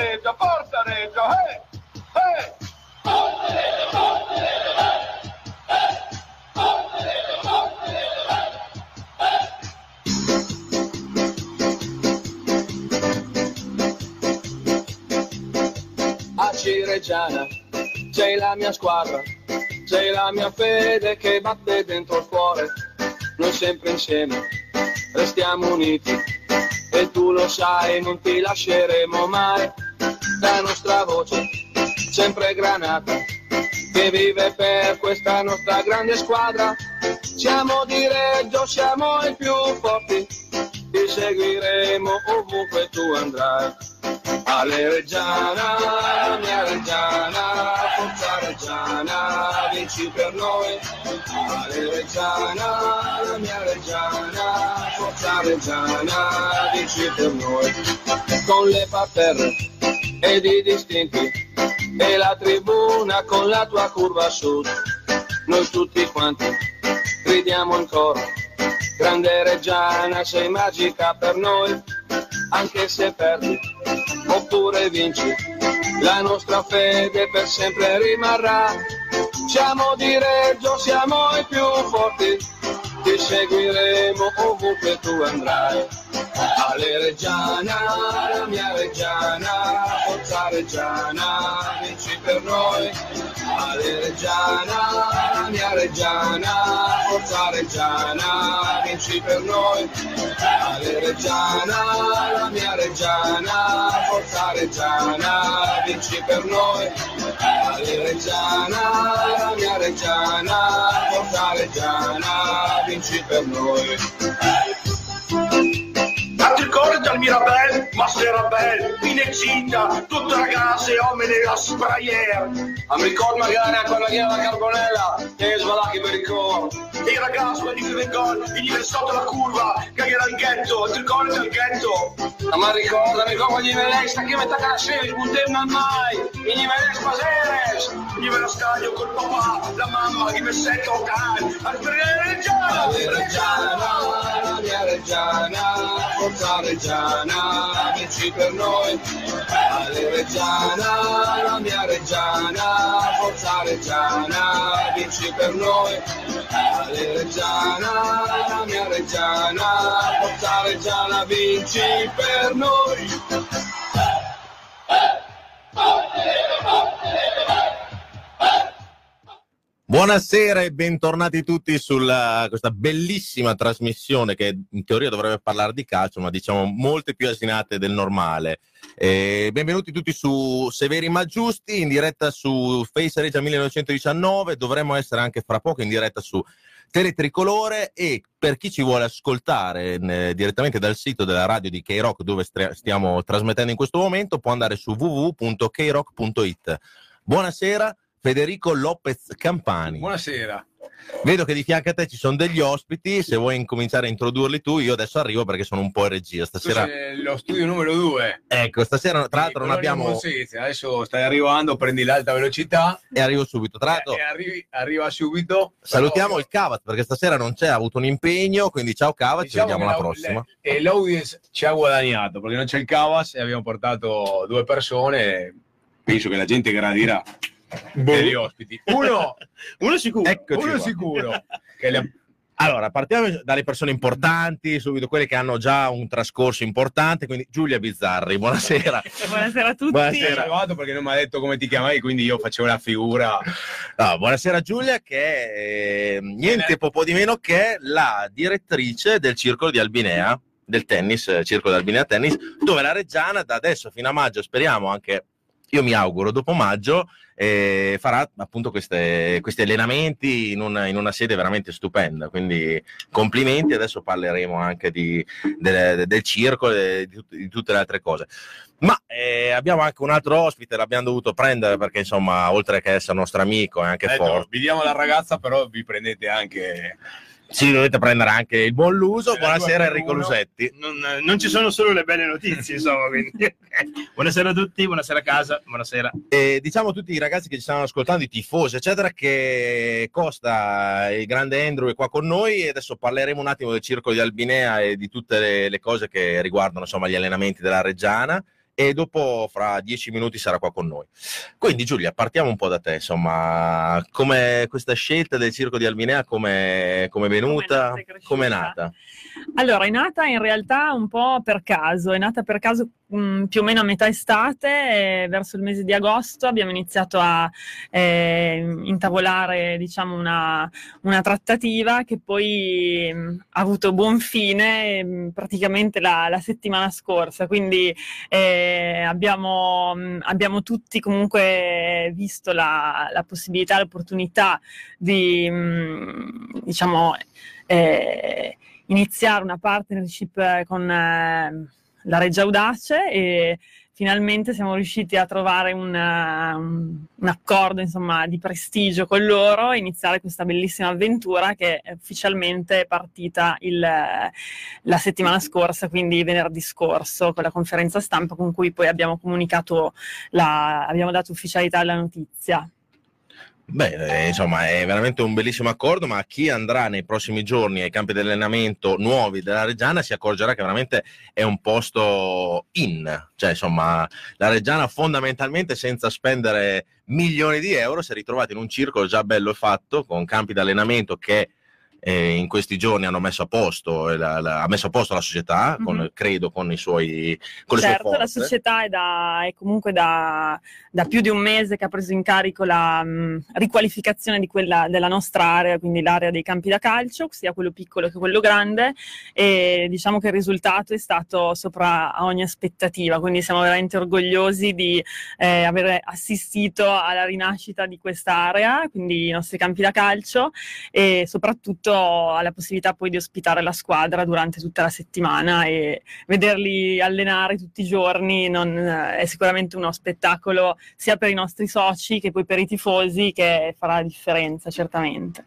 Reggio, forza Reggio, eh! Eh! Forza Reggio, forza Reggio, eh! Forza Reggio! A Cireggiana c'è la mia squadra, c'è la mia fede che batte dentro il cuore, noi sempre insieme restiamo uniti e tu lo sai, non ti lasceremo mai, la nostra voce sempre granata, che vive per questa nostra grande squadra, siamo di Reggio, siamo i più forti, ti seguiremo ovunque tu andrai. Ale Reggiana, mia Reggiana, forza Reggiana, vinci per noi. Ale Reggiana, la mia Reggiana, forza Reggiana, vinci per noi. Con le parterre ed i distinti e la tribuna con la tua curva sud, noi tutti quanti gridiamo ancora. Grande Reggiana, sei magica per noi, anche se perdi oppure vinci, la nostra fede per sempre rimarrà. Siamo di Reggio, siamo i più forti, ti seguiremo ovunque tu andrai. Ale Reggiana, la mia Reggiana, forza Reggiana, vinci per noi. Ale Reggiana, la mia Reggiana, forza Reggiana, vinci per noi. Ale Reggiana, la mia Reggiana, forza Reggiana, vinci per noi. Ale Reggiana, la mia Reggiana, forza Reggiana, vinci per noi. Tanto il cuore dal Mirabel, ma Serabel, Pinecita, tutte ragazze, uomini a sprayer. A mi ricordo magari a quella che la carbonella, che sbalacchi per il coro. E i ragazzi, quelli che vengono, gli viene sotto la curva, che era il ghetto, il ricordo del ghetto. Ma ricorda, mi ricordo gli velesta, che metà canascere, sbutterna mai, e gli velesta paseres. Gli viene a stadio col papà, la mamma, che mi sente un cane, al Reggiana, Reggiana, la mia Reggiana, forza Reggiana, vinci per noi. Ale Reggiana, la mia Reggiana, forza Reggiana, vinci per noi. Ale Reggiana, la mia Reggiana, forza Reggiana, vinci per noi. Buonasera e bentornati tutti su questa bellissima trasmissione che in teoria dovrebbe parlare di calcio, ma diciamo molte più asinate del normale. E benvenuti tutti su Severi ma Giusti, in diretta su Face Regia 1919, dovremmo essere anche fra poco in diretta su Teletricolore e per chi ci vuole ascoltare eh, direttamente dal sito della radio di K-Rock dove stiamo trasmettendo in questo momento può andare su www.krock.it. Buonasera. Federico Lopez Campani. Buonasera. Vedo che di fianco a te ci sono degli ospiti, se vuoi incominciare a introdurli tu, io adesso arrivo perché sono un po' in regia. Stasera... lo studio numero due. Ecco, stasera tra l'altro non abbiamo... Adesso stai arrivando, prendi l'alta velocità. E arrivo subito. Tra l'altro... E arrivi, arriva subito. Salutiamo però... il Cavat perché stasera non c'è, ha avuto un impegno, quindi ciao Cavat, diciamo ci vediamo alla prossima. E l'audience ci ha guadagnato perché non c'è il Cavas e abbiamo portato due persone. Penso che la gente gradirà degli ospiti. Uno, uno sicuro. Eccoci uno qua. sicuro. Le... Allora, partiamo dalle persone importanti, subito quelle che hanno già un trascorso importante, quindi Giulia Bizzarri, buonasera. buonasera a tutti. Buonasera. Sono perché non mi ha detto come ti chiamavi, quindi io facevo la figura. No, buonasera Giulia, che è eh, niente po' di meno che la direttrice del Circolo di Albinea, del tennis, Circolo di Albinea Tennis, dove la Reggiana da adesso fino a maggio, speriamo anche io mi auguro dopo maggio eh, farà appunto queste, questi allenamenti in una, in una, sede veramente stupenda. Quindi complimenti. Adesso parleremo anche di, del, del circo e di, di, tutte le altre cose. Ma eh, abbiamo anche un altro ospite, l'abbiamo dovuto prendere perché insomma, oltre che essere nostro amico, è anche eh forte. No, vi diamo la ragazza, però vi prendete anche sì, dovete prendere anche il buon Luso. Buonasera Enrico Lusetti. Non, non, ci sono solo le belle notizie, insomma. Quindi. buonasera a tutti, buonasera a casa, buonasera. E diciamo a tutti i ragazzi che ci stanno ascoltando, i tifosi, eccetera, che Costa, il grande Andrew è qua con noi e adesso parleremo un attimo del circolo di Albinea e di tutte le, le cose che riguardano insomma, gli allenamenti della Reggiana e dopo fra dieci minuti sarà qua con noi. Quindi Giulia, partiamo un po' da te, insomma, come questa scelta del circo di Albinea, come è venuta, come è nata? Allora, è nata in realtà un po' per caso, è nata per caso più o meno a metà estate, e verso il mese di agosto abbiamo iniziato a eh, intavolare diciamo una, una trattativa che poi mh, ha avuto buon fine mh, praticamente la, la settimana scorsa, quindi eh, abbiamo, mh, abbiamo tutti comunque visto la, la possibilità, l'opportunità di diciamo eh, iniziare una partnership eh, con eh, la Reggia Audace e finalmente siamo riusciti a trovare un, eh, un- accordo insomma, di prestigio con loro e iniziare questa bellissima avventura che è ufficialmente partita il, la settimana scorsa, quindi venerdì scorso, con la conferenza stampa con cui poi abbiamo comunicato, la, abbiamo dato ufficialità alla notizia. Beh, eh, insomma, è veramente un bellissimo accordo, ma chi andrà nei prossimi giorni ai campi di allenamento nuovi della Reggiana si accorgerà che veramente è un posto in, cioè insomma, la Reggiana fondamentalmente senza spendere milioni di euro si è ritrovata in un circolo già bello e fatto, con campi di allenamento che eh, in questi giorni hanno messo a posto, eh, la- la- ha messo a posto la società, con- Mhm. credo con i suoi con certo, la società è, da, è comunque da, da più di un mese che ha preso in carico la mh, riqualificazione di quella, della nostra area, quindi l'area dei campi da calcio, sia quello piccolo che quello grande, e diciamo che il risultato è stato sopra ogni aspettativa, quindi siamo veramente orgogliosi di eh, aver assistito alla rinascita di quest'area, quindi i nostri campi da calcio, e soprattutto alla possibilità poi di ospitare la squadra durante tutta la settimana e vederli allenare tutti i giorni non- è sicuramente uno spettacolo sia per i nostri soci che poi per i tifosi che farà la differenza certamente.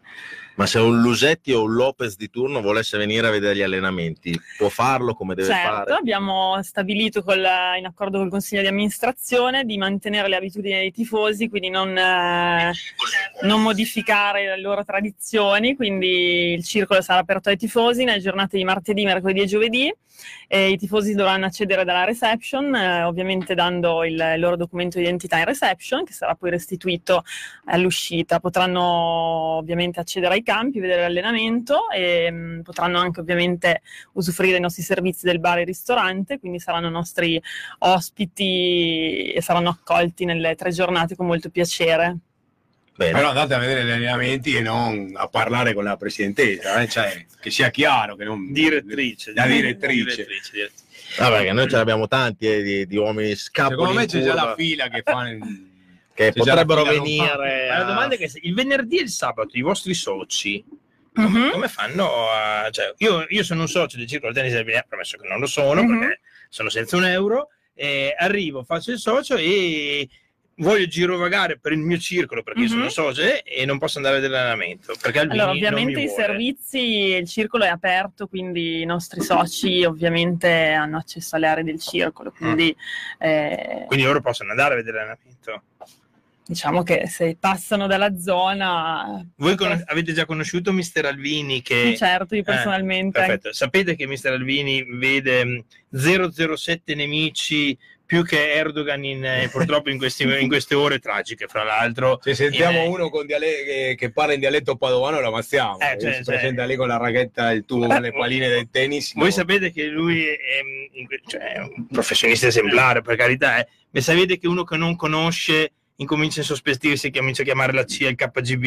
Ma se un Lusetti o un Lopez di turno volesse venire a vedere gli allenamenti, può farlo come deve certo, fare? abbiamo stabilito col- in accordo col Consiglio di amministrazione di mantenere le abitudini dei tifosi, quindi non, eh, non modificare le loro tradizioni, quindi il circolo sarà aperto ai tifosi nelle giornate di martedì, mercoledì e giovedì e i tifosi dovranno accedere dalla reception, eh, ovviamente dando il loro documento di identità in reception che sarà poi restituito all'uscita. Potranno ovviamente accedere ai campi, vedere l'allenamento e mh, potranno anche ovviamente usufruire dei nostri servizi del bar e ristorante, quindi saranno nostri ospiti e saranno accolti nelle tre giornate con molto piacere. Bene. Però andate a vedere gli allenamenti e non a parlare con la presidentessa, eh, cioè, che sia chiaro, che non... Direttrice. La direttrice. direttrice, direttrice. Vabbè, che noi ce l'abbiamo tanti eh, di, di uomini scapoli Secondo me c'è già la fila che fa... che già la potrebbero venire. Ma la a- domanda è che se il venerdì e il sabato i vostri soci Mhm. come, fanno a... Cioè, io, io sono un socio del Circolo Tennis del Binea, premesso che non lo sono Mhm. perché sono senza un euro, e arrivo, faccio il socio e voglio girovagare per il mio circolo perché io Mhm. sono socio e- non posso andare a vedere l'allenamento perché Albini Allora, ovviamente i servizi, il circolo è aperto, quindi i nostri soci ovviamente hanno accesso alle aree del circolo, quindi eh, Quindi loro possono andare a vedere l'allenamento. Diciamo che se passano dalla zona, Voi con- avete già conosciuto Mister Albini che... sì, certo, io Eh, personalmente Perfetto. Sapete che Mister Albini vede mh, 007 nemici più che Erdogan in, eh, purtroppo in, questi- in queste ore tragiche, fra l'altro. Se sentiamo Eh, uno con diale- che, che parla in dialetto padovano lo ammazziamo. Eh, cioè, si cioè- presenta lì con la racchetta, il tubo, con le palline del tennis. Voi no. sapete che lui è, in cioè, è un professionista esemplare, per carità, eh. ma sapete che uno che non conosce incomincia a sospettirsi, che comincia a chiamare la CIA, il KGB,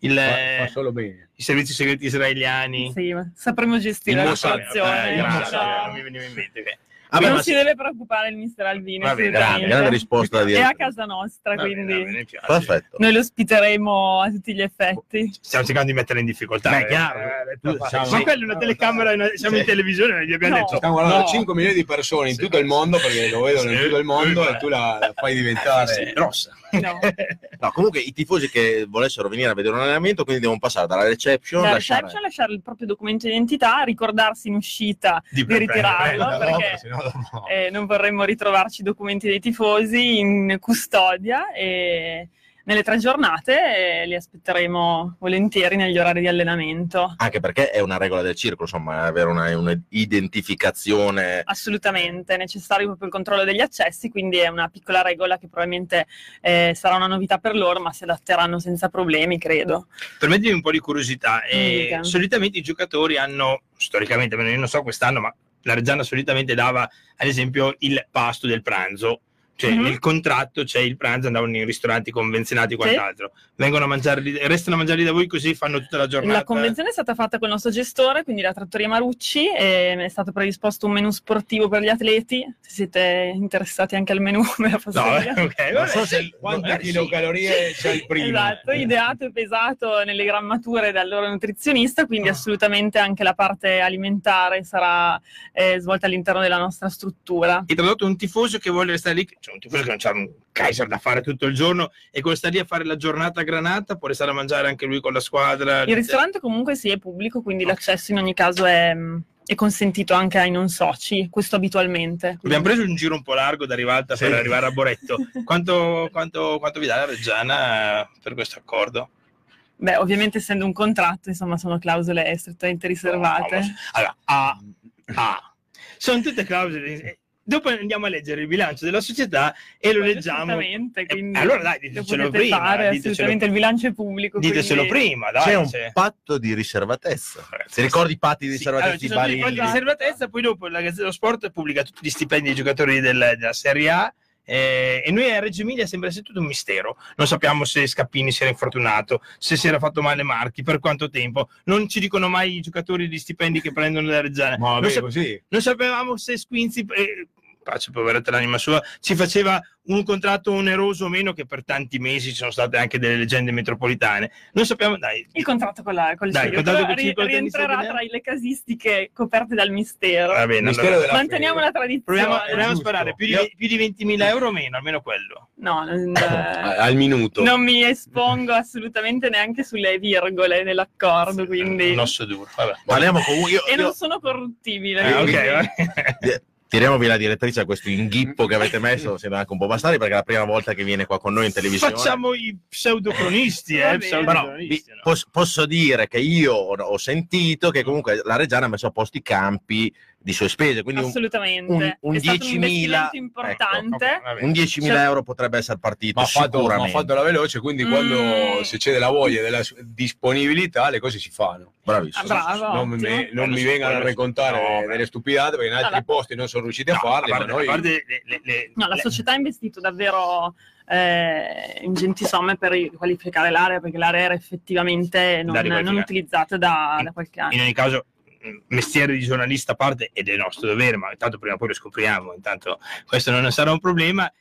il, fa, eh, fa solo bene. i servizi segreti israeliani. sì, ma sapremo gestire Il la Mossad, situazione. eh, non so. non mi veniva in mente che- Vabbè, non ma si deve preoccupare il mister Albini, Va bene, grande, assolutamente. grande risposta da È a casa nostra, Va quindi va bene. Perfetto. noi lo ospiteremo a tutti gli effetti. Stiamo cercando di mettere in difficoltà. Beh, eh. chiaro. Eh, Tu- ma quella è una telecamera, una- siamo in Sì. televisione, non gli abbiamo No. detto. Stiamo guardando No. 5 milioni di persone in Sì. tutto il mondo perché lo vedono in Sì. tutto il mondo Sì. e tu la, la fai diventare. Sì, grossa. No. No, comunque i tifosi che volessero venire a vedere un allenamento, quindi devono passare dalla reception, Da lasciare- reception lasciare il proprio documento di identità, ricordarsi in uscita Di di ritirarlo no, perché se no eh, non vorremmo ritrovarci i documenti dei tifosi in custodia e nelle tre giornate e li aspetteremo volentieri negli orari di allenamento. Anche perché è una regola del circolo, insomma, avere una, un'identificazione. Assolutamente, è necessario proprio il controllo degli accessi, quindi è una piccola regola che probabilmente eh, sarà una novità per loro, ma si adatteranno senza problemi, credo. Permettimi un po' di curiosità. Eh, Dica. solitamente i giocatori hanno, storicamente, io non so quest'anno, ma la Reggiana solitamente dava, ad esempio, il pasto del pranzo. Cioè, Mhm. nel contratto c'è il pranzo, andavano in ristoranti convenzionati e quant'altro. Vengono a mangiare restano a mangiare lì da voi così fanno tutta la giornata. La convenzione è stata fatta col nostro gestore, quindi la Trattoria Marucci, e è stato predisposto un menù sportivo per gli atleti. Se siete interessati anche al menù, me la posso No, dire. ok, Non so se sì, quante magari sì. c'è il primo. Esatto, ideato e pesato nelle grammature dal loro nutrizionista, quindi Ah. assolutamente anche la parte alimentare sarà eh, svolta all'interno della nostra struttura. E tradotto un tifoso che vuole restare lì, cioè un tifoso che non c'ha un Kaiser da fare tutto il giorno e che sta lì a fare la giornata a granata, può restare a mangiare anche lui con la squadra. Il ristorante comunque sì è pubblico, quindi l'accesso in ogni caso è, è consentito anche ai non soci, questo abitualmente. Abbiamo preso un giro un po' largo da Rivalta per Sì. arrivare a Boretto. Quanto, quanto- quanto vi dà la Reggiana eh, per questo accordo? Beh, ovviamente essendo un contratto, insomma, sono clausole strettamente riservate. Allora, A, A. Sono tutte clausole. Dopo andiamo a leggere il bilancio della società e lo leggiamo. Esattamente, Eh, quindi allora dai, lo ditecelo prima, fare, ditecelo- assolutamente il bilancio è pubblico. Ditecelo quindi- prima, dai. C'è un cioè. patto di riservatezza. Eh, Ti ricordi i patti di Sì, riservatezza allora, di sono tutti i Barilli? patti di riservatezza, poi dopo la Gazzetta dello Sport pubblica tutti gli stipendi dei giocatori del- della Serie A. eh, e noi a Reggio Emilia sembra essere tutto un mistero. Non sappiamo se Scappini si era infortunato, se si era fatto male Marchi, per quanto tempo. Non ci dicono mai i giocatori di stipendi che prendono la Reggiana. Ma non, vabbè, sa- così. non sapevamo se Squinzi, eh, pace poveretta l'anima sua, ci faceva un contratto oneroso o meno, che per tanti mesi ci sono state anche delle leggende metropolitane. Non sappiamo, dai, Il contratto con, la, con il Dai, contratto col ri- rientrerà tra le casistiche coperte dal mistero. va bene. Mistero allora- Manteniamo fede. la tradizione. Proviamo, proviamo a sparare più di, Io- più di 20.000 euro o meno, almeno quello. No, non, eh, Al minuto. non mi espongo assolutamente neanche sulle virgole dell'accordo, quindi... Un osso duro. Vabbè. Parliamo comunque. Io, E non io- sono corruttibile. Ah, ok, va. Tiriamovi la direttrice a questo inghippo che avete messo, sembra anche un po' bastardi perché è la prima volta che viene qua con noi in televisione. Facciamo i pseudocronisti, eh, pseudocronisti, vi- no? pos- posso dire che io ho, ho sentito che comunque la Reggiana ha messo a posto i campi di sue spese, quindi un, Assolutamente. un- un è stato 10.000 un investimento importante. Bene. un 10.000 Cioè- euro potrebbe essere partito Ma ha fatto, la veloce, quindi Mm. quando se c'è della voglia e della disponibilità, le cose si fanno. Bravissimo. Ah, bravo. non mi, ottimo. non mi vengano a raccontare No, delle stupidate perché in altri Allora- posti non sono riusciti a No, farle, a ma parte- noi a parte le- le- le- No, la le- società ha investito davvero eh, ingenti somme per riqualificare l'area perché l'area era effettivamente non, non utilizzata da, da qualche anno. in ogni caso mestiere di giornalista a parte ed è nostro dovere ma intanto prima o poi lo scopriamo intanto questo non sarà un problema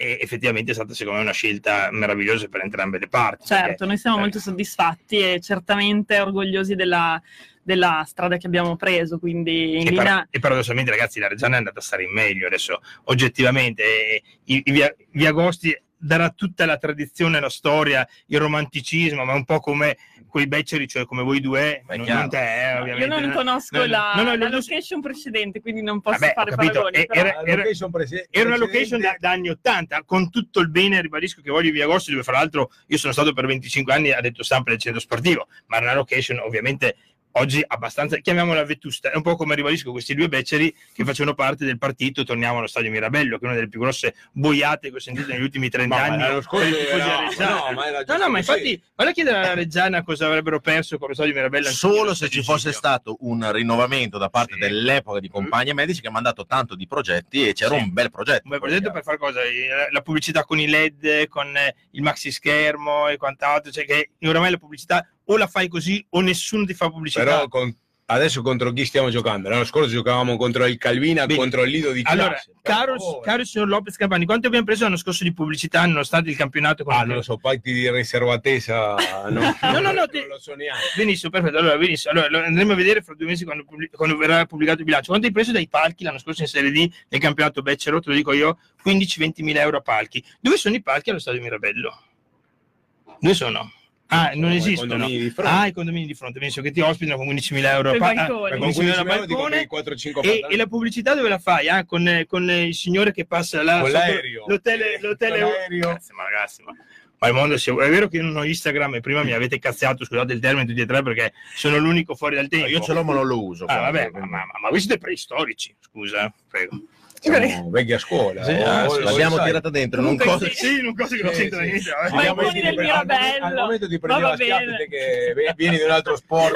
e effettivamente è stata secondo me una scelta meravigliosa per entrambe le parti Certo, perché- noi siamo eh, molto soddisfatti e certamente orgogliosi della, della strada che abbiamo preso, quindi in E, linea... e paradossalmente, ragazzi, la Reggiana è andata a stare in meglio adesso, oggettivamente. eh, i, i via, via Agosti darà tutta la tradizione, la storia, il romanticismo, ma un po' come quei becceri, cioè come voi due, non, non te, eh, Io ovviamente. non conosco no, la, no, no, la lo- location precedente, quindi non posso Vabbè, fare capito, paragoni. e- però- era- La location prese- Era una location da, da anni 80, con tutto il bene, ribadisco che voglio via Agosti, dove fra l'altro io sono stato per 25 anni a detto stampa del centro sportivo, ma era una location ovviamente oggi abbastanza, chiamiamola vetusta, è un po' come ribadisco questi due becceri che facevano parte del partito, torniamo allo stadio Mirabello, che è una delle più grosse boiate che ho sentito negli ultimi 30 Ma anni. scorso tifosi era- no, ma era No, no, ma infatti, vale a chiedere alla Reggiana cosa avrebbero perso con lo stadio Mirabello. Solo se ci fosse stato un rinnovamento da parte Sì. dell'epoca di compagni e medici che ha mandato tanto di progetti e c'era Sì. un bel progetto. un bel progetto per fare cosa? La pubblicità con i LED, con il maxi schermo e quant'altro, cioè che oramai la pubblicità o la fai così o nessuno ti fa pubblicità. Però con- adesso contro chi stiamo giocando? L'anno scorso giocavamo contro il Calvina, Bene. contro il Lido di classe. allora, caro, favore. caro signor Lopez Campani, quanto abbiamo preso l'anno scorso di pubblicità nonostante il campionato? Ah, non lo so, patti di riservatezza no, No, no, no, non te- lo so neanche. Benissimo, perfetto. Allora, benissimo. Allora, lo andremo a vedere fra due mesi quando, pubblic- quando verrà pubblicato il bilancio. Quanto hai preso dai palchi l'anno scorso in Serie D nel campionato Beccero? Te lo dico io, 15-20 mila euro a palchi. Dove sono i palchi allo stadio Mirabello? Dove sono? Ah, non i esistono. condomini di fronte. Ah, i condomini di fronte, benissimo, che ti ospitano con 15.000 euro. Pa- ah, Con 15.000 euro 15 a euro ti compri balcone. 4-5 E, e la pubblicità dove la fai? Ah, con, con, il signore che passa là Con l'aereo. L'hotel, l'hotel Con l'aereo. Grazie, ma ragazzi, ma Ma il mondo si... È vero che io non ho Instagram e prima mi avete cazziato, scusate il termine, tutti e tre, perché sono l'unico fuori dal tempo. Io ce l'ho ma non lo uso. Ah, vabbè, quindi- ma, ma, ma voi siete preistorici, scusa, prego. Siamo vecchi a scuola. Sì, Oh, ah, oh, sì, lo L'abbiamo sai. tirata dentro, non cosa. sì. Sì, non cose che non Sì, sentono sì. niente. Ma i buoni del Mirabello. Al momento ti Ma prendeva va schiaffi bene. perché vieni di un altro sport.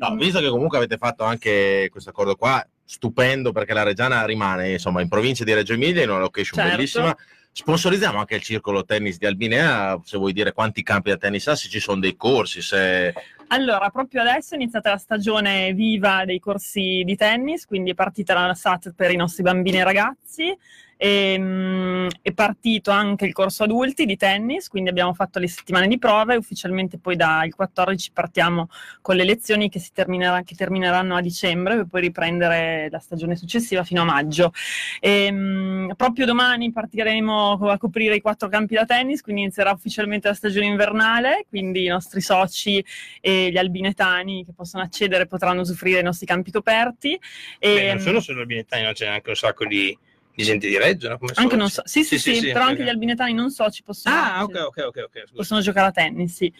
No, visto che comunque avete fatto anche questo accordo qua, stupendo perché la Reggiana rimane insomma in provincia di Reggio Emilia in una location Certo. bellissima. Sponsorizziamo anche il circolo tennis di Albinea, se vuoi dire quanti campi da tennis ha, se ci sono dei corsi, se... Allora, proprio adesso è iniziata la stagione viva dei corsi di tennis, quindi è partita la SAT per i nostri bambini e ragazzi. E, mm, è partito anche il corso adulti di tennis, quindi abbiamo fatto le settimane di prova e ufficialmente poi dal 14 partiamo con le lezioni che, si terminerà- che termineranno a dicembre per poi riprendere la stagione successiva fino a maggio. E, mm, proprio domani partiremo a coprire i quattro campi da tennis, quindi inizierà ufficialmente la stagione invernale, quindi i nostri soci e gli albinetani che possono accedere potranno usufruire dei nostri campi coperti. E, Beh, non sono solo i binettani, no? c'è anche un sacco di, di gente di Reggio, no? Come anche non so, sì, sì, sì, però anche gli albinetani non soci possono, Ah, ok, accedere, ok, ok, ok. scusa. possono giocare a tennis, sì.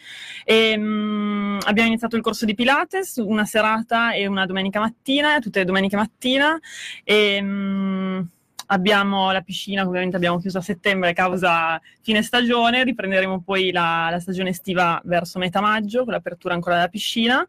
E, mm, abbiamo iniziato il corso di Pilates, una serata e una domenica mattina, tutte le domeniche mattina. E, mm, abbiamo la piscina, ovviamente abbiamo chiuso a settembre causa fine stagione, riprenderemo poi la, la stagione estiva verso metà maggio con l'apertura ancora della piscina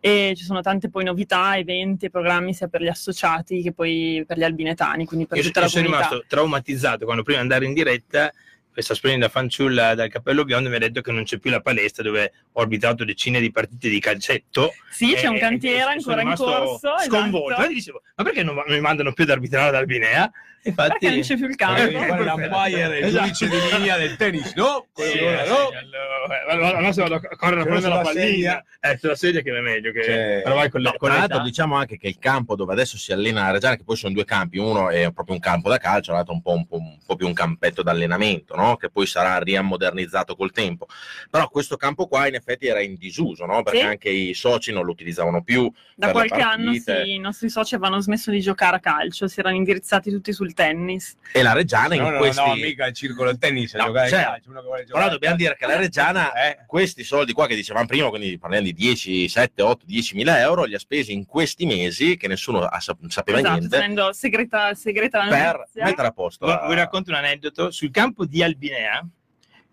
e ci sono tante poi novità, eventi e programmi sia per gli associati che poi per gli albinetani, quindi per Io, tutta io la sono comunità. rimasto traumatizzato quando prima di andare in diretta questa splendida fanciulla dal cappello biondo mi ha detto che non c'è più la palestra dove ho arbitrato decine di partite di calcetto Sì, c'è un cantiere ancora in corso. sconvolto esatto. E dicevo ma perché non mi mandano più ad arbitrare ad Albinea infatti Perché non c'è più il campo. Fare l'umpire, il giudice di linea del tennis, no? Quello Sì, che ora sì, no. allora, allora, allora se vado a correre a prendere la pallina sedia. eh, sulla sedia che è meglio che Cioè, però vai con No, con l'altro diciamo anche che il campo dove adesso si allena la Reggiana, che poi sono due campi, uno è proprio un campo da calcio, l'altro un po', un po', un po' più un campetto d'allenamento, no? che poi sarà riammodernizzato col tempo. Però questo campo qua in effetti era in disuso, no? perché Sì. anche i soci non lo utilizzavano più. Da qualche anno sì, i nostri soci avevano smesso di giocare a calcio, si erano indirizzati tutti sul tennis. E la Reggiana in No, no, questi... no, mica il circolo del tennis No, giocare a certo. calcio, uno che vuole Però dobbiamo dire che la Reggiana Eh. questi soldi qua che dicevamo prima, quindi parliamo di 10, 7, 8, 10 mila euro, li ha spesi in questi mesi che nessuno ha- sapeva esatto, niente tenendo segreta, segreta per mettere a posto. Vi la- vi racconto un aneddoto. Sul campo di Albinea,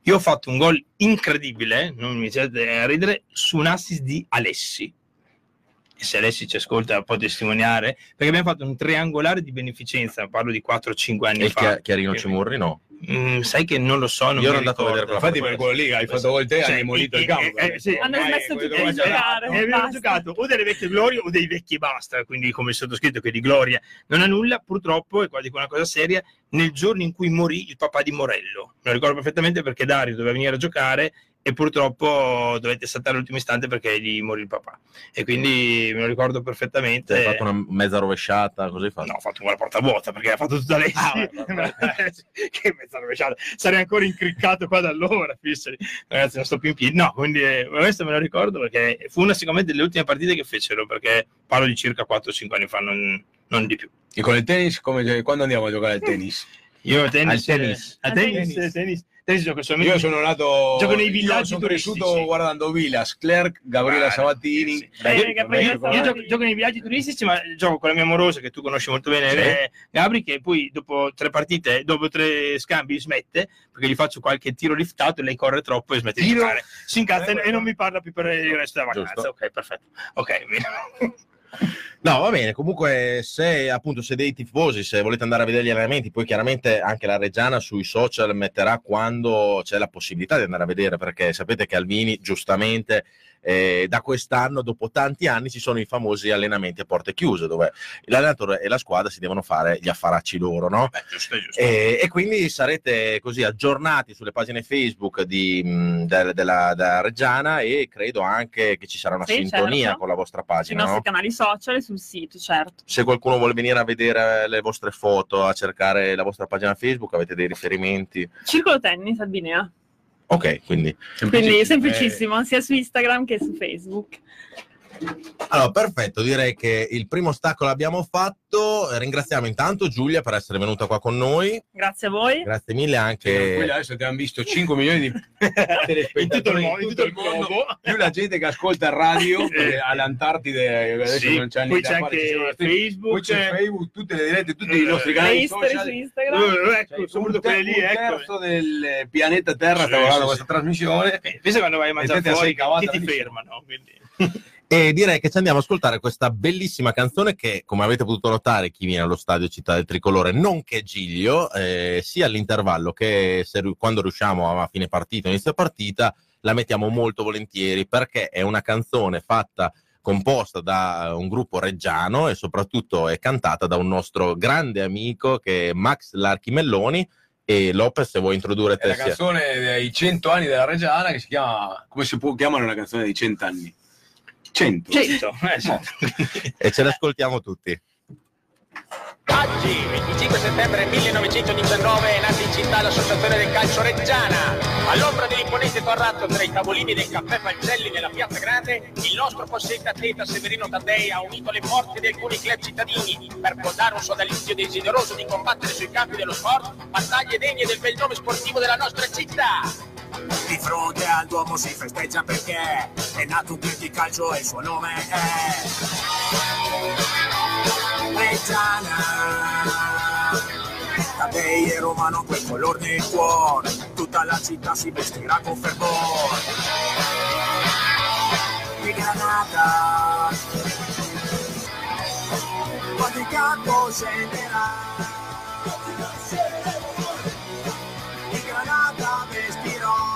io ho fatto un gol incredibile, non mi siete a ridere, su un assist di Alessi. E se Alessi ci ascolta può testimoniare, perché abbiamo fatto un triangolare di beneficenza, parlo di 4-5 anni E fa. Chia- Chiarino Cimurri no. Mm, sai che non lo so, non Io ero andato a vedere quella Infatti per quello lì hai fatto gol te, Sì, hai demolito e- il campo. e- e- sì. Hanno smesso che di giocare. E abbiamo giocato o delle vecchie glorie o dei vecchi basta, quindi come sottoscritto che di gloria non ha nulla, purtroppo, e qua dico una cosa seria, nel giorno in cui morì il papà di Morello. Me lo ricordo perfettamente perché Dario doveva venire a giocare e purtroppo dovette saltare l'ultimo istante perché gli morì il papà. E quindi me lo ricordo perfettamente. Hai fatto una mezza rovesciata, così fa. No, ho fatto una porta vuota perché ha fatto tutta lei. Ah, che mezza rovesciata. Sarei ancora incriccato qua da allora, Fisseri. Ragazzi, non sto più in piedi. No, quindi eh, questo me lo ricordo perché fu una sicuramente delle ultime partite che fecero perché parlo di circa 4-5 anni fa, non, non di più. E con il tennis, come, quando andiamo a giocare al tennis? Io a tennis, Al tennis. a Al tennis, tennis. tennis, gioco Io sono nato. Gioco nei villaggi sono turistici. cresciuto guardando Villas, Clerc, Gabriela Ah, Sabatini. sì, sì. Eh, Io- io, gioco, gioco nei viaggi turistici, ma gioco con la mia amorosa che tu conosci molto bene, Sì. eh, Gabri, che poi dopo tre partite, dopo tre scambi smette perché gli faccio qualche tiro liftato e lei corre troppo e smette di Tiro? giocare. Si incazza Eh, e non mi parla più per il resto della vacanza. Giusto. Ok, perfetto. Ok. No, va bene. Comunque, se appunto se dei tifosi, se volete andare a vedere gli allenamenti, poi chiaramente anche la Reggiana sui social metterà quando c'è la possibilità di andare a vedere, perché sapete che Alvini, giustamente, eh, da quest'anno, dopo tanti anni, ci sono i famosi allenamenti a porte chiuse, dove l'allenatore e la squadra si devono fare gli affaracci loro, no? Beh, giusto, giusto. E, e quindi sarete così aggiornati sulle pagine Facebook di, mh, del- della, della Reggiana e credo anche che ci sarà una Sì, sintonia certo. con la vostra Sui pagina. nostri no? canali social e sul sito, certo. Se qualcuno vuole venire a vedere le vostre foto, a cercare la vostra pagina Facebook, avete dei riferimenti. Circolo tennis Albinea. Ok, quindi Quindi Eh, semplicissimo, sia su Instagram che su Facebook. Allora, perfetto, direi che il primo stacco l'abbiamo fatto. Ringraziamo intanto Giulia per essere venuta qua con noi. Grazie a voi. Grazie mille Sì, anche. tranquilli, adesso ti hanno visto 5 milioni di In tutto il mondo, in tutto il mondo, più la gente che ascolta il radio eh, all'Antartide adesso Sì, non c'è poi c'è anche Facebook. poi c'è Facebook, tutte le dirette, tutti Eh, i nostri canali History social. su Instagram. Eh, ecco, Cioè, soprattutto un, quelle lì, un ecco. terzo del pianeta Terra Sì, sta guardando sì, questa sì. trasmissione. Eh, Pensa quando vai a mangiare fuori che ti fermano. Quindi. E direi che ci andiamo a ascoltare questa bellissima canzone che, come avete potuto notare, chi viene allo stadio Città del Tricolore, non che Giglio, eh, sia all'intervallo che se quando riusciamo a fine partita, inizio partita, la mettiamo molto volentieri perché è una canzone fatta composta da un gruppo reggiano e soprattutto è cantata da un nostro grande amico che è Max Larchimelloni e Lopez se vuoi introdurre È te la sia- canzone dei 100 anni della Reggiana che si chiama, come si può chiamare una canzone dei 100 anni? 100. Cento, eh, sì. e ce l'ascoltiamo tutti. Oggi, 25 settembre 1919, è nata in città l'associazione del calcio Reggiana. All'ombra dell'imponente torrato tra i tavolini del caffè Falcelli nella piazza Grande, il nostro possente atleta Severino Taddei ha unito le forze di alcuni club cittadini per fondare un sodalizio desideroso di combattere sui campi dello sport battaglie degne del bel nome sportivo della nostra città. Di fronte al Duomo si festeggia perché è nato un club di calcio e il suo nome è Reggiana. Taddei e Romano quel color nel cuore, tutta la città si vestirà con fervore. Di Granata, quando campo scenderà. Di Granata vestirò.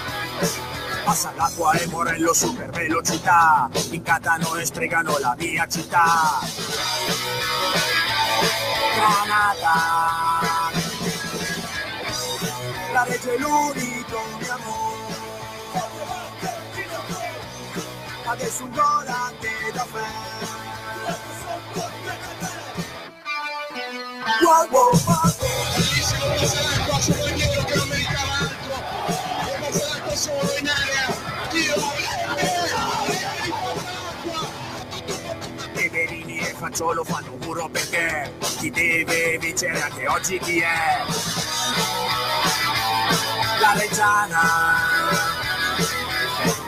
passa l'acqua e Morello super velocità, incantano e stregano la mia città. Granata, la regge l'unico mio amore. Adesso un gol anche da fare. Wow, wow, wow. Peperini e Facciolo fanno muro perché chi deve vincere anche oggi chi è? La Reggiana.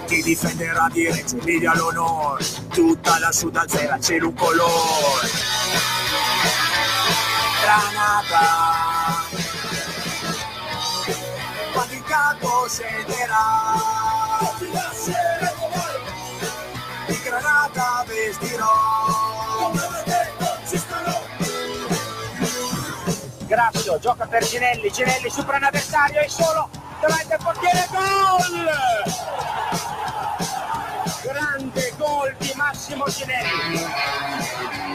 Chi difenderà di Reggio Emilia l'onore tutta la sud alzerà al cielo un colore. Granata. Quando il campo scenderà Grazio gioca per Ginelli, Ginelli supera un avversario e solo davanti al portiere gol! Grande gol di Massimo Ginelli.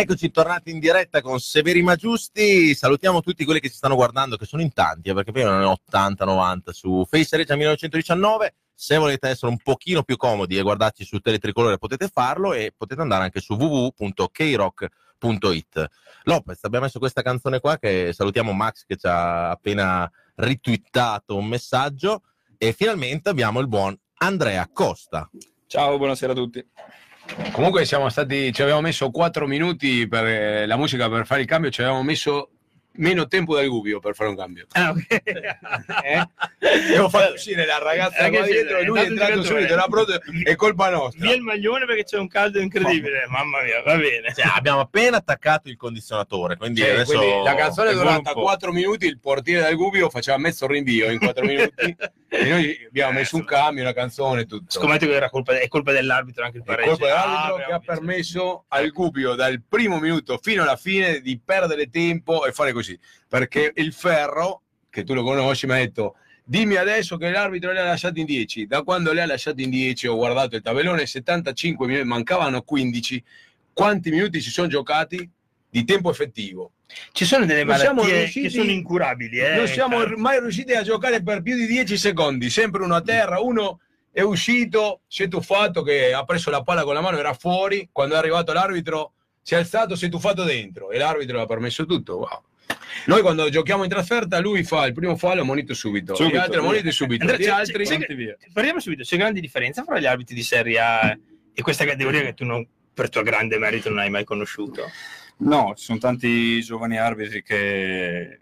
Eccoci tornati in diretta con Severi Ma Giusti. Salutiamo tutti quelli che ci stanno guardando, che sono in tanti, eh, perché prima erano 80-90 su Face Regia 1919. Se volete essere un pochino più comodi e guardarci su Teletricolore potete farlo e potete andare anche su www.krock.it. Lopez, abbiamo messo questa canzone qua che salutiamo Max che ci ha appena ritwittato un messaggio e finalmente abbiamo il buon Andrea Costa. Ciao, buonasera a tutti. Comunque siamo stati, ci avevamo messo 4 minuti per eh, la musica per fare il cambio, ci avevamo messo meno tempo del Gubbio per fare un cambio. Ah, ok. Eh? Devo far uscire la ragazza Eh, che qua dietro e lui è entrato subito, era pronto, è colpa nostra. Via il maglione perché c'è un caldo incredibile. Mamma mia, va bene. Cioè, abbiamo appena attaccato il condizionatore, quindi Cioè, adesso quindi la canzone è durata un po'. 4 minuti, il portiere del Gubbio faceva mezzo rinvio in 4 minuti e noi abbiamo messo un cambio, una canzone, tutto. Scommetto che era colpa, è colpa dell'arbitro anche il È pareggio. colpa dell'arbitro Ah, che ha permesso al Gubbio dal primo minuto fino alla fine di perdere tempo e fare così. Perché il Ferro, che tu lo conosci, mi ha detto dimmi adesso che l'arbitro le ha lasciato in 10. Da quando le ha lasciato in 10 ho guardato il tabellone, 75 minuti, mancavano 15. Quanti minuti si sono giocati di tempo effettivo? Ci sono delle malattie riusciti- che sono incurabili. Eh, non siamo mai riusciti a giocare per più di 10 secondi, sempre uno a terra, uno è uscito, si è tuffato che ha preso la palla con la mano, era fuori, quando è arrivato l'arbitro si è alzato, si è tuffato dentro e l'arbitro ha permesso tutto. Wow. Noi quando giochiamo in trasferta lui fa il primo fallo, ammonito subito, Subito, gli altri ammoniti subito, Andrea, gli c'è- altri c'è-? Parliamo subito, c'è grande differenza fra gli arbitri di Serie A e questa categoria che tu non, per tuo grande merito non hai mai conosciuto. No, ci sono tanti giovani arbitri che,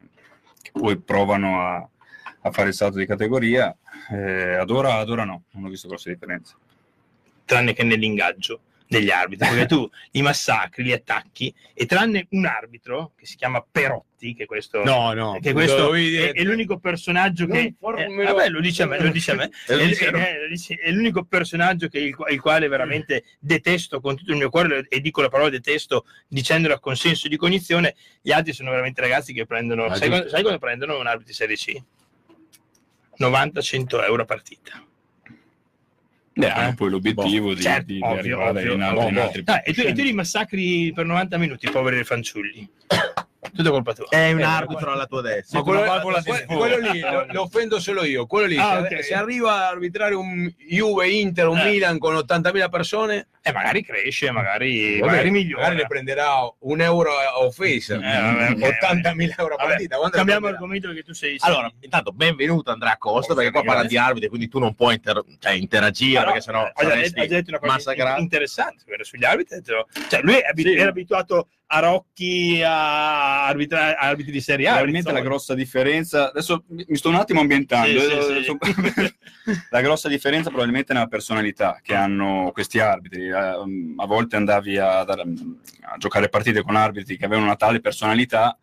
che poi provano a, a fare il salto di categoria. Eh, ad, ora, ad ora no, non ho visto grosse differenze. tranne che nell'ingaggio degli arbitri, perché tu li massacri, li attacchi e tranne un arbitro che si chiama Perotti, che questo, No, no, che questo è, è l'unico personaggio che eh, vabbè, lo dice a me, lo dice a me. Lo È- dice a è- lui. è- l'unico personaggio che il, il quale veramente detesto con tutto il mio cuore e dico la parola detesto dicendola con senso di cognizione. Gli altri sono veramente ragazzi che prendono, Ah, sai, quando, sai quando prendono un arbitro di Serie C? 90-100 euro a partita. Eh, hanno poi l'obiettivo di, Certo, di- di ovvio, arrivare ovvio, in altri, ovvio. in altri Ah, e, tu, e tu li massacri per 90 minuti, poveri fanciulli. Tutto colpa tua. È un Eh, arbitro alla tua destra. Ma quello, una valvola di que- sfogo. quello lì lo, lo offendo solo io. Quello lì, Ah, se, ok. se arriva a arbitrare un Juve Inter, un Eh. Milan con 80.000 persone, E magari cresce, magari, vabbè, magari migliora. magari ne prenderà un euro a offesa, Eh, vabbè, ok, 80.000 euro a Vabbè, partita. ne Cambiamo argomento perché tu sei... Allora, intanto benvenuto Andrea Costa, perché qua parla di arbitri, quindi tu non puoi inter- cioè, interagire, Però, perché sennò già, saresti detto, una cosa massacrato. interessante sugli arbitri. Cioè, lui è abitu- Sì. era abituato a Rocchi, a arbitra- a arbitri di Serie A. Probabilmente la grossa differenza, adesso mi sto un attimo ambientando, Sì, sì, eh, sì. la grossa differenza probabilmente è nella personalità che hanno questi arbitri. Eh, A volte andavi a, a giocare partite con arbitri che avevano una tale personalità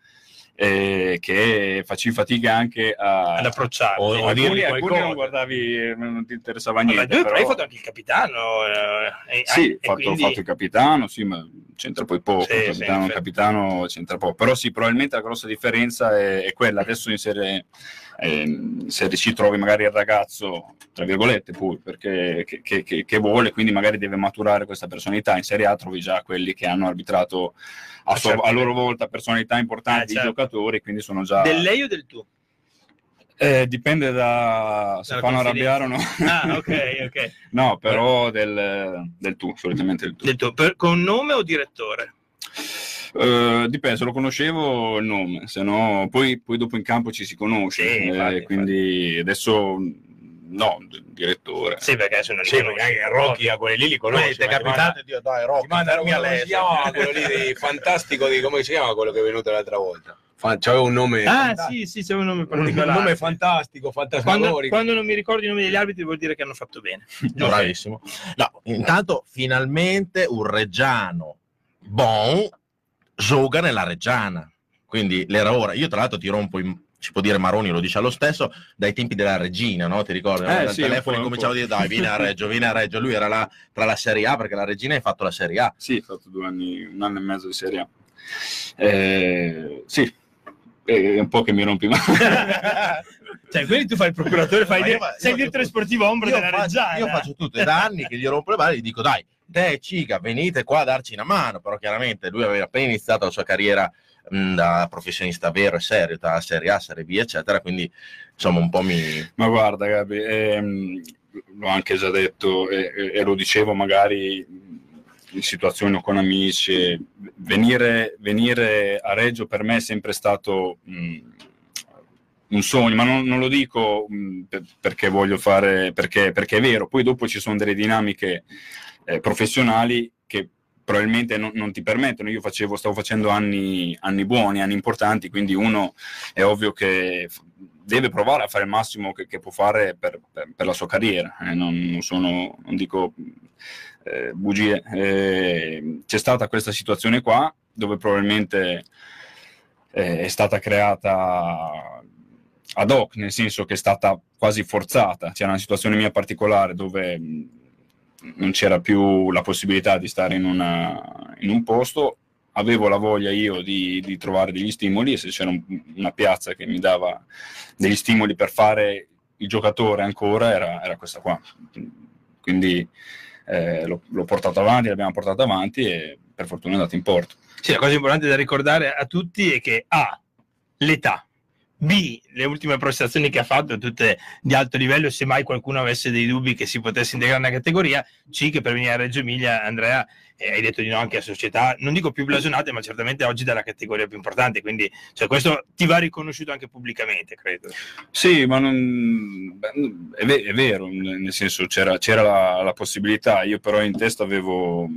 eh, che facevi fatica anche a... ad approcciare. O- o alcuni, alcuni non guardavi, non ti interessava niente. tu però hai fatto anche il capitano. eh, Sì, ho fatto, quindi- fatto il capitano, sì, ma c'entra poi poco. Sì, il sì, capitano, effetti. capitano c'entra poco. Però sì, probabilmente la grossa differenza è, è quella. Adesso in serie, ehm, in serie C trovi magari il ragazzo, tra virgolette, poi, perché, che, che- che- vuole, quindi magari deve maturare questa personalità. In Serie A trovi già quelli che hanno arbitrato a, sua- certo. a loro volta personalità importanti Eh, certo. di giocatori, quindi sono già... Del lei o del tu? Eh, dipende da se fanno arrabbiare o no. Ah, ok, ok. no, però del, del tu, solitamente del tu. Del tu. Per- con nome o direttore? Eh, dipende, se lo conoscevo il nome, se no poi, poi dopo in campo ci si conosce, Sì, eh, infatti, quindi adesso no, direttore. Sì, perché adesso non li Sì, conosci. perché anche Rocky a quelli lì li conosci. Ti è capitato dire, dai, Rocco, manda a lei. quello lì di fantastico di come si chiama quello che è venuto l'altra volta. C'aveva un nome Ah, sì, sì, c'è un nome un particolare. nome fantastico, Quando, fantasmagorico. quando non mi ricordo i nomi degli arbitri vuol dire che hanno fatto bene. Bravissimo. No, intanto finalmente un reggiano bon gioca nella reggiana. Quindi l'era ora. Io tra l'altro ti rompo in si può dire Maroni lo dice lo stesso dai tempi della regina no? ti ricordi? Eh, Dal sì, telefono cominciavo a dire dai vieni a Reggio vieni a Reggio lui era là tra la Serie A perché la regina ha fatto la Serie A Sì, ho fatto due anni, un anno e mezzo di Serie A. Eh, sì, è un po' che mi rompi mano. Cioè, quindi tu fai il procuratore, fai Ma dire- io sei io il direttore sportivo ombra io della faccio, Reggiana. io faccio tutto è da anni che gli rompo le balle e gli dico dai te ciga venite qua a darci una mano però chiaramente lui aveva appena iniziato la sua carriera mh, da professionista vero e serio tra Serie A, Serie B eccetera quindi insomma un po' mi Ma guarda, Gabi, ehm, l'ho anche già detto e, e- lo dicevo magari in situazioni o con amici, venire, venire a Reggio per me è sempre stato mh, un sogno, ma non, non lo dico perché voglio fare, perché, perché è vero, poi dopo ci sono delle dinamiche eh, professionali che probabilmente non, non ti permettono. Io facevo, stavo facendo anni, anni buoni, anni importanti, quindi uno è ovvio che deve provare a fare il massimo che, che può fare per, per- per la sua carriera. eh, non, non sono, non dico eh, bugie. Eh, c'è stata questa situazione qua dove probabilmente eh, è stata creata ad hoc, nel senso che è stata quasi forzata. C'era una situazione mia particolare dove non c'era più la possibilità di stare in, una- in un posto. Avevo la voglia io di, di trovare degli stimoli e se c'era un- una piazza che mi dava degli stimoli per fare il giocatore ancora era, era questa qua. Quindi eh, l'ho, l'ho portato avanti, l'abbiamo portato avanti e per fortuna è andato in porto. Sì, la cosa importante da ricordare a tutti è che A, l'età, B, le ultime prestazioni che ha fatto, tutte di alto livello, se mai qualcuno avesse dei dubbi che si potesse integrare nella categoria, C, che per venire a Reggio Emilia, Andrea, eh, hai detto di no anche a società, non dico più blasonate, ma certamente oggi dalla categoria più importante, quindi cioè, questo ti va riconosciuto anche pubblicamente, credo. Sì, ma non, è, è vero, nel senso c'era, c'era la, la possibilità, io però in testa avevo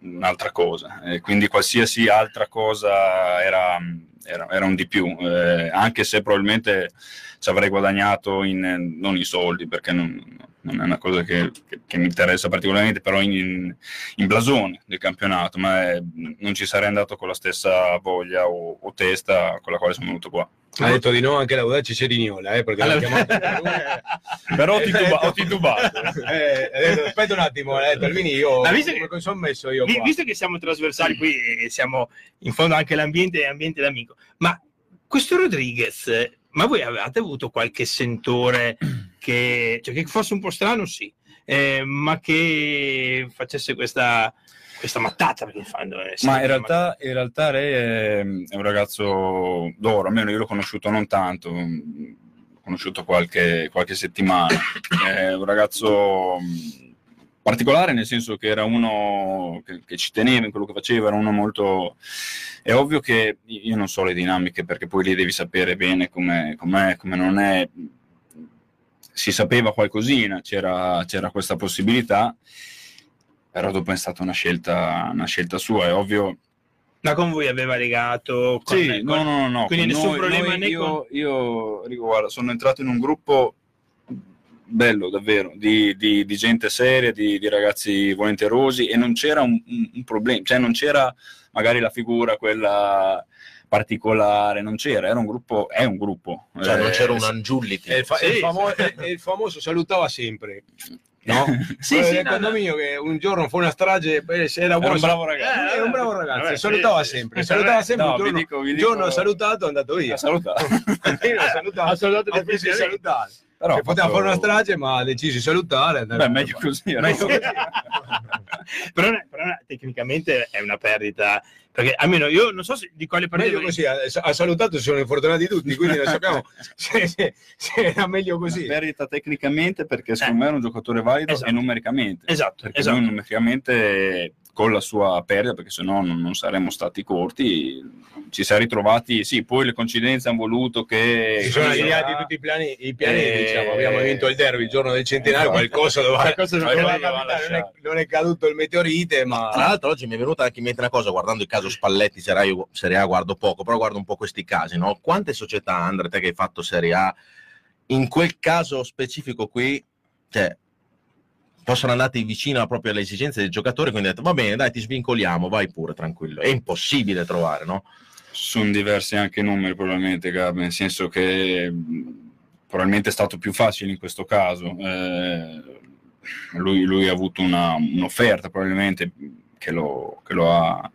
un'altra cosa, e quindi qualsiasi altra cosa era, era- era un di più, eh, anche se probabilmente ci avrei guadagnato in, non in soldi, perché non, non è una cosa che, che- che mi interessa particolarmente, però in, in, in blasone del campionato, ma eh, non ci sarei andato con la stessa voglia o, o testa con la quale sono venuto qua. Ha detto di no anche l'Audace Cerignola, eh, perché l'ha Allora- Però ho tituba- ho titubato. Eh, detto, aspetta un attimo, ha detto Alvini, io Ma visto che- sono messo io qua? visto che siamo trasversali qui e siamo in fondo anche l'ambiente è ambiente d'amico, ma questo Rodriguez, ma voi avevate avuto qualche sentore che, cioè, che fosse un po' strano, sì, eh, ma che facesse questa, questa mattata? Perché fanno, Ma in realtà, in realtà lei è, è un ragazzo d'oro, almeno io l'ho conosciuto non tanto, l'ho conosciuto qualche, qualche settimana. È un ragazzo particolare nel senso che era uno che, che ci teneva in quello che faceva, era uno molto... È ovvio che io non so le dinamiche perché poi lì devi sapere bene come com'è, come non è. Si sapeva qualcosina, c'era, c'era questa possibilità, però dopo è stata una scelta, una scelta sua, è ovvio. Ma con voi aveva legato? Con, Sì, con- no, no, no, no. Quindi nessun noi- problema noi- né io, con... io, Rico, guarda, sono entrato in un gruppo bello, davvero, di, di- di gente seria, di, di ragazzi volenterosi e non c'era un, un- un problema, cioè non c'era magari la figura quella particolare, non c'era, era un gruppo, è un gruppo. Cioè, non Eh, c'era un Angiulliti. E il, fa- Sì, il famo- il famoso salutava sempre. No? Sì, Quello sì, del no, condominio che un giorno fu una strage, eh, se era, Era buono, un bravo ragazzo. Eh, era un bravo ragazzo, Vabbè, salutava sì, sempre, salutava sempre, No, un vi giorno, dico- vi un dico- giorno ha salutato è andato via. Ha salutato. Io l'ho salutato, Ha salutato ha salutare. Però ha poteva fatto- fare una strage, ma ha deciso di salutare. Beh, meglio così. era. Meglio così. però, però tecnicamente è una perdita perché almeno io non so se, di quale partita Meglio così, ha, ha salutato, si sono infortunati tutti, quindi non sappiamo se, se- se era meglio così. Perdita tecnicamente perché secondo me era un giocatore valido Esatto. e numericamente. esatto, Perché esatto. noi numericamente con la sua perdita, perché sennò non, non saremmo stati corti, ci siamo ritrovati, sì, poi le coincidenze hanno voluto che... Si sono allineati tutti i piani, i piani Eh, diciamo, abbiamo vinto il derby il giorno del centenario, qualcosa doveva, Qualcosa doveva doveva non, è, non è caduto il meteorite, ma Tra l'altro oggi mi è venuta anche in mente una cosa, guardando il caso Spalletti, Serie A, io Serie A guardo poco, però guardo un po' questi casi, no? Quante società, Andre, te che hai fatto Serie A, in quel caso specifico qui, cioè, possono andare vicino proprio alle esigenze del giocatore, quindi ha detto, va bene, dai, ti svincoliamo, vai pure, tranquillo. È impossibile trovare, no? Sono diversi anche i numeri probabilmente, Gab, nel senso che probabilmente è stato più facile in questo caso. Eh, lui, lui ha avuto una- un'offerta probabilmente che lo, che lo ha,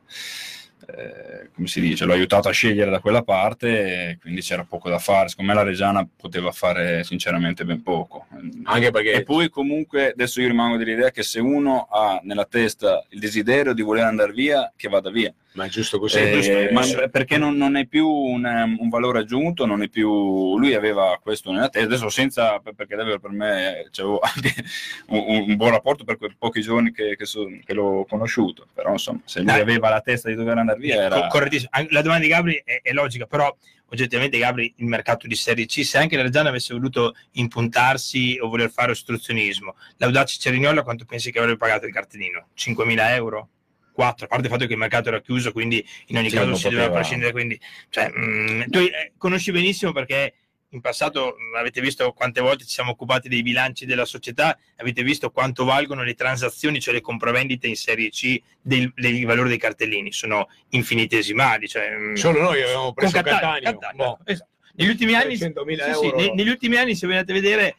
eh, come si dice, l'ha aiutato a scegliere da quella parte, quindi c'era poco da fare. Secondo me la Reggiana poteva fare sinceramente ben poco. anche perché E poi comunque adesso io rimango dell'idea che se uno ha nella testa il desiderio di voler andare via, che vada via. Ma è giusto così. Eh, giusto, eh, ma perché non, non è più un, um, un valore aggiunto, non è più lui aveva questo nella testa, adesso senza perché davvero per me c'avevo anche un, un buon rapporto per quei pochi giorni che, che so- che l'ho conosciuto, però insomma se lui Dai. aveva la testa di dover andare via era Co- correttissimo. La domanda di Gabri è, è logica, però oggettivamente Gabri il mercato di Serie C, se anche la Reggiana avesse voluto impuntarsi o voler fare ostruzionismo, l'Audace Cerignola quanto pensi che avrebbe pagato il cartellino? 5.000 euro? 4, a parte il fatto che il mercato era chiuso, quindi in ogni Sì, caso si doveva poteva. prescindere. Quindi, cioè, mm, tu eh, conosci benissimo perché in passato mh, avete visto quante volte ci siamo occupati dei bilanci della società, avete visto quanto valgono le transazioni, cioè le compravendite in serie C dei, dei valori dei cartellini, sono infinitesimali. Cioè, mh, Solo noi avevamo preso Catania, Catania. Catania, Boh. esatto. Negli ultimi anni, 300.000 sì, sì, ne- negli ultimi anni, se andate a vedere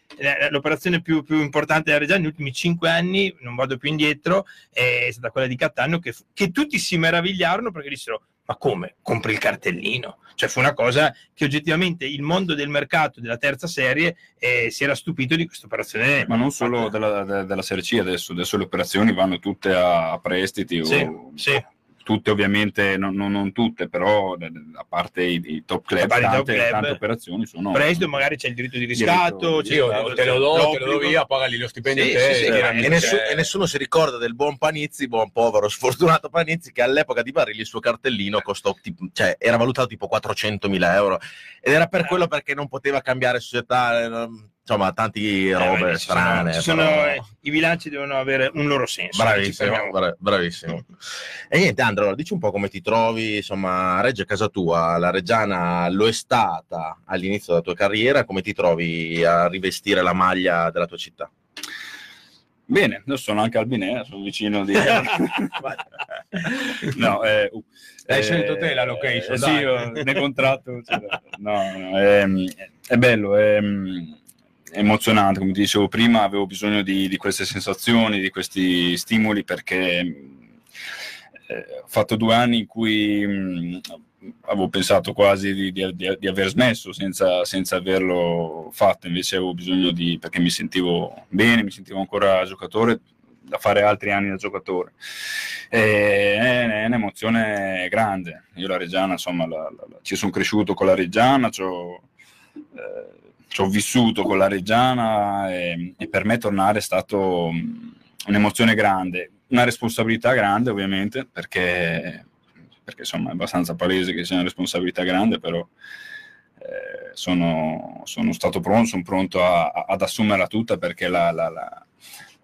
l'operazione più, più importante della Reggiana, negli ultimi cinque anni, non vado più indietro, è stata quella di Cattaneo, che, che tutti si meravigliarono perché dissero: Ma come? Compri il cartellino? Cioè, fu una cosa che oggettivamente il mondo del mercato della terza serie eh, si era stupito di questa operazione. Ma non solo della, de- della Serie C adesso, adesso le operazioni vanno tutte a, a prestiti, Sì, o- sì. Tutte ovviamente, non, non- non tutte, però eh, a parte i, i top club, i top tante, club, tante operazioni sono... Prestito, magari c'è il diritto di riscatto, c'è Io te lo do, te lo do via, pagali lo stipendio Sì, te. sì, sì, chiaramente. E, nessu- cioè, e nessuno si ricorda del buon Panizzi, buon povero sfortunato Panizzi, che all'epoca di Barili il suo cartellino costò, tipo- cioè, era valutato tipo 400.000 euro. Ed era per Eh. quello perché non poteva cambiare società, eh, insomma, tanti Eh, robe vedi, ci sono- strane. ci sono, però- eh, I bilanci devono avere un loro senso. Bravissimo, fermiamo. bra- bravissimo. E niente, Andro, allora, dici un po' come ti trovi, insomma, a Reggio è casa tua, la Reggiana lo è stata all'inizio della tua carriera, come ti trovi a rivestire la maglia della tua città? Bene, adesso sono anche al Binea, sono vicino di... no, eh, uh, Hai eh, scelto te la location, eh, dai. sì, io nel contratto. da- no, no, ehm, è bello, è, è emozionante, come ti dicevo prima, avevo bisogno di, di queste sensazioni, di questi stimoli perché eh, ho fatto due anni in cui mh, avevo pensato quasi di, di- di- aver smesso senza, senza averlo fatto, invece avevo bisogno di, perché mi sentivo bene, mi sentivo ancora giocatore, da fare altri anni da giocatore. E è, è un'emozione grande. Io la Reggiana, insomma, la- la- la- ci sono cresciuto con la Reggiana, ci ho, eh, ci ho vissuto con la Reggiana e, e per me tornare è stato mh, un'emozione grande, una responsabilità grande ovviamente, perché, perché insomma è abbastanza palese che sia una responsabilità grande, però eh, sono, sono stato pronto, sono pronto a- a- ad assumerla tutta perché la- la- la-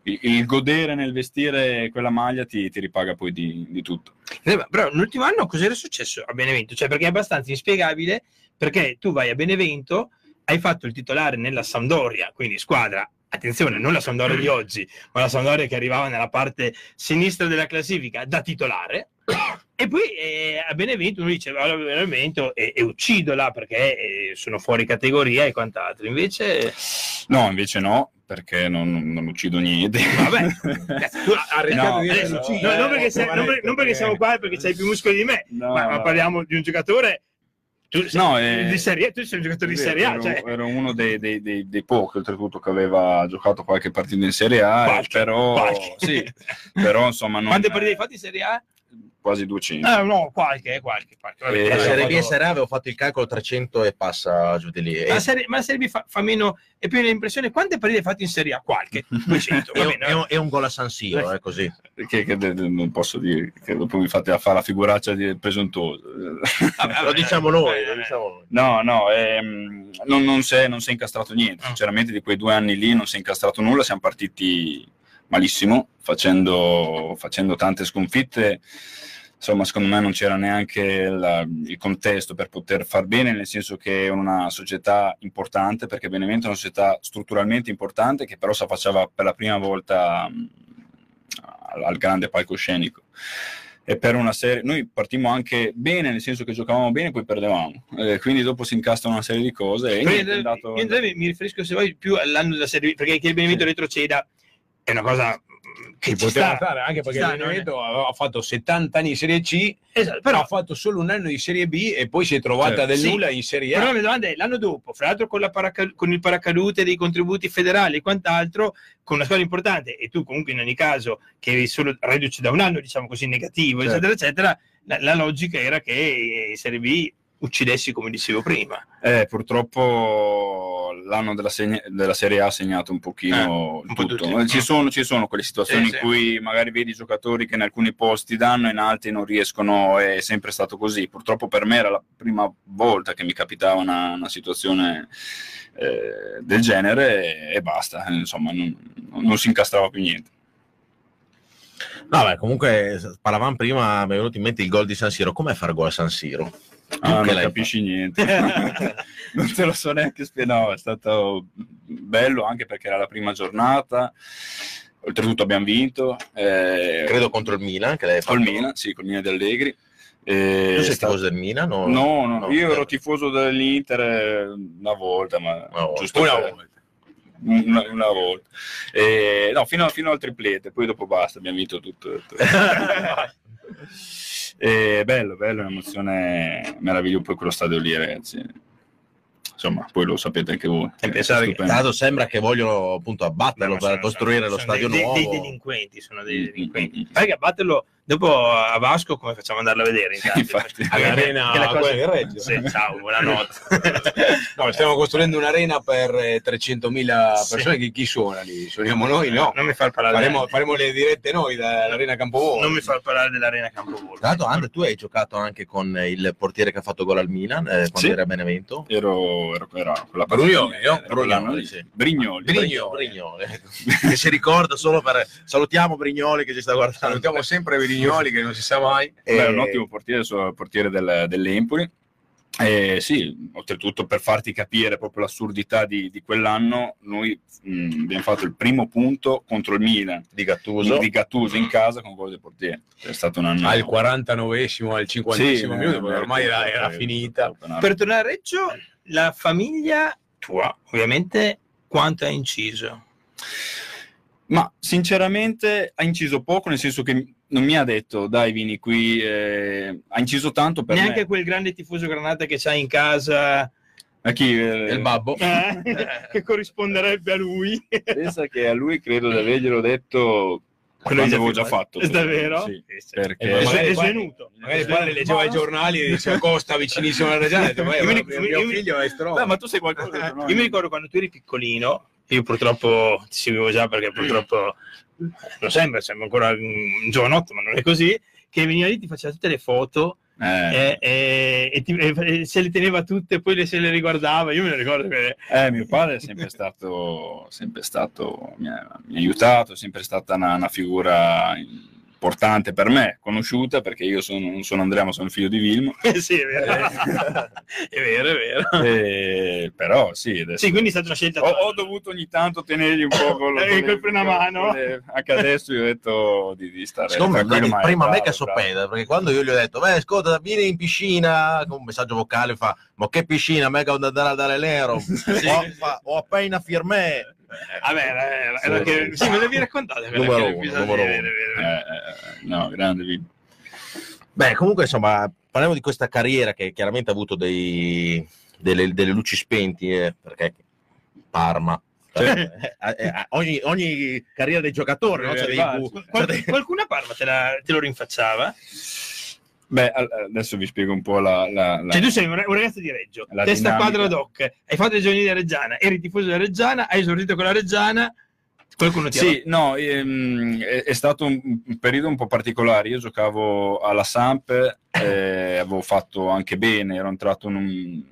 il, il godere nel vestire quella maglia ti, ti ripaga poi di, di tutto. Eh, Però l'ultimo anno cos'era successo a Benevento? Cioè, perché è abbastanza inspiegabile, perché tu vai a Benevento, hai fatto il titolare nella Sampdoria, quindi squadra, attenzione, non la Sampdoria di oggi, ma la Sampdoria che arrivava nella parte sinistra della classifica da titolare, e poi eh, a Benevento uno dice vado a Benevento e, e uccido là perché eh, sono fuori categoria e quant'altro. Invece, No, invece no, perché non, non uccido niente. vabbè, tu No, adesso, no, eh, non, perché sei- non per- non perché siamo qua perché c'hai più muscoli di me, No, ma, ma no. parliamo di un giocatore tu sei, No, eh, di serie tu sei un giocatore di Serie A, ero, cioè, ero uno dei, dei- dei- dei pochi, oltretutto, che aveva giocato qualche partita in Serie A, Qualche, però, qualche. sì, però insomma non, quante partite hai fatto in Serie A? Quasi 200. Ah, no, qualche, qualche, qualche. Vabbè, Eh, La dai, Serie B e fatto- Serie A avevo fatto il calcolo 300 e passa giù di lì. ma, E- serie, ma la Serie B fa, fa meno, è più l'impressione, quante partite hai fatto in Serie A? Qualche, 200, va e- bene, e un- e un gol a San Siro, è così. Che, che de- de- non posso dire che dopo mi fate a fare la figuraccia di presuntuoso. Vabbè, Lo vabbè, diciamo vabbè, noi, vabbè. lo diciamo noi. No, no, ehm, non, non si è, non si è incastrato niente. Ah. Sinceramente, di quei due anni lì non si è incastrato nulla. Siamo partiti malissimo, facendo, facendo tante sconfitte. Insomma, secondo me non c'era neanche la- il contesto per poter far bene, nel senso che è una società importante, perché Benevento è una società strutturalmente importante che però si affacciava per la prima volta mh, al, al grande palcoscenico. E per una serie noi partimmo anche bene nel senso che giocavamo bene poi perdevamo. Eh, quindi dopo si incastrano una serie di cose e niente, andato- mi, riferisco se vuoi più all'anno della Serie B, perché che il Benevento retroceda è una cosa mm, che Ci poteva sta. stare anche perché sta, Benevento aveva fatto 70 anni in Serie C, Esatto, però però ha fatto solo un anno di Serie B e poi si è trovata Certo. del Sì. nulla in Serie Però A. la mia domanda è l'anno dopo, fra l'altro con, la paraca- con il paracadute dei contributi federali e quant'altro, con una squadra importante, e tu comunque in ogni caso che eri solo reduce da un anno, diciamo così, negativo, Certo. eccetera, eccetera, la, la logica era che in Serie B uccidessi come dicevo prima. Eh, purtroppo l'anno della, segna- della Serie A ha segnato un pochino Eh, un po' tutto. tutti. Ci, sono, ci sono quelle situazioni Sì, in sì. cui magari vedi giocatori che in alcuni posti danno e in altri non riescono, è sempre stato così. Purtroppo per me era la prima volta che mi capitava una, una situazione eh, del genere e, e basta, insomma non, non si incastrava più niente. No, beh, comunque parlavamo prima, mi è venuto in mente il gol di San Siro. Com'è far gol a San Siro? Ah, non capisci niente. non te lo so neanche spiegare. No, è stato bello anche perché era la prima giornata. Oltretutto abbiamo vinto. eh, Credo contro il Milan, che l'hai fatto. col Milan, sì, col Milan di Allegri. Eh, Tu sei stato- tifoso del Milan? o- No, no, no, io eh. ero tifoso dell'Inter eh, una volta, ma Una volta. giusto Una per- volta. Una, una volta. Eh, no, fino, fino al triplete, poi dopo basta, abbiamo vinto tutto. tutto. Eh, bello, bello, un'emozione meravigliosa poi quello stadio lì, ragazzi. Insomma, poi lo sapete anche voi. E pensare che-. Tanto sembra che vogliono appunto abbatterlo No, per sono- costruire sono- lo sono stadio dei, nuovo. Dei, dei delinquenti, sono dei Mm, delinquenti. mm, mm. Perché a batterlo dopo a Vasco come facciamo ad andarlo a vedere? Infatti. All'arena che la cosa- del Reggio. Sì, ciao, buonanotte. No, stiamo costruendo un'arena per eh, 300.000 persone. Chi, chi suona lì? Suoniamo noi? No. Non mi far parlare, Faremo, faremo le dirette noi dall'arena Campovolo. non mi far parlare dell'Arena Campovolo. Tra l'altro, Andre, tu hai giocato anche con il portiere che ha fatto gol al Milan eh, quando Sì. era a Benevento. Ero, ero, era quella Brignoli, no? era quell'anno lì. sì. Brignoli. Brignoli. Brignoli, che si ricorda solo per salutiamo Brignoli che ci sta guardando. Salutiamo sempre Vignoli che non si sa mai. Beh, è un Eh, ottimo portiere, so- portiere del- dell'Empoli. Eh, sì, oltretutto per farti capire proprio l'assurdità di, di quell'anno, noi mh, abbiamo fatto il primo punto contro il Milan di Gattuso. di Gattuso in casa con gol del portiere. È stato un anno Al 49esimo, al 50esimo Sì, minuto, eh, ormai era, era eh, finita. Per tornare a Reggio, la famiglia tua, ovviamente, quanto ha inciso? Ma sinceramente ha inciso poco, nel senso che non mi ha detto dai vieni qui, eh, ha inciso tanto per Neanche me. quel grande tifoso granata che c'hai in casa, A chi? Eh, il babbo. eh, che corrisponderebbe a lui. Pensa che a lui credo di averglielo detto Quello già avevo già fatto. È davvero? Sì, perché... Eh, È, magari svenuto. Magari il padre leggeva i giornali e diceva Costa vicinissimo alla Reggiana. e ha detto, "Ma Io mi- mio, mio io mi- figlio è stronzo. Ma tu sei qualcosa. no? Io mi ricordo quando tu eri piccolino, io purtroppo ti seguivo già perché purtroppo non sembra, sembra ancora un giovanotto, ma non è così, che veniva lì ti faceva tutte le foto Eh, e, e- ti- e- se le teneva tutte poi le, se le riguardava. Io me le ricordo che eh, mio padre è sempre stato, sempre stato mi, ha, mi ha aiutato, è sempre stata una, una figura importante per me, conosciuta perché io sono, non sono Andrea, ma sono il figlio di Vilmo. Eh, sì, è vero. è vero, è vero. Eh, però sì, adesso Sì, quindi è stata una scelta ho, ho dovuto ogni tanto tenergli un po' con, Eh, con frenamano. con le- anche adesso io ho detto di, di stare Secondo me prima me bravo, che è bravo. soppenda, perché quando io gli ho detto, beh, ascolta, vieni in piscina, con un messaggio vocale fa, ma che piscina, mega da andare dare l'ero, ho, fa- ho appena firmé. Vabbè, era, era- era Sì, che, sì. me l'avevi raccontato. quella Numero uno, numero uno. vero. Eh, eh, no, grande Vilmo. Beh, comunque, insomma, parliamo di questa carriera che chiaramente ha avuto dei- delle, delle luci spenti, eh, perché Parma. cioè, eh, eh, ogni, ogni carriera dei giocatori, no? C'è dei bu- Qual- c'è dei- qualcuno a Parma te, la- te lo rinfacciava? Beh, al- adesso vi spiego un po' la... la- la- Cioè, tu sei un, ra- un ragazzo di Reggio, La testa dinamica. quadra doc, hai fatto i giorni della Reggiana, eri tifoso della Reggiana, hai esordito con la Reggiana, qualcuno ti Sì, no, ehm, è, è stato un, un periodo un po' particolare. Io giocavo alla Samp, eh, avevo fatto anche bene, ero entrato in un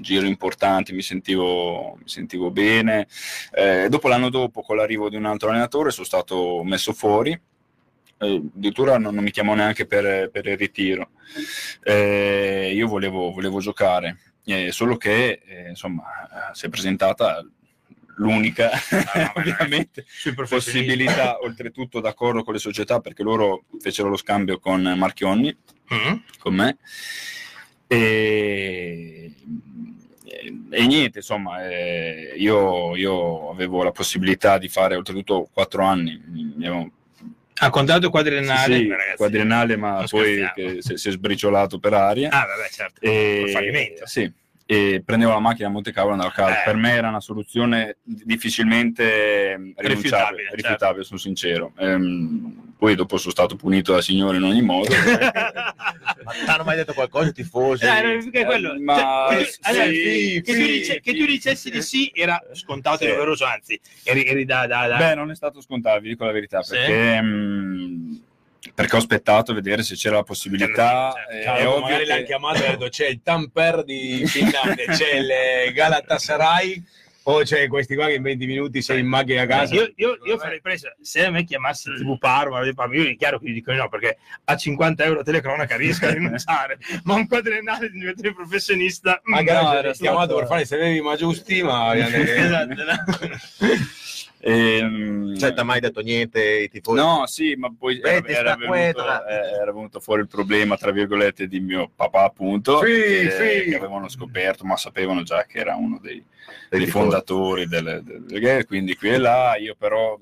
giro importante, mi sentivo, mi sentivo bene. Eh, dopo l'anno dopo, con l'arrivo di un altro allenatore, sono stato messo fuori. Eh, addirittura non, non mi chiamò neanche per, per il ritiro. Eh, io volevo, volevo giocare, eh, solo che eh, insomma si è presentata l'unica Ah, ovviamente possibilità, oltretutto d'accordo con le società, perché loro fecero lo scambio con Marchionni, Mm? con me. E, e niente, insomma, eh, io, io avevo la possibilità di fare oltretutto quattro anni. mi avevo- Ha contato quadriennale, sì, sì, ragazzi. quadriennale, ma poi si, si è sbriciolato per aria. Ah, vabbè, certo. E, fallimento. sì, e prendevo la macchina a Monte Carlo e andavo a casa. Eh. Per me era una soluzione difficilmente Rifiutabile, rinunciabile, certo. rifiutabile, sono sincero. Ehm, poi dopo sono stato punito dal Signore in ogni modo. Ma ti hanno mai detto qualcosa i tifosi? Eh, che quello. Eh, ma Cioè, sì, allora, sì, che, tu sì, dice- che tu dicessi di sì era scontato e doveroso, anzi, eri, eri da, da, da- Beh, non è stato scontato, vi dico la verità, Sì. perché, mh, perché ho aspettato a vedere se c'era la possibilità. Certo, eh, Cavolo, è ovvio magari che- l'hanno chiamato e ha detto c'è il Tamper di Finlandia, c'è il Galatasaray, O c'è questi qua che in 20 minuti sei in macchina a casa. Io, io, io farei presa, se a me chiamasse TV Parma, io è chiaro che gli dico di no, perché a 50 euro telecronaca riesco a rinunciare, ma un quadriennale di diventare professionista... Anche no, no, chiamato per fare i sereni ma giusti, ma Esatto. Ehm, Cioè, ti ha mai detto niente i tifosi? No, sì, ma poi era, Vedi, era sta venuto, eh, era venuto fuori il problema, tra virgolette, di mio papà, appunto, Sì, che, sì. che avevano scoperto, ma sapevano già che era uno dei, Dei fondatori delle, delle quindi qui e là, io però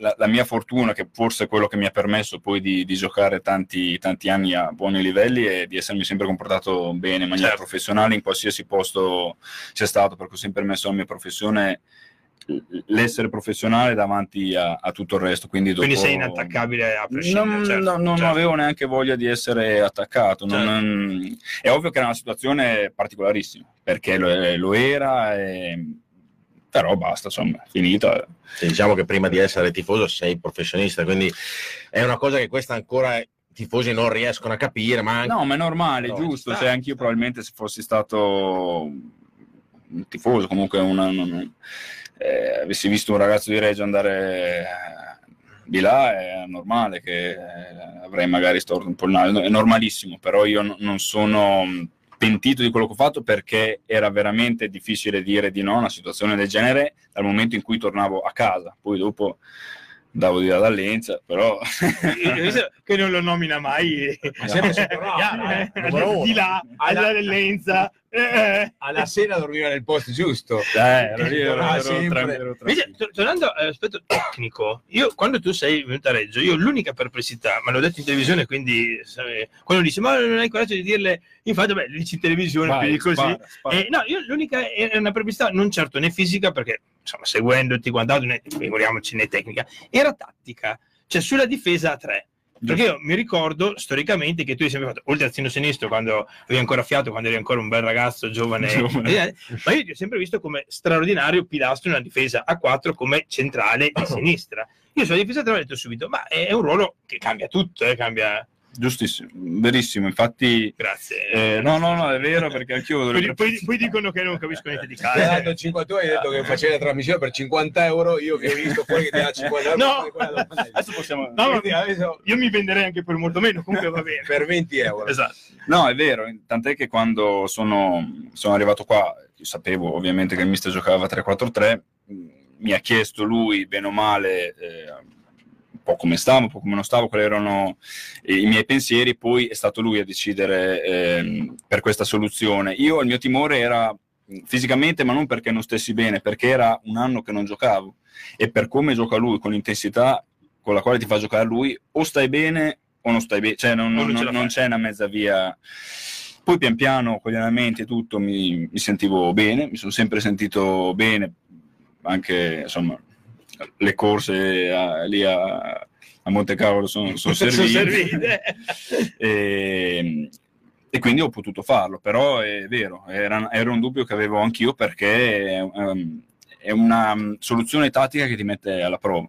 la, la mia fortuna, che forse è quello che mi ha permesso poi di, di giocare tanti, tanti anni a buoni livelli, è di essermi sempre comportato bene in maniera Certo. professionale in qualsiasi posto sia stato, perché ho sempre messo la mia professione l'essere professionale davanti a, a tutto il resto quindi, dopo, Quindi sei inattaccabile a prescindere. non, certo, no- non certo. avevo neanche voglia di essere attaccato. non- è ovvio che era una situazione particolarissima perché lo, lo era, e- però basta, insomma, è finita. Diciamo che prima di essere tifoso sei professionista, quindi è una cosa che questa ancora i tifosi non riescono a capire, ma anche... No, ma è normale, No, giusto. sta, Cioè, anch'io probabilmente se fossi stato un tifoso, comunque una, un- eh, avessi visto un ragazzo di Reggio andare eh, di là, è normale che eh, avrei magari storto un po' il naso. È normalissimo, però io n- non sono mh, pentito di quello che ho fatto perché era veramente difficile dire di no a una situazione del genere dal momento in cui tornavo a casa. Poi dopo andavo di là da Lenza, però... Visto che non lo nomina mai Ma sempre Eh, eh, uno. di là alla dell'Enza eh. alla sera dormiva nel posto giusto. Eh, Ah, tornando all'aspetto tecnico, io quando tu sei venuto a Reggio, io l'unica perplessità, ma l'ho detto in televisione, quindi sai, quando dice ma non hai il coraggio di dirle, infatti, beh, dici in televisione, Vai, quindi così. spara, spara. Eh, no, io l'unica è una perplessità, non certo né fisica, perché insomma, seguendoti, guardando, figuriamoci né tecnica, era tattica, cioè sulla difesa a tre. Perché io mi ricordo storicamente che tu hai sempre fatto, oltre al terzino sinistro, quando avevi ancora fiato, quando eri ancora un bel ragazzo giovane, Giovane. eh, ma io ti ho sempre visto come straordinario pilastro in una difesa a 4 come centrale di sinistra. Io sulla difesa a 3 ho detto subito, ma è un ruolo che cambia tutto, eh, cambia... Giustissimo, verissimo. Infatti, Grazie. eh, no, no, no, è vero perché anch'io poi, poi- poi dicono che non capisco niente di ha calcio. 50 tu hai detto che facevi la trasmissione per 50 euro, io che ho visto fuori che ti dà 50 euro. No. Adesso possiamo. No, ma Quindi adesso io mi venderei anche per molto meno, comunque va bene. per 20 euro. Esatto. No, è vero, tant'è che quando sono, sono arrivato qua, io sapevo ovviamente che il mister giocava 3-4-3, mh, mi ha chiesto lui, bene o male, eh, po' come stavo, un po' come non stavo, quali erano eh, i miei pensieri, poi è stato lui a decidere ehm, per questa soluzione. Io il mio timore era fisicamente, ma non perché non stessi bene, perché era un anno che non giocavo e per come gioca lui, con l'intensità con la quale ti fa giocare lui, o stai bene o non stai bene, cioè non, non non- non c'è una mezza via. Poi pian piano con gli allenamenti e tutto mi, mi sentivo bene, mi sono sempre sentito bene, anche insomma le corse a- lì a, a Monte Carlo sono, sono Sono servite. servite. e, e quindi ho potuto farlo, però è vero, era, era un dubbio che avevo anch'io perché ehm, è una mm, soluzione tattica che ti mette alla prova.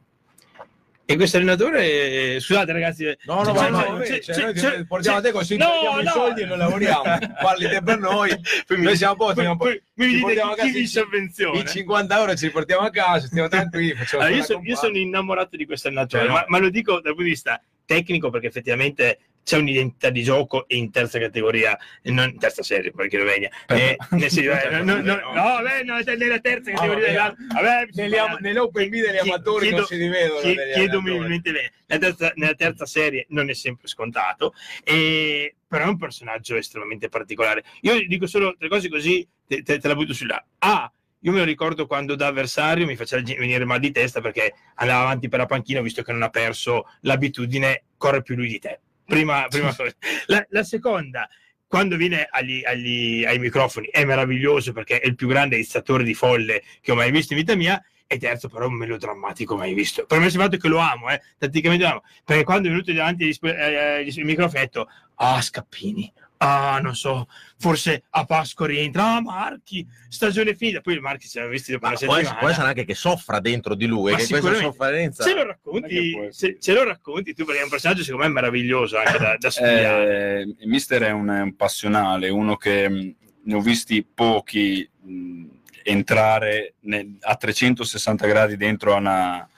E questo allenatore, eh, scusate ragazzi, No, no, c'è- ma no, cioè, noi ti c'è- portiamo a te così no, prendiamo i no. soldi e non lavoriamo. Parli te per noi. Poi mi- Noi siamo a posto, poi- poi mi dite chi casa vi i- sovvenziona. I 50 euro ci riportiamo a casa, stiamo tranquilli. Allora, io, so- io sono innamorato di questo allenatore, Cioè, ma, ma lo dico dal punto di vista tecnico perché effettivamente c'è un'identità di gioco e in terza categoria, non in terza serie, perché lo vegna. Eh, nel senso, eh, no, no, no, vabbè, no, nella terza Ah, categoria vabbè. dell'altro. Vabbè, am- nell'open B degli amatori chiedo- non si rivedono. chiedo allenatori. umilmente bene. Terza- nella terza serie non è sempre scontato, e- però è un personaggio estremamente particolare. Io dico solo tre cose così, te, te- te la butto sulla. A. Io me lo ricordo quando da avversario mi faceva venire mal di testa perché andava avanti per la panchina visto che non ha perso l'abitudine, corre più lui di te. Prima, prima cosa. La, la seconda, quando viene agli- agli- ai microfoni, è meraviglioso perché è il più grande izzatore di folle che ho mai visto in vita mia. E terzo, però, un melodrammatico mai visto. Per me è fatto che lo amo, eh, tatticamente lo amo. Perché quando è venuto davanti sp- eh, agli microfoni ha detto, ah, Scappini, ah, non so, forse a Pasqua rientra, ah, Marchi, stagione finita. Poi il Marchi si era visto dopo Ma una settimana. può essere anche che soffra dentro di lui, Ma che questa sofferenza... Se lo racconti, se, se lo racconti tu, perché è un personaggio secondo me meraviglioso anche da, da studiare. Eh, il mister è un, è un passionale, uno che mh, ne ho visti pochi mh, entrare nel- a 360 gradi dentro a una,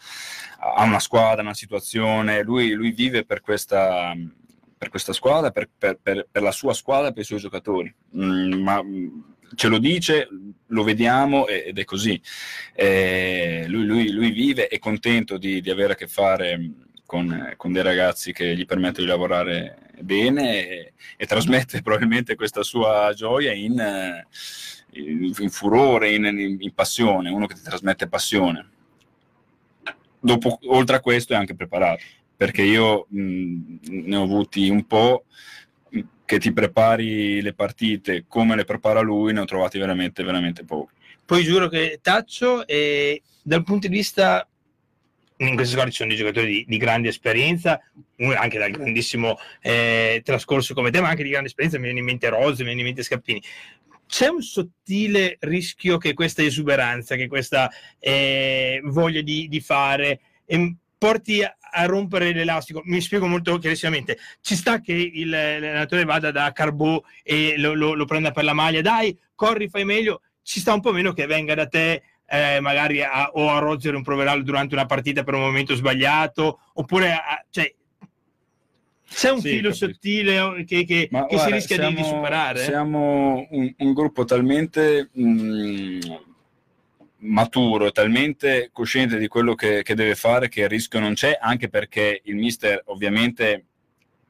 a una squadra, una situazione. Lui, lui vive per questa, per questa squadra, per, per- per- per la sua squadra, per i suoi giocatori. Mm, ma mm, ce lo dice, lo vediamo ed è così. Eh, lui, lui- lui vive, è contento di, di avere a che fare mm, con, con dei ragazzi che gli permettono di lavorare bene e, e trasmette probabilmente questa sua gioia in, eh, in- in furore, in, in- in passione, uno che ti trasmette passione. Dopo, oltre a questo è anche preparato, perché io mh, ne ho avuti un po' che ti prepari le partite come le prepara lui, ne ho trovati veramente, veramente poco. Poi giuro che Taccio, eh, dal punto di vista, in queste squadre ci sono dei giocatori di, di grande esperienza, anche dal grandissimo eh, trascorso come te, ma anche di grande esperienza, mi viene in mente Rose, mi viene in mente Scappini. C'è un sottile rischio che questa esuberanza, che questa eh, voglia di, di fare, em, porti a, rompere l'elastico. Mi spiego molto chiarissimamente. Ci sta che il, l'allenatore vada da Carbò e lo, lo- lo prenda per la maglia, dai, corri, fai meglio. Ci sta un po' meno che venga da te eh, magari a, o a roggere un proverarlo durante una partita per un momento sbagliato, oppure a- cioè, c'è un Sì, filo capisco. sottile oh, che, che- Ma che si guarda, rischia di- di, siamo- superare? Siamo un, un gruppo talmente mh, maturo, e talmente cosciente di quello che, che deve fare che il rischio non c'è, anche perché il mister ovviamente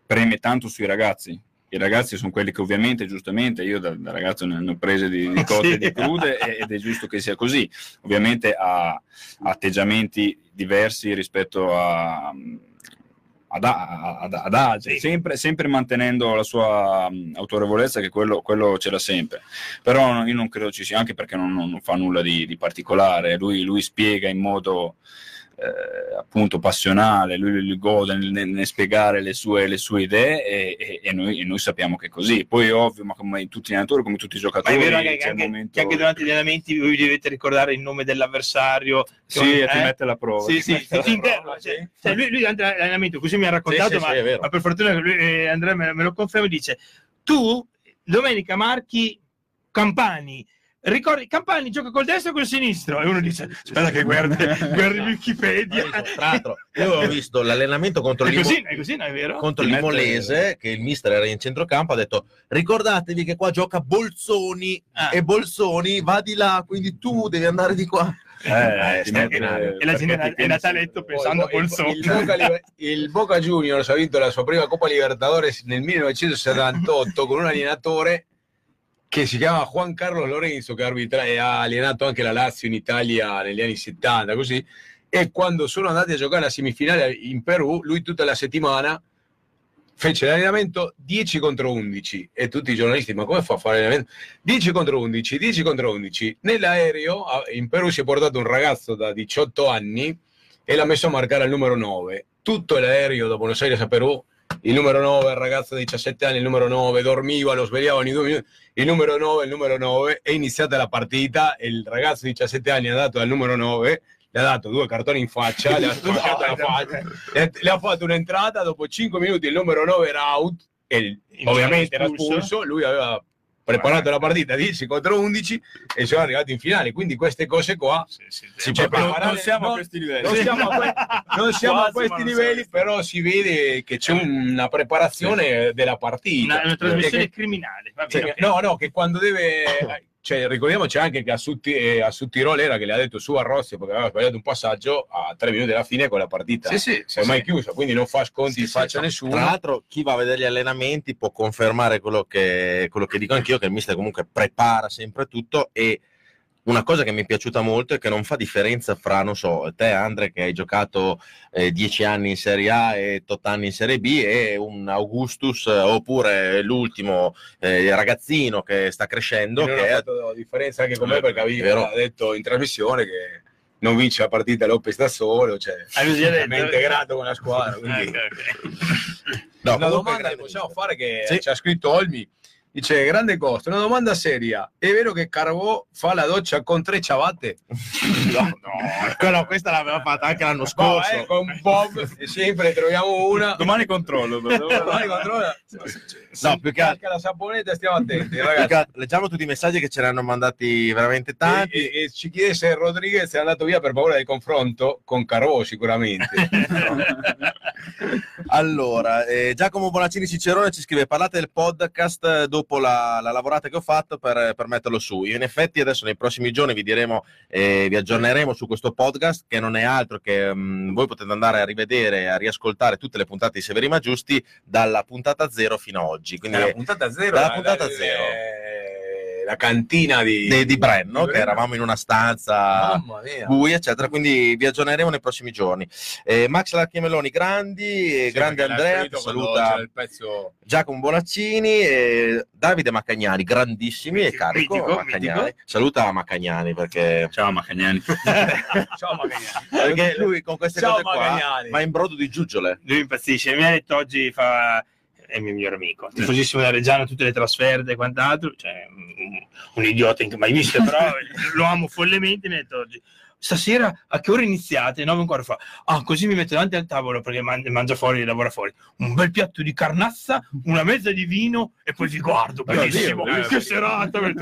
preme tanto sui ragazzi. I ragazzi sono quelli che ovviamente, giustamente, io da, da ragazzo ne ho prese di, di cotte Sì. e di crude ed è giusto che sia così. Ovviamente ha atteggiamenti diversi rispetto a, ad, ad, ad altri, sempre, sempre mantenendo la sua mh, autorevolezza, che quello, quello ce l'ha sempre. Però io non credo ci sia, anche perché non, non fa nulla di, di particolare. Lui, lui spiega in modo eh, appunto passionale, lui, lui gode nel, nel- spiegare le sue, le sue idee e, e- e noi, e noi sappiamo che è così. Poi è ovvio, ma come tutti gli allenatori, come tutti i Ma giocatori, è vero anche, momento- che anche durante gli allenamenti voi dovete ricordare il nome dell'avversario. Sì, ti Eh? mette alla prova. Sì, Ti sì, alla sì, prova, interno, sì. cioè, cioè, lui, lui durante l'allenamento così mi ha raccontato, Sì, sì, ma, ma per fortuna lui, eh, Andrea me, me lo conferma, dice tu domenica marchi Campani. Ricordi, Campani gioca col destro o col sinistro? E uno dice: Aspetta, che guardi, guardi Wikipedia. Tra l'altro, io ho visto l'allenamento contro È l'Imo- così, è così, no, è vero? contro Ti il Limolese, che il mister era in centrocampo, ha detto ricordatevi che qua gioca Bolzoni Ah. e Bolzoni va di là, quindi tu devi andare di qua. Eh, Eh, straordinario. E la gente è nata a letto pensando a Poi, il- Bolzoni. Il, Boca, il Boca Juniors ha vinto la sua prima Coppa Libertadores nel 1978 con un allenatore che si chiama Juan Carlos Lorenzo, che arbitra- e ha allenato anche la Lazio in Italia negli anni 70, così. E quando sono andati a giocare la semifinale in Perù, lui tutta la settimana fece l'allenamento 10 contro 11 e tutti i giornalisti ma come fa a fare l'allenamento? 10 contro 11 10 contro 11 nell'aereo in Perù si è portato un ragazzo da 18 anni e l'ha messo a marcare al numero 9 tutto l'aereo da Buenos Aires a Perù il numero 9 il ragazzo di 17 anni il numero 9 dormiva lo svegliava ogni due minuti il numero 9 il numero 9 è iniziata la partita il ragazzo di 17 anni ha dato al numero 9 le ha dato due cartoni in faccia, le ha spaccato la faccia, le, le ha fatto un'entrata, dopo 5 minuti il numero 9 era out, il- ovviamente era espulso, lui aveva preparato la partita 10 contro 11 e sono arrivati in finale, quindi queste cose qua Sì, Cioè, proprio- preparare- non siamo no, a questi livelli. non siamo a, que- non siamo a Quasi, questi ma non livelli, siamo- però si vede che c'è una preparazione della partita. Una, una trasmissione Perché- criminale. Va cioè, bene, ok. No, no, che quando deve. Cioè, ricordiamoci anche che a, Sutti, eh, a Suttirol era che le ha detto su a Rossi perché aveva sbagliato un passaggio a tre minuti alla fine con la partita Sì, sì, sì, ormai sì. chiusa, quindi non fa sconti Sì, in faccia a no. nessuno. Tra l'altro, chi va a vedere gli allenamenti può confermare quello che, quello che dico anch'io, che il mister comunque prepara sempre tutto e una cosa che mi è piaciuta molto è che non fa differenza fra, non so, te Andre che hai giocato eh, 10 anni in Serie A e 8 anni in Serie B e un Augustus eh, oppure l'ultimo eh, ragazzino che sta crescendo non che ha è fatto differenza anche con me Eh, perché è ha detto in trasmissione che non vince la partita Lopez da solo, cioè mi ha integrato con la squadra. quindi- Ok, ok. No, una domanda che possiamo fare che Sì. ci ha scritto Olmi Dice, grande costo, una domanda seria. È vero che Carbò fa la doccia con tre ciabatte? No, no, quello- questa l'aveva fatta anche l'anno scorso. No, eh, con Bob sempre troviamo una. Domani controllo. però. Domani controlla. No, più che la saponetta, stiamo attenti, ragazzi. Leggiamo tutti i messaggi che ce ne hanno mandati veramente tanti. E, e- e ci chiede se Rodriguez è andato via per paura del confronto con Carbò, sicuramente. Allora, eh, Giacomo Bonaccini Cicerone ci scrive: Parlate del podcast eh, dopo la, la lavorata che ho fatto per, per metterlo su. Io, in effetti, adesso nei prossimi giorni vi diremo, eh, vi aggiorneremo su questo podcast, che non è altro che mm, voi potete andare a rivedere, a riascoltare tutte le puntate di Severi Ma Giusti dalla puntata zero fino ad oggi. Quindi Dalla puntata zero, Dalla la- puntata zero. eh, la cantina di, di, di Brenno, di che eravamo in una stanza buia, eccetera. Quindi vi aggiorneremo nei prossimi giorni. Eh, Max Larchiameloni, grandi, eh, Sì, grande Andrea, che quando saluta pezzo Giacomo Bonaccini, e Davide Maccagnani, grandissimi e carico. mitico, Maccagnani. mitico. Saluta Maccagnani perché, Ciao Macagnani. Ciao Magagnani. perché lui con queste Ciao cose qua va in brodo di giuggiole. Lui impazzisce. Mi ha detto oggi fa è il mio migliore amico, tifosissimo della Reggiana, tutte le trasferte e quant'altro, cioè un, un idiota che mai visto, però lo amo follemente, mi ha detto oggi stasera a che ora iniziate? 9 e un quarto fa. Ah, così mi metto davanti al tavolo perché man- mangia fuori e lavora fuori. Un bel piatto di carnazza, una mezza di vino e poi vi guardo. Oddio, Bellissimo. eh, che serata! eh.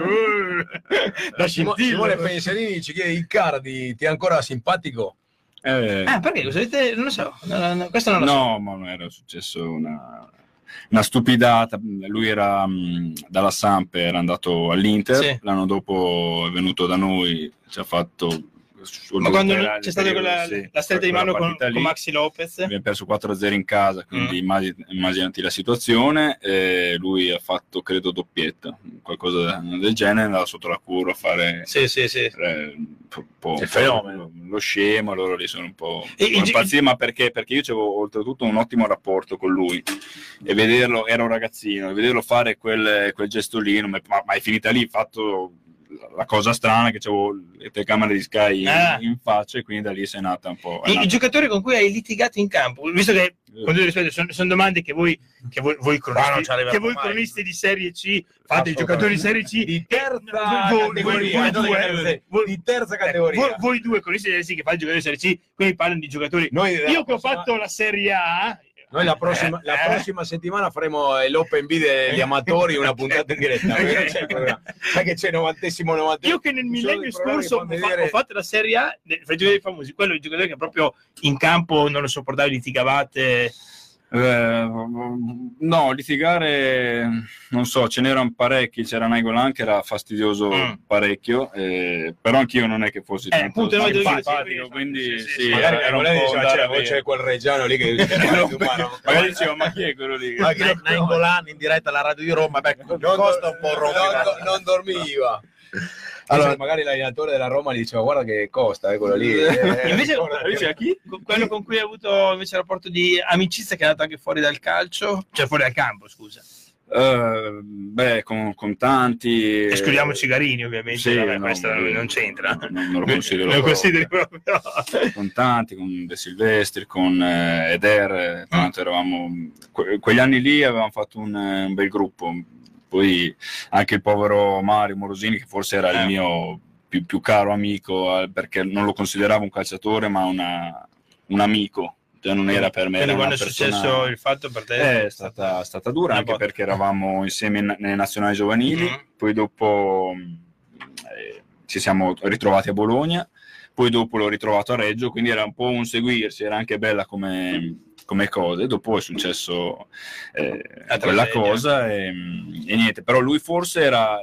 Da. Simone Penserini ci chiede Icardi, ti è ancora simpatico? Eh, Ah, perché? Cosa? Non lo so. No, no, no, questo non lo so. no, ma non era successo una, una stupidata. Lui era mh, dalla Samp, era andato all'Inter, Sì. l'anno dopo è venuto da noi, ci ha fatto... Ma quando c'è stata quella, sì, la stretta di mano con, lì. con Maxi Lopez, abbiamo perso 4-0 in casa, quindi Mm. immaginati la situazione. E lui ha fatto, credo, doppietta, qualcosa del genere, andava sotto la curva a fare sì, sì, sì. eh, un po', fenomeno. lo scemo, loro lì sono un po', E- un po' impazziti, ma perché? Perché io avevo oltretutto un ottimo rapporto con lui e vederlo, era un ragazzino, e vederlo fare quel, quel gestolino, ma, ma è finita lì, fatto la cosa strana che avevo le telecamere di Sky Ah. in faccia e quindi da lì sei nata un po'. I, i nata- giocatori con cui hai litigato in campo, visto che con tutto il rispetto, sono, sono domande che voi, che voi, voi cronisti, che voi cronisti di Serie C fate, i giocatori di Serie C Di terza voi- voi- categoria, voi due- categoria, voi- di terza eh, categoria. voi, voi due cronisti di Serie C che fate i giocatori di Serie C, quindi parlano di giocatori. Noi, Io che ho fatto la Serie A, Noi la prossima, la eh. prossima settimana faremo l'Open B degli amatori, una puntata in diretta. il. Sai che c'è il novantesimo, novantesimo. io che nel millennio dei scorso ho, vedere- ho fatto la Serie A de- fra i giocatori famosi, quello i giocatori che proprio in campo non lo sopportavi, litigavate. Eh, no, litigare, non so, ce n'erano parecchi, c'era Naigolan che era fastidioso Mm. parecchio, eh, però anch'io non è che fossi Eh, tanto simpatico, quindi sì, sì, sì, sì, Magari era po' diceva, andare c'è, a vedere. c'è quel reggiano lì che Magari dicevo, ma chi è quello lì? Ma chi- Nai- Nainggolan in diretta alla radio di Roma, beh, costa un po' rompere. non, non dormiva. Allora- magari l'allenatore della Roma gli diceva guarda che costa eh, quello lì. Eh, Invece, guarda- invece a chi? Con- Quello con cui hai avuto invece rapporto di amicizia che è andato anche fuori dal calcio, cioè fuori dal campo, scusa. Eh, beh, con, con tanti. eh, Escludiamo Cigarini, ovviamente, sì, vabbè, no, questa lui- non c'entra. Non, non lo considero. Non lo proprio. consideri proprio. con tanti, con De Silvestri, con eh, Eder, eh, Mm. tanto eravamo, que- quegli anni lì avevamo fatto un, eh, un bel gruppo, poi anche il povero Mario Morosini che forse era Eh. il mio più, più caro amico eh, perché non lo consideravo un calciatore ma una- un amico, cioè non era per me. Quindi quando è persona- successo il fatto per te? eh, è stata, stata dura anche botta. perché eravamo insieme in- nelle nazionali giovanili, Mhm. poi dopo mh, eh, ci siamo ritrovati a Bologna, poi dopo l'ho ritrovato a Reggio, quindi era un po' un seguirsi, era anche bella come, come cosa. E dopo è successo eh, La quella cosa e, e niente, però lui forse era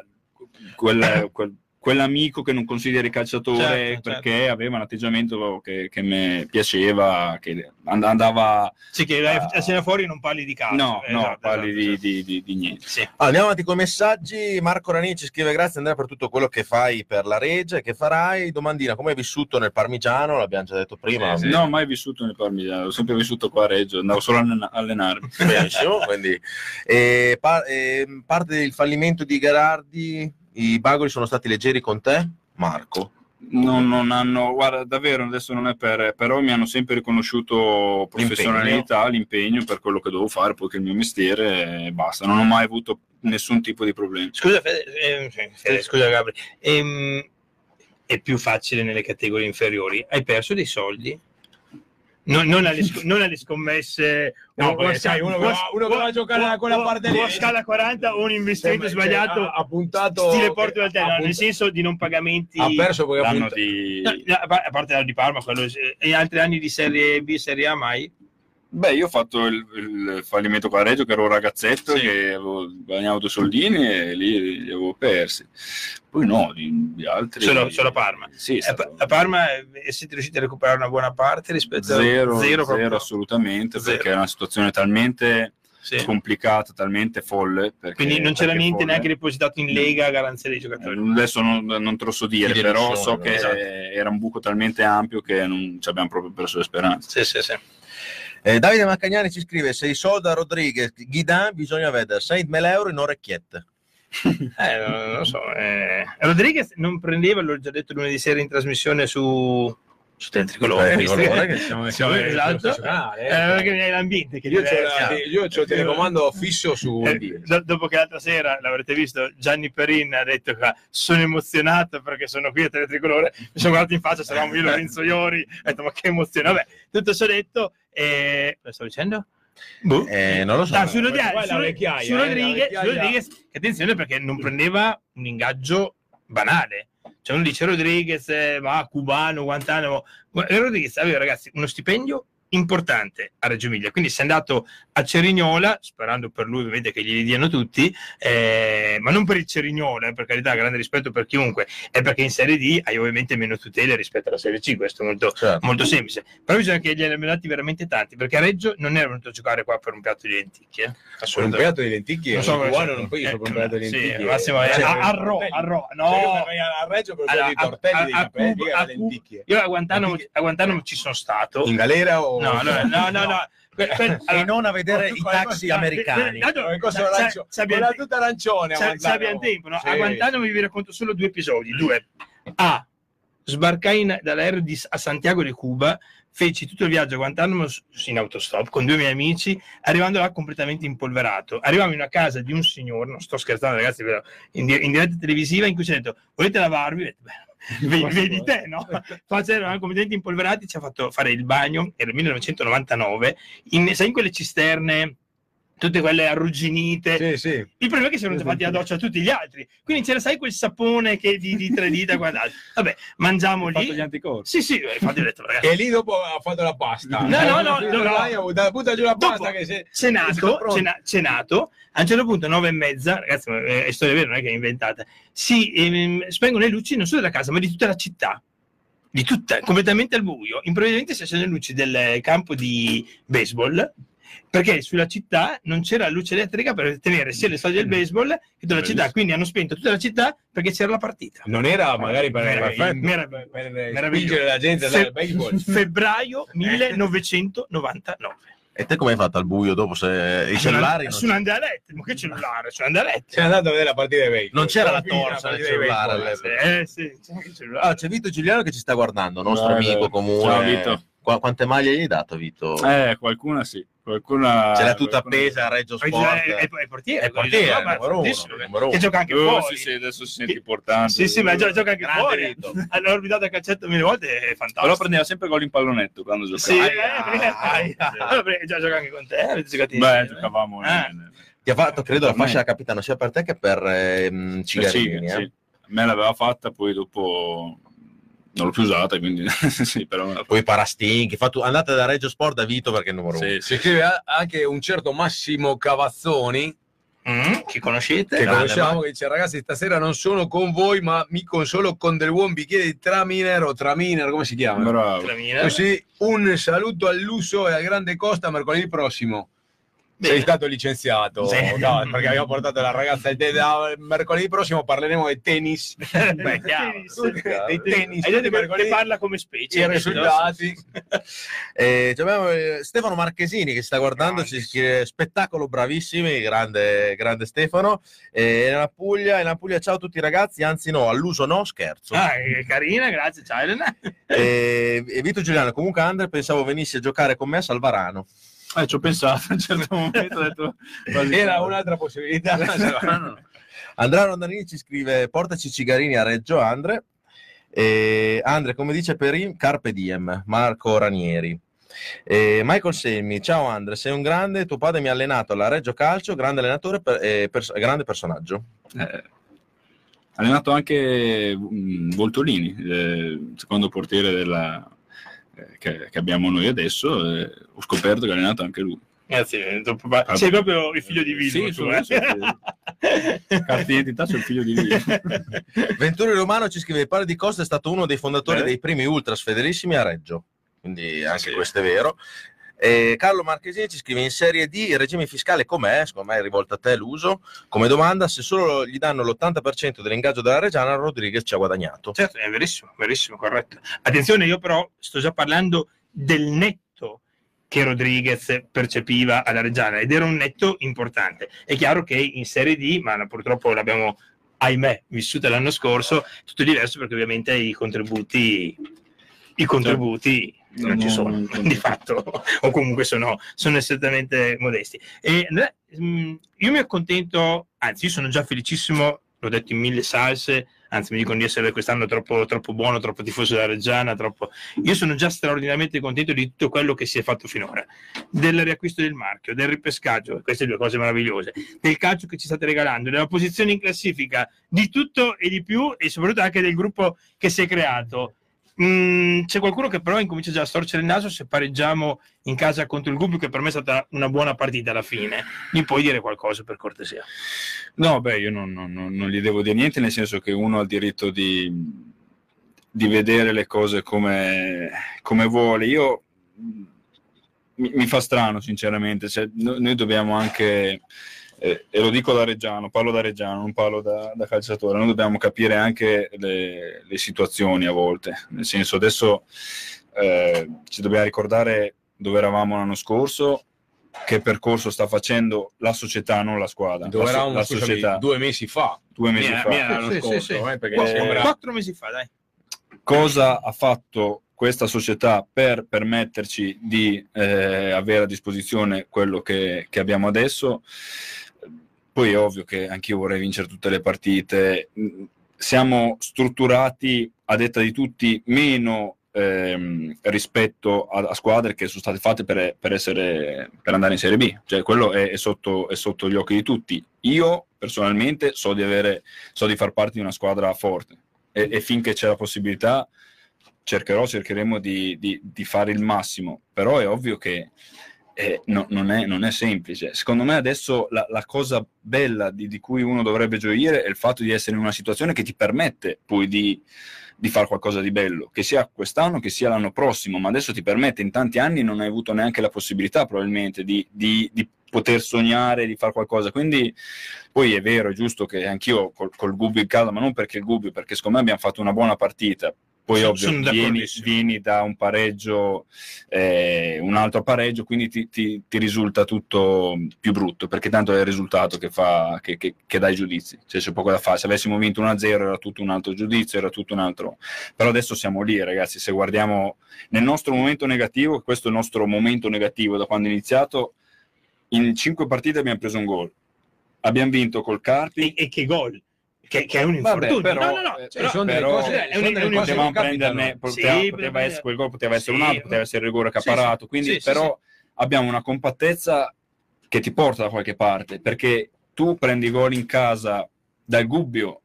quel- quel- quell'amico che non consideri calciatore Certo, perché aveva un atteggiamento che, che mi piaceva, che and- andava... Sì, che Ah. a cena fuori non parli di calcio. No, no, Esatto, parli esatto, di, esatto. di- di- di niente. Sì. Allora, andiamo avanti con i messaggi. Marco Rani ci scrive: Grazie Andrea per tutto quello che fai per la Reggia e che farai. Domandina: come hai vissuto nel Parmigiano? L'abbiamo già detto prima. No, ho mai vissuto nel Parmigiano, ho sempre vissuto qua a Reggio, andavo solo a allen- allenarmi. Benissimo. Quindi, eh, pa- eh, parte del fallimento di Gerardi, i Bagoli sono stati leggeri con te, Marco. non, non hanno, guarda, davvero adesso non è per, però mi hanno sempre riconosciuto professionalità, l'impegno per quello che devo fare, poi che è il mio mestiere e basta. Non ho mai avuto nessun tipo di problema. Scusa, Fede, ehm, Fede, scusa Gabri, ehm, è più facile nelle categorie inferiori. Hai perso dei soldi? Non, non alle, non alle scommesse, No, perché poi sai, uno che o- va- uno che va a giocare da quella o- parte lì. scala 40 o un investimento Sembra- sbagliato cioè, ha- ha puntato- stile Porto del Terra, nel senso di non pagamenti Ha perso perché L'anno di... No, no, a parte l'anno di Parma quello, eh, e altri anni di Serie B, Serie A mai? Beh, io ho fatto il, il fallimento con la Reggio, che ero un ragazzetto, Sì. che avevo guadagnato due soldini e lì li avevo persi. Poi no, di, di altri... Solo- solo a Parma. Sì, A, stato a Parma eh, siete riusciti a recuperare una buona parte rispetto zero, a zero, proprio. assolutamente, Zero. perché è una situazione talmente Sì. complicata, talmente folle. perché- Quindi non c'era niente folle. neanche depositato in Lega a garanzia dei giocatori. Adesso non, non te lo so dire, Di però so che esatto. era un buco talmente ampio che non ci abbiamo proprio perso le speranze. Sì, sì, sì. Eh, Davide Maccagnani ci scrive: Se i soldi a Rodriguez, Guidan, bisogna vedere 6.000 euro in orecchiette. Eh, non, non lo so. eh. Rodriguez non prendeva, l'ho già detto lunedì sera in trasmissione su, su Teletricolore. Eh, visto Tricolore, che- Siamo, siamo Esatto. eh. Eh, perché è l'ambiente che Io la- io c'ho il telecomando fisso su Eh, do- dopo che l'altra sera l'avrete visto, Gianni Perin ha detto che sono emozionato perché sono qui a Teletricolore. Mi sono guardato in faccia, c'eravamo io, Lorenzo Iori. Ho detto, ma che emozione. Vabbè, tutto ciò detto, e... cosa sto dicendo? Boh. Eh, non lo so. Ah, su, è la su- vecchiaia, su eh, Rodriguez, su Rodriguez, che attenzione perché non prendeva un ingaggio banale. Cioè uno dice Rodriguez, eh, ma cubano, Guantanamo. Gu- Rodriguez aveva ragazzi uno stipendio importante a Reggio Emilia, quindi si è andato a Cerignola, sperando per lui ovviamente che glieli diano tutti, eh, ma non per il Cerignola, eh, per carità, grande rispetto per chiunque, è perché in Serie D hai ovviamente meno tutele rispetto alla Serie C, questo è molto, Certo. molto semplice. Però bisogna che gliene abbiano dati veramente tanti, perché a Reggio non era venuto a giocare qua per un piatto di lenticchie. eh. Per un piatto di lenticchie, Non so un si- non puoi eh, per un piatto di sì, lenticchie. Massimo, eh, Cioè, a- per a i Ro- a Ro- no. Cioè, a Reggio per i a- tortelli a- a e a Cuba- lenticchie. Io a Guantanamo, a Guantanamo ci sono stato. In galera o... No, no, no, no, no. Que- que- E non a vedere i taxi americani. quella tutta arancione se abbiamo tempo, no? Sì. A Guantanamo vi racconto solo due episodi. Due. A. Sbarcai in- dall'aereo di- a Santiago di Cuba, feci tutto il viaggio a Guantanamo in autostop con due miei amici, arrivando là completamente impolverato. Arriviamo in una casa di un signore, non sto scherzando ragazzi, però, in, in diretta televisiva, in cui ci ha detto, volete lavarvi? "Beh, Vedi, vedi te, no? Faccia eravamo completamente impolverati, ci ha fatto fare il bagno, era il 1999, in, sai in quelle cisterne, tutte quelle arrugginite, Sì, sì. il problema è che si erano già fatti la doccia tutti gli altri. Quindi c'era, sai, quel sapone che di, di tre dita, guardate. Vabbè, mangiamo fatto gli lì. anticorpi. Sì, sì, infatti ho detto, ragazzi. E lì dopo ha fatto la pasta. No, no, no, Sì, no, no. buttato- Butta giù la Dopo, pasta che se... cenato, cena- cenato, a un certo punto, nove e mezza, ragazzi, ma è storia vera, non è che è inventata, si ehm, spengono le luci non solo della casa, ma di tutta la città. Di tutta, completamente al buio. Improvvisamente si accendono le luci del campo di baseball, perché sulla città non c'era luce elettrica per tenere sia le soglie del baseball che tutta la città. Quindi hanno spento tutta la città perché c'era la partita. Non era magari per, Meraviglioso. per, per, per spingere la gente a andare al baseball. Febbraio 1999. E te come hai fatto al buio dopo se i cellulari non su un andalette, ma che cellulare? Su un andalette. Sei andato a vedere la partita di baseball. Non c'era la torcia del cellulare. Eh sì, c'è anche il cellulare. Ah, c'è Vito Giuliano che ci sta guardando, nostro Guarda. amico comune. Ciao, Vito. Qua- quante maglie gli hai dato, Vito? Eh, qualcuna sì. Qualcuna... Ce l'ha tutta qualcuna- appesa a Reggio Sport. È, è, è portiere, È portiere, numero uno, numero uno. che gioca anche Oh, fuori. sì, sì, adesso si sente importante. Sì, sì, ma gio- gioca anche Grande fuori. Allora, orbitato a calcetto mille volte è fantastico. Però prendeva sempre gol in pallonetto quando giocava. Sì, eh, Aia, perché- aia. Allora, perché già gioca anche con te. Avete giocato Beh, insieme. giocavamo in- Ti ha fatto, credo, la fascia da capitano sia per te che per ehm, Cigarini. Sì, eh. sì. A me l'aveva fatta, poi dopo non l'ho più usata, quindi sì, però Poi Parastinchi, fa tu- andate da Reggio Sport da Vito perché è il numero uno. Sì, Si scrive anche un certo Massimo Cavazzoni Mm, chi conoscete? che Grande, conosciamo ma- che dice ragazzi stasera non sono con voi ma mi consolo con del buon bicchiere di Traminer o Traminer come si chiama? Bravo. Tramina. Così un saluto al Lusso e al Grande Costa mercoledì prossimo Sei stato licenziato, Sì. no, perché abbiamo portato la ragazza al te- da- mercoledì prossimo parleremo di tennis. Beh, chiaro. dei tennis. Hai detto mercoledì. parla come specie. I risultati. Eh, ci abbiamo eh, Stefano Marchesini che sta guardando, ci scrive spettacolo bravissimi, grande, grande Stefano. Eh, nella Puglia, in Puglia, ciao a tutti ragazzi, anzi no, all'uso no, scherzo. Ah, carina, grazie, ciao Elena. Eh, Vito Giuliano, comunque Andre pensavo venissi a giocare con me a Salvarano. Eh, ci ho pensato a un certo momento, ho detto, quasi- Era un'altra possibilità. Andrea Rondanini ci scrive portaci cigarini a Reggio Andre. E Andre, come dice Perin, Carpe Diem, Marco Ranieri. E Michael Semmi, ciao Andre, sei un grande, tuo padre mi ha allenato alla Reggio Calcio, grande allenatore e pers- grande personaggio. Eh, ha allenato anche mm, Voltolini, eh, secondo portiere della, che, che abbiamo noi adesso. eh, ho scoperto che ha allenato anche lui. Grazie, ba- sei proprio il figlio di Vilmo. Sì, tu, sono- eh? sono- Carta di identità sul figlio di lui. Venturi Romano ci scrive: Padre di Costa è stato uno dei fondatori Eh. dei primi ultras fedelissimi a Reggio. Quindi anche questo è vero. E Carlo Marchesini ci scrive in Serie D il regime fiscale com'è? Secondo me è rivolta a te l'uso. Come domanda, se solo gli danno l'80% dell'ingaggio della Reggiana, Rodriguez ci ha guadagnato. Certo, è verissimo, verissimo, corretto. Attenzione, io però sto già parlando del netto che Rodriguez percepiva alla Reggiana ed era un netto importante. È chiaro che in Serie D, ma purtroppo l'abbiamo, ahimè, vissuta l'anno scorso, tutto diverso perché ovviamente i contributi, i contributi No, non ci no, sono, non- non- di fatto, o comunque sono, sono estremamente modesti. E mh, io mi accontento, anzi, io sono già felicissimo, l'ho detto in mille salse, anzi mi dicono di essere quest'anno troppo, troppo buono, troppo tifoso della Reggiana, troppo... Io sono già straordinariamente contento di tutto quello che si è fatto finora, del riacquisto del marchio, del ripescaggio, queste due cose meravigliose, del calcio che ci state regalando, della posizione in classifica, di tutto e di più e soprattutto anche del gruppo che si è creato. Mm, c'è qualcuno che però incomincia già a storcere il naso se pareggiamo in casa contro il Gubbio, che per me è stata una buona partita alla fine. Gli puoi dire qualcosa per cortesia? No, beh, io non, non- non- gli devo dire niente, nel senso che uno ha il diritto di, di vedere le cose come, come vuole. Io mi, mi fa strano, sinceramente. Cioè, no- noi dobbiamo anche, eh, e lo dico da Reggiano, parlo da Reggiano, non parlo da, da calciatore, noi dobbiamo capire anche le, le situazioni a volte. Nel senso, adesso eh, ci dobbiamo ricordare dove eravamo l'anno scorso. Che percorso sta facendo la società, non la squadra? Dove la, eravamo la scusami, società. due mesi fa. Due mesi Mia- fa. mia l'anno Sì, scorso, sì, eh, perché Qu- sembra- Quattro mesi fa, dai. Cosa ha fatto questa società per permetterci di eh, avere a disposizione quello che, che abbiamo adesso? Poi è ovvio che anch'io vorrei vincere tutte le partite. Siamo strutturati a detta di tutti meno ehm, rispetto a, a squadre che sono state fatte per, per essere, per andare in Serie B. Cioè, quello è, è sotto, è sotto gli occhi di tutti. Io personalmente so di, avere, so di far parte di una squadra forte e, e finché c'è la possibilità cercherò, cercheremo di, di- di fare il massimo, però è ovvio che eh, no- non, è, non è semplice. Secondo me adesso la, la cosa bella di, di cui uno dovrebbe gioire è il fatto di essere in una situazione che ti permette poi di, di fare qualcosa di bello, che sia quest'anno, che sia l'anno prossimo, ma adesso ti permette, in tanti anni non hai avuto neanche la possibilità probabilmente di, di- poter sognare, di fare qualcosa. Quindi poi è vero, è giusto che anch'io col, col Gubbio in casa, ma non perché il Gubbio, perché secondo me abbiamo fatto una buona partita. Poi Sono- ovvio, sono vieni, vieni da un pareggio, eh, un altro pareggio, quindi ti, ti- ti risulta tutto più brutto, perché tanto è il risultato che, fa, che, che- che dà i giudizi. Cioè, c'è poco da fare. Se avessimo vinto 1-0 era tutto un altro giudizio, era tutto un altro... Però adesso siamo lì, ragazzi, se guardiamo nel nostro momento negativo, questo è il nostro momento negativo da quando è iniziato, in cinque partite abbiamo preso un gol. Abbiamo vinto col Carpi, E, e che gol! Che, che è un Vabbè, infortunio. però, no, no, no. eh, però- sono delle però- cose, è un- è un- potevamo prenderne, poteva, Sì, poteva poteva- essere, quel gol poteva essere Sì, un altro, poteva essere il rigore sì, sì. caparato, quindi Sì, sì, però abbiamo una compattezza che ti porta da qualche parte, perché tu prendi gol in casa dal Gubbio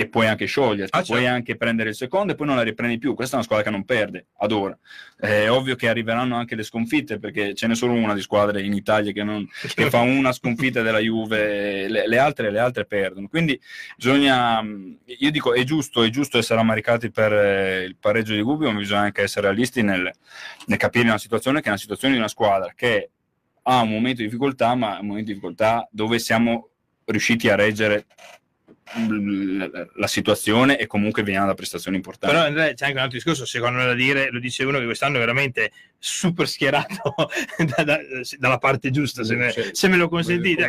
e puoi anche scioglierti, Ah, puoi certo. anche prendere il secondo e poi non la riprendi più. Questa è una squadra che non perde, ad ora. È ovvio che arriveranno anche le sconfitte, perché ce n'è solo una di squadre in Italia che, non, che fa una sconfitta della Juve, le, le altre, le altre perdono. Quindi bisogna, io dico, è giusto, è giusto essere ammaricati per eh, il pareggio di Gubbio, ma bisogna anche essere realisti nel, nel capire una situazione che è una situazione di una squadra che ha un momento di difficoltà, ma un momento di difficoltà dove siamo riusciti a reggere la situazione e comunque veniamo da prestazioni importanti. Però Andrea, c'è anche un altro discorso, secondo me da dire, lo dice uno che quest'anno è veramente super schierato da- da- dalla parte giusta, se me, se me lo consentite.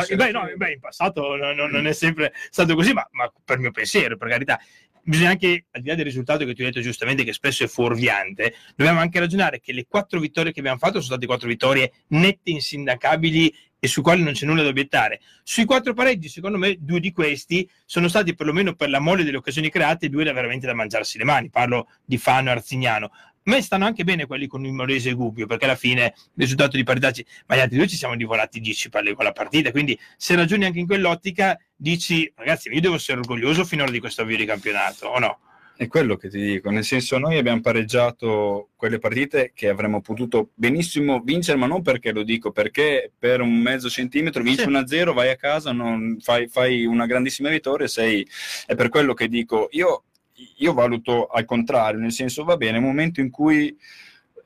Essere, beh, no, beh, in passato no- no- non è sempre stato così, ma, ma per mio pensiero, per carità. Bisogna anche, al di là del risultato che tu hai detto giustamente, che spesso è fuorviante, dobbiamo anche ragionare che le quattro vittorie che abbiamo fatto sono state quattro vittorie nette, insindacabili e su quali non c'è nulla da obiettare. Sui quattro pareggi, secondo me, due di questi sono stati perlomeno per la mole delle occasioni create, due da veramente da mangiarsi le mani. Parlo di Fano e Arzignano. A me stanno anche bene quelli con il Molese e Gubbio, perché alla fine il risultato di parità, ma gli altri due ci siamo divorati 10 palle con la partita. Quindi, se ragioni anche in quell'ottica, dici, ragazzi, io devo essere orgoglioso finora di questo avvio di campionato, o no? È quello che ti dico, nel senso noi abbiamo pareggiato quelle partite che avremmo potuto benissimo vincere, ma non perché lo dico, perché per un mezzo centimetro vinci Sì. 1-0, vai a casa, non fai, fai una grandissima vittoria, sei... è per quello che dico, io, io valuto al contrario, nel senso va bene, è un momento in cui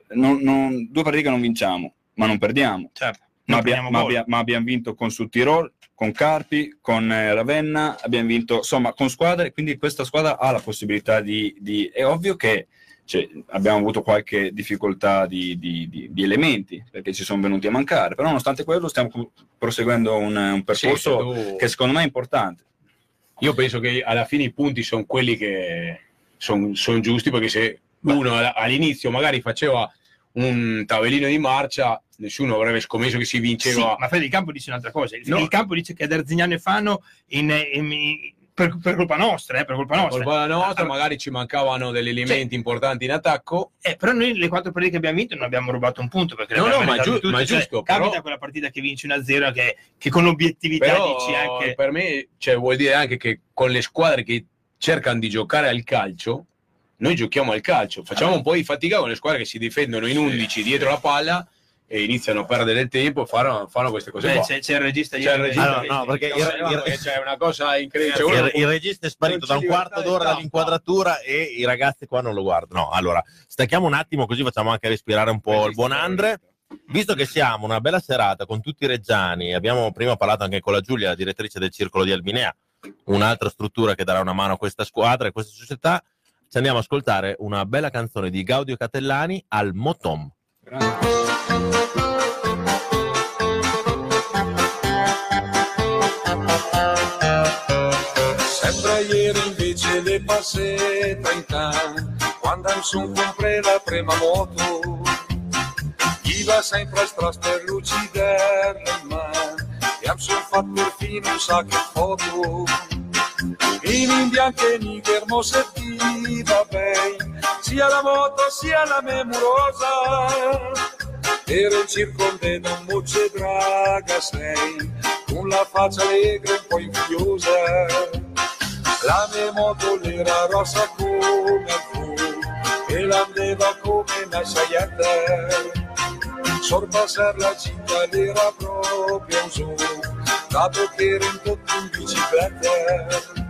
non- non- due partite non vinciamo, ma non perdiamo. Certo. Ma, Non ma gol. abbia- ma abbiamo vinto con Sud Tirol, con Carpi, con eh, Ravenna, abbiamo vinto insomma con squadre, quindi questa squadra ha la possibilità di... di- è ovvio che cioè, abbiamo avuto qualche difficoltà di, di- di- elementi perché ci sono venuti a mancare, però nonostante quello stiamo proseguendo un, un percorso Sì, tu- che secondo me è importante. Io penso che alla fine i punti sono quelli che sono giusti perché se uno all- all'inizio magari faceva un tabellino di marcia, nessuno avrebbe scommesso che si Sì, vinceva. ma Fede il campo dice un'altra cosa. Il, No. campo dice che ad Arzignano e Fano in- in- per, per colpa nostra, eh, per colpa Per nostra. colpa nostra, Ah, magari ci mancavano degli elementi importanti in attacco. Eh, però noi le quattro partite che abbiamo vinto non abbiamo rubato un punto perché No, no, ma giu- tutte. ma Cioè, giusto, Capita però- quella partita che vinci 1-0 che, che con obiettività Però dici anche... per me cioè, vuol dire anche che con le squadre che cercano di giocare al calcio, noi giochiamo al calcio, facciamo un po' di fatica con le squadre che si difendono in 11 dietro la palla e iniziano a perdere tempo, fanno, fanno queste cose Beh, qua. c'è, c'è il regista C'è ieri il regista Allora, no, perché il- il- c'è una cosa incredibile. Il, Cioè, uno- il regista è sparito da un quarto d'ora in dall'inquadratura e i ragazzi qua non lo guardano. No, allora, stacchiamo un attimo così facciamo anche respirare un po' il buon Andre. Visto che siamo una bella serata con tutti i reggiani, abbiamo prima parlato anche con la Giulia, la direttrice del Circolo di Albinea, un'altra struttura che darà una mano a questa squadra e a questa società, ci andiamo ad ascoltare una bella canzone di Gaudio Catellani al Motom. Sembra ieri invece le passé 30 anni, quando son compré la prima moto. Iva sempre a stras per lucidare le mani, e perfino un sacco foto. In bianco e nigro serviva bene, sia la moto sia la memurosa. Era il circonde da un mucce draga sei, con la faccia allegra e un po' invidiosa. La mia moto era rossa come il fuoco e l'andeva come una sciaiata. Sorpassare la città era proprio un sogno, dato che era in tutto in bicicletta.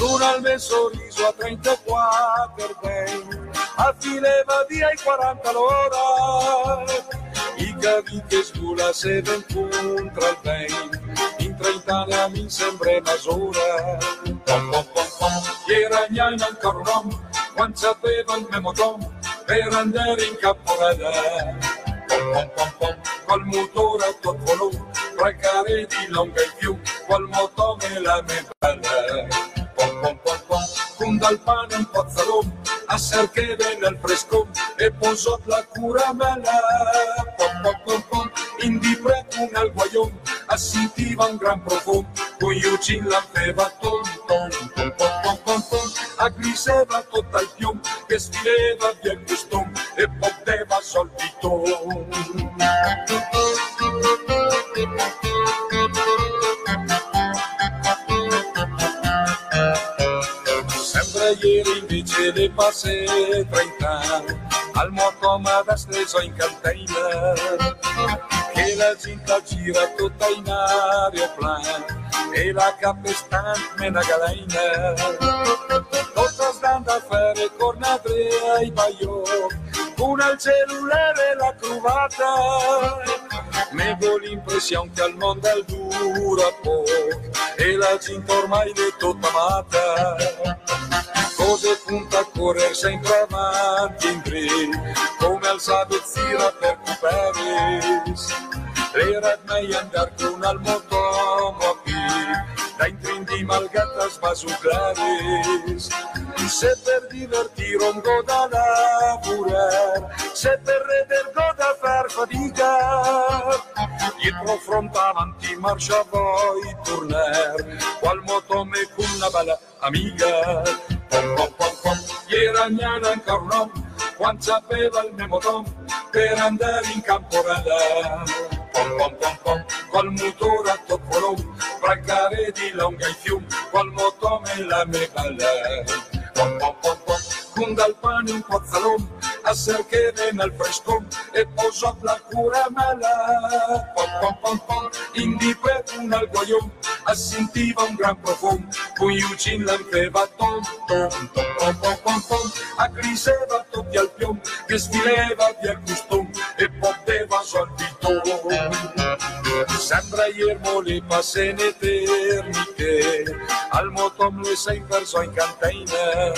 Al mio sorriso a 34 ben, affileva via i 40 l'ora. I cavi che sgula se ben contra il ben, in 30 anni a mi sembra sola. Pom pom pom pom, era gnana ancora un uomo, quando sapeva il mio motom, per andare in caporella. Pom pom pom pom, col motore a tutto volume, tra care di longa in più, col motore la mia. Pom pom pom pom, con dal pane un pozzalone, a ser che venne al fresco e posò la curamella. Pom pom pom pom, in di un al guaglione, assentiva un gran profumo, con Eugene la feva ton ton ton pom pom pom pom, aggriseva tutto il pium, che sfileva via il costume e poteva solito. Sembra ieri invece le passe 30 anni, al moto ma da steso in container, che la gente gira tutta in aeroplano e la capestante me una galena. Tutta stando a fare cornatre ai baio, con il cellulare la cruvata, Me do l'impressione che al mondo il dura poco e la gente ormai è tutta amata. Cose punta a correre sempre avanti in tre, come al sabezzira per Cuperes. Era meglio andare con al motomo a piedi, da intrindi malgatas basuclares. Se per divertire un go da lavorare, se per reder go da far fatica, dietro fronte avanti marcia vuoi tornare, qual moto me con una bella amica. Pom pom pom pom, ieri gnana ancora un uomo, quando sapeva il mio moto per andare in camporella. Pom pom pom pom, col motore a topolom, brancare di longa i fiumi, col moto me la me Pom pom pom pom, con dal pane un pozzalom, a cercare nel fresco e posò la cura mala. Pom pom pom pom, in di per un al guaglione, assentiva un gran profumo, con Eugene l'anfeva tom tom tom pom pom pom pom, accriseva tutti al piom, che svileva via custom e poteva solvito. Sembra iermo le passe in eternite, al motom le sei perso in cantina.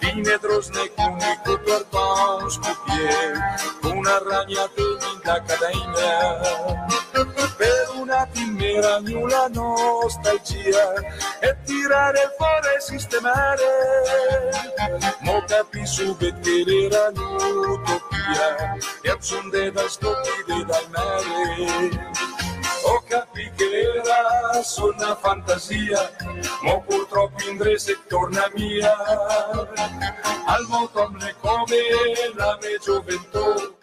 Fine drosne con i copertons scopie, una ragnatela in da cadena. Per un attimo era la nostalgia e tirare fuori e sistemare. Mo capì subito che era un'utopia e accendeva scoppi dal mare. Ho capito che era solo una fantasia, ma purtroppo in se torna mia. Al motomne come la mia gioventù.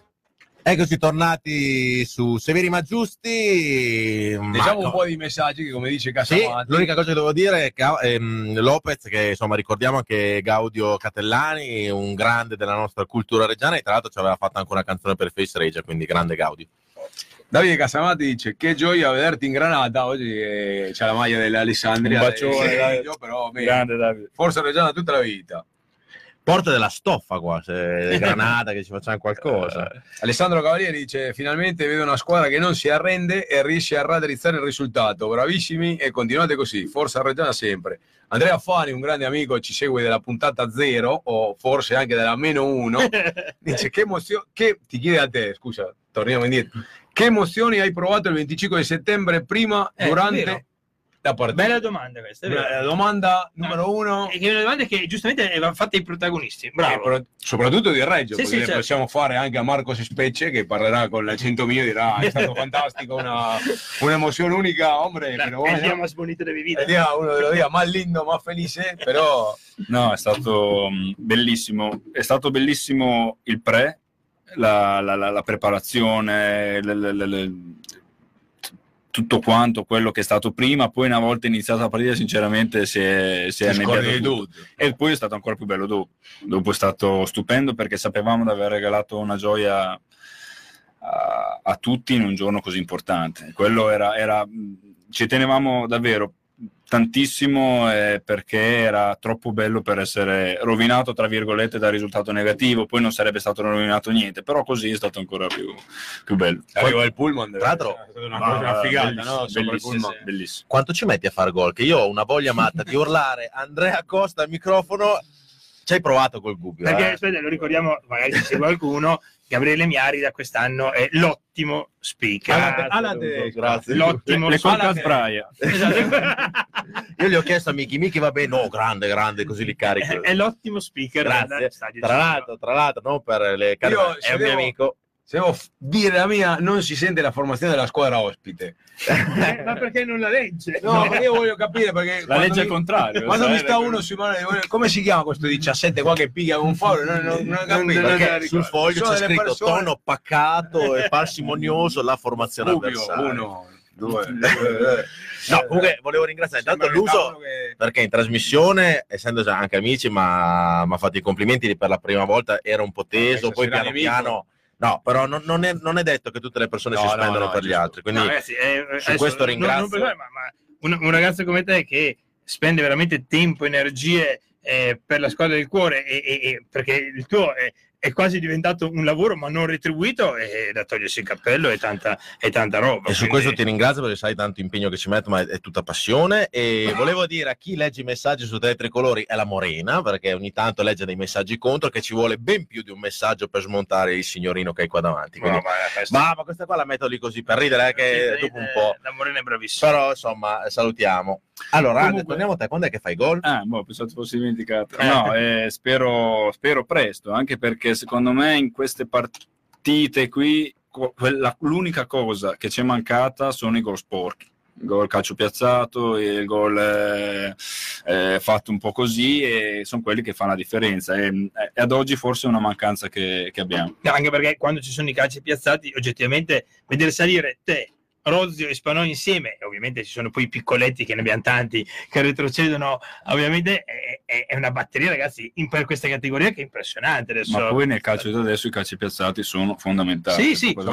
Eccoci tornati su Severi ma Giusti. Diciamo un po' di messaggi che come dice Sì, Casamati. l'unica cosa che devo dire è che ehm, Lopez, che insomma ricordiamo anche Gaudio Catellani, un grande della nostra cultura reggiana, e tra l'altro ci aveva fatto anche una canzone per Face Rage, quindi grande Gaudio. Davide Casamati dice che gioia vederti in Granata oggi che c'è la maglia dell'Alessandria Un bacione, del Davide. Serio, però. Grande Davide. forza reggiana tutta la vita Porta della stoffa qua, se Granata che ci facciamo qualcosa. Alessandro Cavalieri dice finalmente vedo una squadra che non si arrende e riesce a raddrizzare il risultato. Bravissimi e continuate così forza reggiana sempre. Andrea Fani un grande amico ci segue della puntata zero o forse anche della meno uno dice che emozione che ti chiede a te scusa torniamo indietro. Che emozioni hai provato il 25 di settembre prima Eh, durante la partita Bella domanda questa. è vero. La domanda numero uno E che è una domanda che giustamente avevano fatto i protagonisti. Bravo. Però- soprattutto di Reggio, Sì, perché sì, le certo. possiamo fare anche a Marco Specce che parlerà con la 100 mio e dirà è stato fantastico, una, un'emozione unica, hombre, La- pero el día más bonito de mi vida. El día, uno de los días más lindo, más felice, però No, è stato mh, bellissimo. È stato bellissimo il pre, la, la- la- la preparazione, le- le- le- le- tutto quanto quello che è stato prima. Poi, una volta iniziata la partita, sinceramente, si è, si è tutto. E poi è stato ancora più bello dopo. Dopo è stato stupendo perché sapevamo di aver regalato una gioia a, a tutti in un giorno così importante. Quello era, era- ci tenevamo davvero tantissimo eh, perché era troppo bello per essere rovinato tra virgolette dal risultato negativo poi non sarebbe stato rovinato niente però così è stato ancora più, più bello Arriva il pullman, Tra l'altro- una, cosa- una figata, no? Sopra il bellissimo, pullman. bellissimo. Quanto ci metti a far gol? Che io ho una voglia matta di urlare Andrea Costa al microfono. Ci hai provato col Gubbio. Perché eh? lo ricordiamo, magari se c'è qualcuno, Gabriele Miari da quest'anno è l'ottimo speaker. Alla- alla. Grazie. L'ottimo le speaker. colcas braia Io gli ho chiesto a Miki, Miki va bene, no, grande, grande, così li carico. è, è l'ottimo speaker Grazie. Tra l'altro, tra l'altro, non per le Io, è un mio devo- amico. Se devo dire la mia, non si sente la formazione della squadra ospite. Eh, ma perché non la legge? No, perché io voglio capire perché la quando legge mi- contrario Quando mi sta uno sui mani, come si chiama questo 17 qua che piglia un foro? Non, non, non capito. non- Perché non- sul foglio c'è scritto persone- tono pacato e parsimonioso la formazione Rubio, avversaria. uno, due. No, comunque volevo ringraziare intanto l'uso che- perché in trasmissione, essendo già anche amici, ma mi ha fatto i complimenti per la prima volta, era un po' teso, Adesso poi piano piano... No, però non, non è, non è detto che tutte le persone No, si no, spendono no, per gli altri, quindi No, ragazzi, eh, su adesso questo ringrazio. non per- ma- ma un, un ragazzo come te che spende veramente tempo, energie eh, per la squadra del cuore, e, e- e- perché il tuo è, è quasi diventato un lavoro ma non retribuito e da togliersi il cappello e tanta, e tanta roba. E su Quindi- questo ti ringrazio perché sai tanto impegno che ci metto, ma è, è tutta passione. E volevo dire a chi legge i messaggi su Tele Tricolori è la Morena, perché ogni tanto legge dei messaggi contro, che ci vuole ben più di un messaggio per smontare il signorino che hai qua davanti. Quindi- No, ma, questa- ma, ma questa qua la metto lì così per ridere, eh, che dopo un eh, po'. La Morena è bravissima. Però insomma, salutiamo. Allora, Comunque- torniamo a te, quando è che fai gol? Ah, boh, pensavo ti fossi dimenticato. No, eh, spero, spero presto, anche perché secondo me in queste partite qui quella- l'unica cosa che ci è mancata sono i gol sporchi. Il gol calcio piazzato, il gol eh, eh, fatto un po' così e sono quelli che fanno la differenza. E, e ad oggi forse è una mancanza che, che abbiamo. Anche perché quando ci sono i calci piazzati, oggettivamente vedere salire te, Rozio e Spanò insieme, e ovviamente ci sono poi i piccoletti che ne abbiamo tanti che retrocedono, ovviamente è, è- è una batteria, ragazzi, in per questa categoria che è impressionante adesso. Ma poi nel calcio di adesso i calci piazzati sono fondamentali. Sì, sì, poi?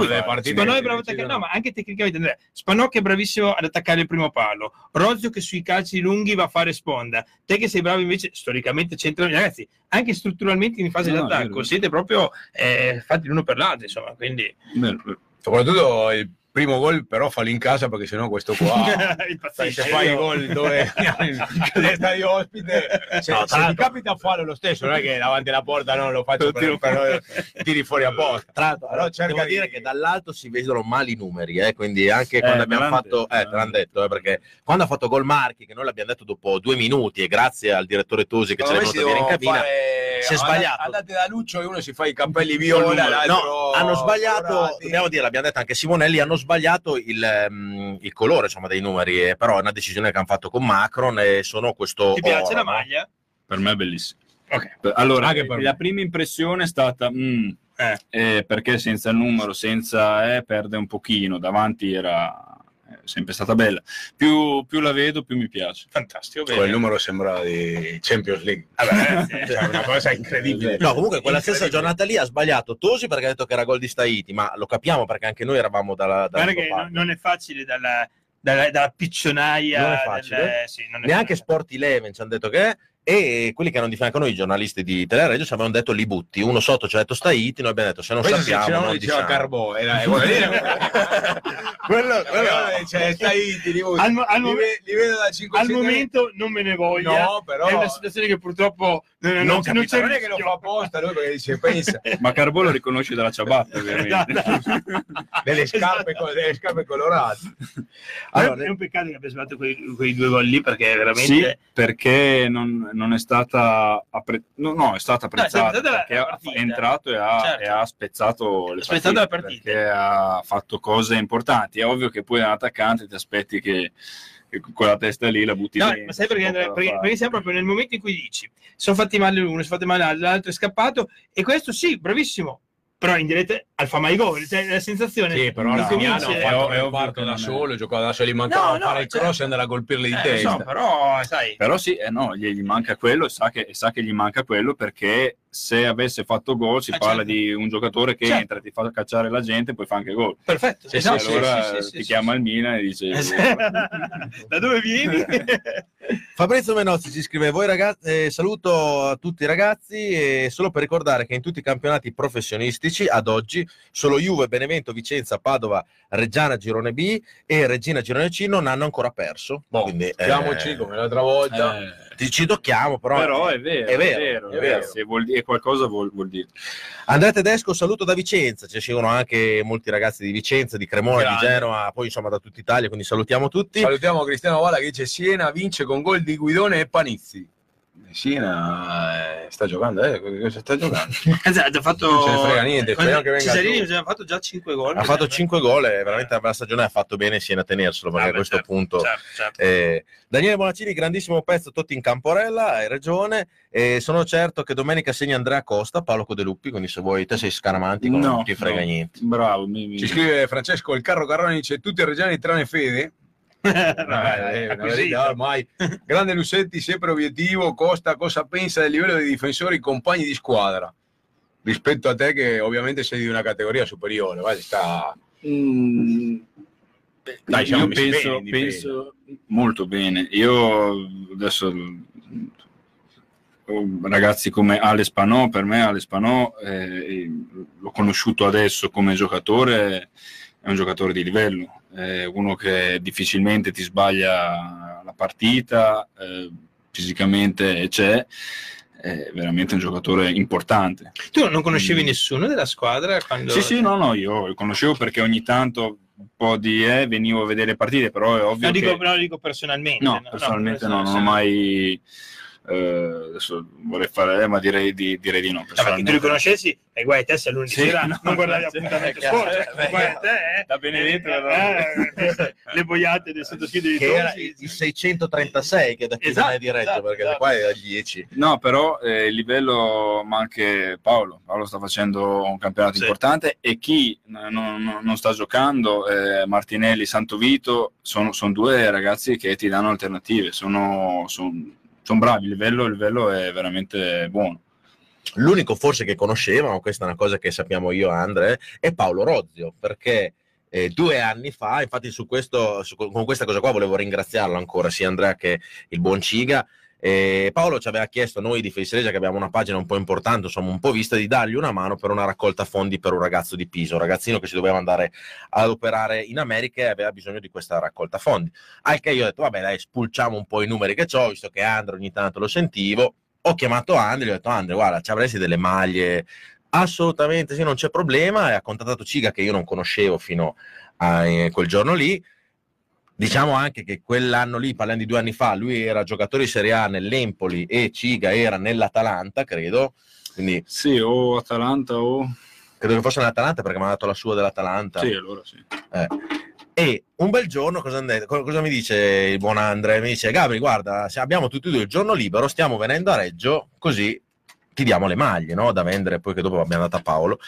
Spanò è bravo attaccare, no, ma anche tecnicamente Andrea. Spanò che è bravissimo ad attaccare il primo palo, Rozio che sui calci lunghi va a fare sponda, te che sei bravo invece storicamente centrale, ragazzi, anche strutturalmente in fase No, d'attacco, siete proprio eh, fatti l'uno per l'altro, insomma, quindi Soprattutto il primo gol, però fallo in casa perché sennò questo qua. se fai il gol dove nel stadio ospite, se, No, se ti capita farlo lo stesso, non è che davanti alla porta no, lo faccio per, per, tiri fuori apposta. Tra l'altro, Però cerca di- dire che dall'alto si vedono male i numeri, eh, quindi anche quando me abbiamo fatto, eh, te l'hanno detto, eh, perché quando ha fatto gol Marchi, che noi l'abbiamo detto dopo due minuti, e grazie al direttore Tosi che ce l'ha venuto a dire in cabina, fare- si è sbagliato. Andate da Luccio e uno si fa i capelli viola, No, hanno sbagliato, colorati. dobbiamo dire, l'abbiamo detto anche Simonelli, hanno sbagliato il, ehm, il colore insomma, dei numeri, eh, però è una decisione che hanno fatto con Macron e sono questo... Ti piace oro, la maglia? Per me è bellissimo. Ok. Allora, Anche per la me. prima impressione è stata mm, eh, perché senza il numero, senza eh, perde un pochino, davanti era eh, sempre stata bella. Più, più la vedo, più mi piace. Fantastico, Quel bene. numero sembra di Champions League. Vabbè, sì. Cioè, una cosa incredibile. No, comunque quella stessa giornata lì ha sbagliato Tosi perché ha detto che era gol di Staiti, ma lo capiamo perché anche noi eravamo dalla... dalla che non, non è facile dalla, dalla, dalla piccionaia. Non è facile. del- sì, non è neanche facile. Sport Eleven ci hanno detto che è e quelli che erano di fianco a noi, i giornalisti di Teleregio, ci avevano detto li butti. Uno sotto ci ha detto Staiti, noi abbiamo detto se non Questo sappiamo uno non diciamo. Carbò, era, vuol dire quello, quello c'è Staiti, li, Al mo- al li li vedo da 5 Al momento non me ne voglia. No, però- È una situazione che purtroppo non, non, non, non c'è non è che lo fa apposta lui perché dice pensa Ma Carbò lo riconosce dalla ciabatta, ovviamente. delle scarpe, Esatto. co- delle scarpe colorate Allora, è un peccato che abbia sbagliato quei, quei due gol lì perché Sì, veramente perché non, non è stata appre- no, no, è stata No, è apprezzata apprezzata la- perché la è entrato e ha, Certo. e ha spezzato le spezzato partite, la partita. perché ha fatto cose importanti. È ovvio che poi un attaccante ti aspetti che, con quella testa lì la butti No, dentro. ma sai perché, perché, perché siamo proprio nel momento in cui dici sono fatti male l'uno, sono fatti male l'altro è scappato e questo sì, bravissimo, però in diretta al fa mai gol, cioè la sensazione sì però che Arsignano ha cominci- fatto è il ovvio da è- solo giocava da solo gli mancava No, no, fare il cioè- cross e andare a colpirli di Eh, testa. so, però sai, Però sì, eh no, gli, gli manca quello e sa, che, e sa che gli manca quello perché se avesse fatto gol si Eh, parla certo. di un giocatore che Certo. entra, ti fa cacciare la gente e poi fa anche gol. perfetto. Sì, E sì, allora sì, sì, ti sì, chiama sì. il Milan e dice... Eh, sì. da dove vieni? Fabrizio Menozzi ci scrive: Voi ragazzi, eh, saluto a tutti i ragazzi. E solo per ricordare che in tutti i campionati professionistici ad oggi solo Juve, Benevento, Vicenza, Padova, Reggiana, Girone B e Regina Girone C non hanno ancora perso. Boh, Quindi, eh, come l'altra volta Eh, ci tocchiamo, però. però è vero, è vero, è è vero. Se vuol dire qualcosa vuol, vuol dire. Andrea Tedesco, saluto da Vicenza. Ci seguono anche molti ragazzi di Vicenza, di Cremona, Grande. di Genova, poi insomma da tutta Italia. Quindi salutiamo tutti. salutiamo Cristiano Valla che dice Siena vince con gol di Guidone e Panizzi Siena eh, sta giocando eh, cosa sta giocando Esatto, ha fatto Non ce ne frega niente, speriamo che venga Cesarini giù. ha già fatto già 5 gol. Ha fatto 5 gol e veramente la stagione ha fatto bene Siena a tenerselo perché Ah, a questo certo, punto certo, certo. Eh, Daniele Bonaccini, grandissimo pezzo, Totti in Camporella, hai ragione. E sono certo che domenica segna Andrea Costa, Paolo Codeluppi. Quindi, se vuoi, te sei scaramantico, non ti frega no. niente. Bravo, mi, mi- ci scrive Francesco il carro Carroni dice tutti i reggiani tranne Fede Vabbè, una verità ormai grande Lusetti sempre obiettivo Costa cosa pensa del livello dei difensori compagni di squadra? Rispetto a te che ovviamente sei di una categoria superiore vai, sta... Mm, Dai, siamo io messi bene penso, penso molto bene. Io adesso ragazzi come Alex Panò, per me Alex Panò, eh, l'ho conosciuto adesso come giocatore, è un giocatore di livello, è uno che difficilmente ti sbaglia la partita, eh, fisicamente c'è, è veramente un giocatore importante. Tu non conoscevi Mm. nessuno della squadra? Quando... Sì, sì, no, no, io lo conoscevo perché ogni tanto un po' di eh, venivo a vedere partite, però è ovvio No, dico, che... no, dico personalmente. No, personalmente no, non ho mai... eh, adesso vorrei fare, eh, ma direi di, direi di no. Ma che tu li personalmente. conoscessi e guai a te se lunedì Sì, sera no, non guardavi sì, appuntamento è chiaro, sporco eh, guai a te eh. Da Benedetto, Eh, eh, le boiate del sottoscritto di Che era il 636 che da chi Esatto, non è di Reggio, esatto, perché esatto. qua è a 10. No, però eh, il livello, ma anche Paolo. Paolo sta facendo un campionato Sì. importante e chi non, non- non sta giocando, eh, Martinelli, Santovito, sono, sono due ragazzi che ti danno alternative, sono, son- son bravi, il livello, il livello è veramente buono. L'unico forse che conoscevamo, questa è una cosa che sappiamo io e Andre, è Paolo Rozio, perché eh, due anni fa, infatti su questo, su- con questa cosa qua volevo ringraziarlo ancora, sia Andrea che il buon Ciga. Eh, Paolo ci aveva chiesto, noi di Feliceregia, che abbiamo una pagina un po' importante, insomma un po' vista, di dargli una mano per una raccolta fondi per un ragazzo di Pisa, un ragazzino che si doveva andare ad operare in America e aveva bisogno di questa raccolta fondi. Al che io ho detto, vabbè dai, spulciamo un po' i numeri che ho, visto che Andre ogni tanto lo sentivo, ho chiamato Andre, gli ho detto Andre guarda ci avresti delle maglie? Assolutamente sì non c'è problema. E ha contattato Ciga che io non conoscevo fino a eh, quel giorno lì diciamo anche che quell'anno lì parliamo di due anni fa lui era giocatore di Serie A nell'Empoli e Ciga era nell'Atalanta credo quindi Sì, o Atalanta o... credo che fosse nell'Atalanta perché mi ha dato la sua dell'Atalanta Sì, allora sì. eh. E un bel giorno, cosa, cosa mi dice il buon Andre? Mi dice, Gabri, guarda, se abbiamo tutti e due il giorno libero, stiamo venendo a Reggio, così ti diamo le maglie, no? Da vendere, poi che dopo abbiamo dato a Paolo.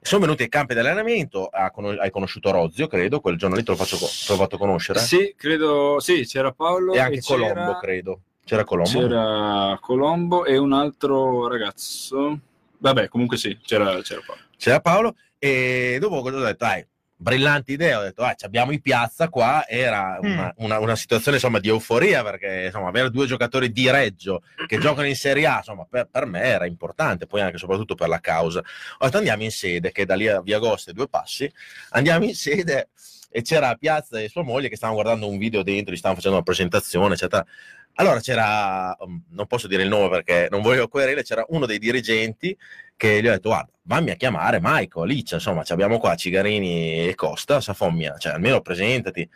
Sono venuti ai campi di allenamento, hai conosciuto Rozio, credo, quel giorno lì te lo, faccio co- te l'ho fatto conoscere. Sì, credo, sì, c'era Paolo E anche c'era- Colombo, credo. C'era Colombo? C'era Colombo e un altro ragazzo. Vabbè, comunque sì, c'era, c'era Paolo. c'era Paolo e dopo cosa ho detto dai brillante idea ho detto ah, ci abbiamo in piazza qua era una, una- una situazione insomma di euforia perché insomma avere due giocatori di Reggio che giocano in Serie A insomma per, per me era importante poi anche e soprattutto per la causa. Ho detto andiamo in sede che da lì a Via Agoste due passi andiamo in sede e c'era Piazza e sua moglie che stavano guardando un video dentro gli stavano facendo una presentazione eccetera allora c'era, um, non posso dire il nome perché non voglio querele, c'era uno dei dirigenti che gli ho detto guarda vammi a chiamare Michael, Alice, insomma ci abbiamo qua Cigarini e Costa, Safommia, cioè almeno presentati.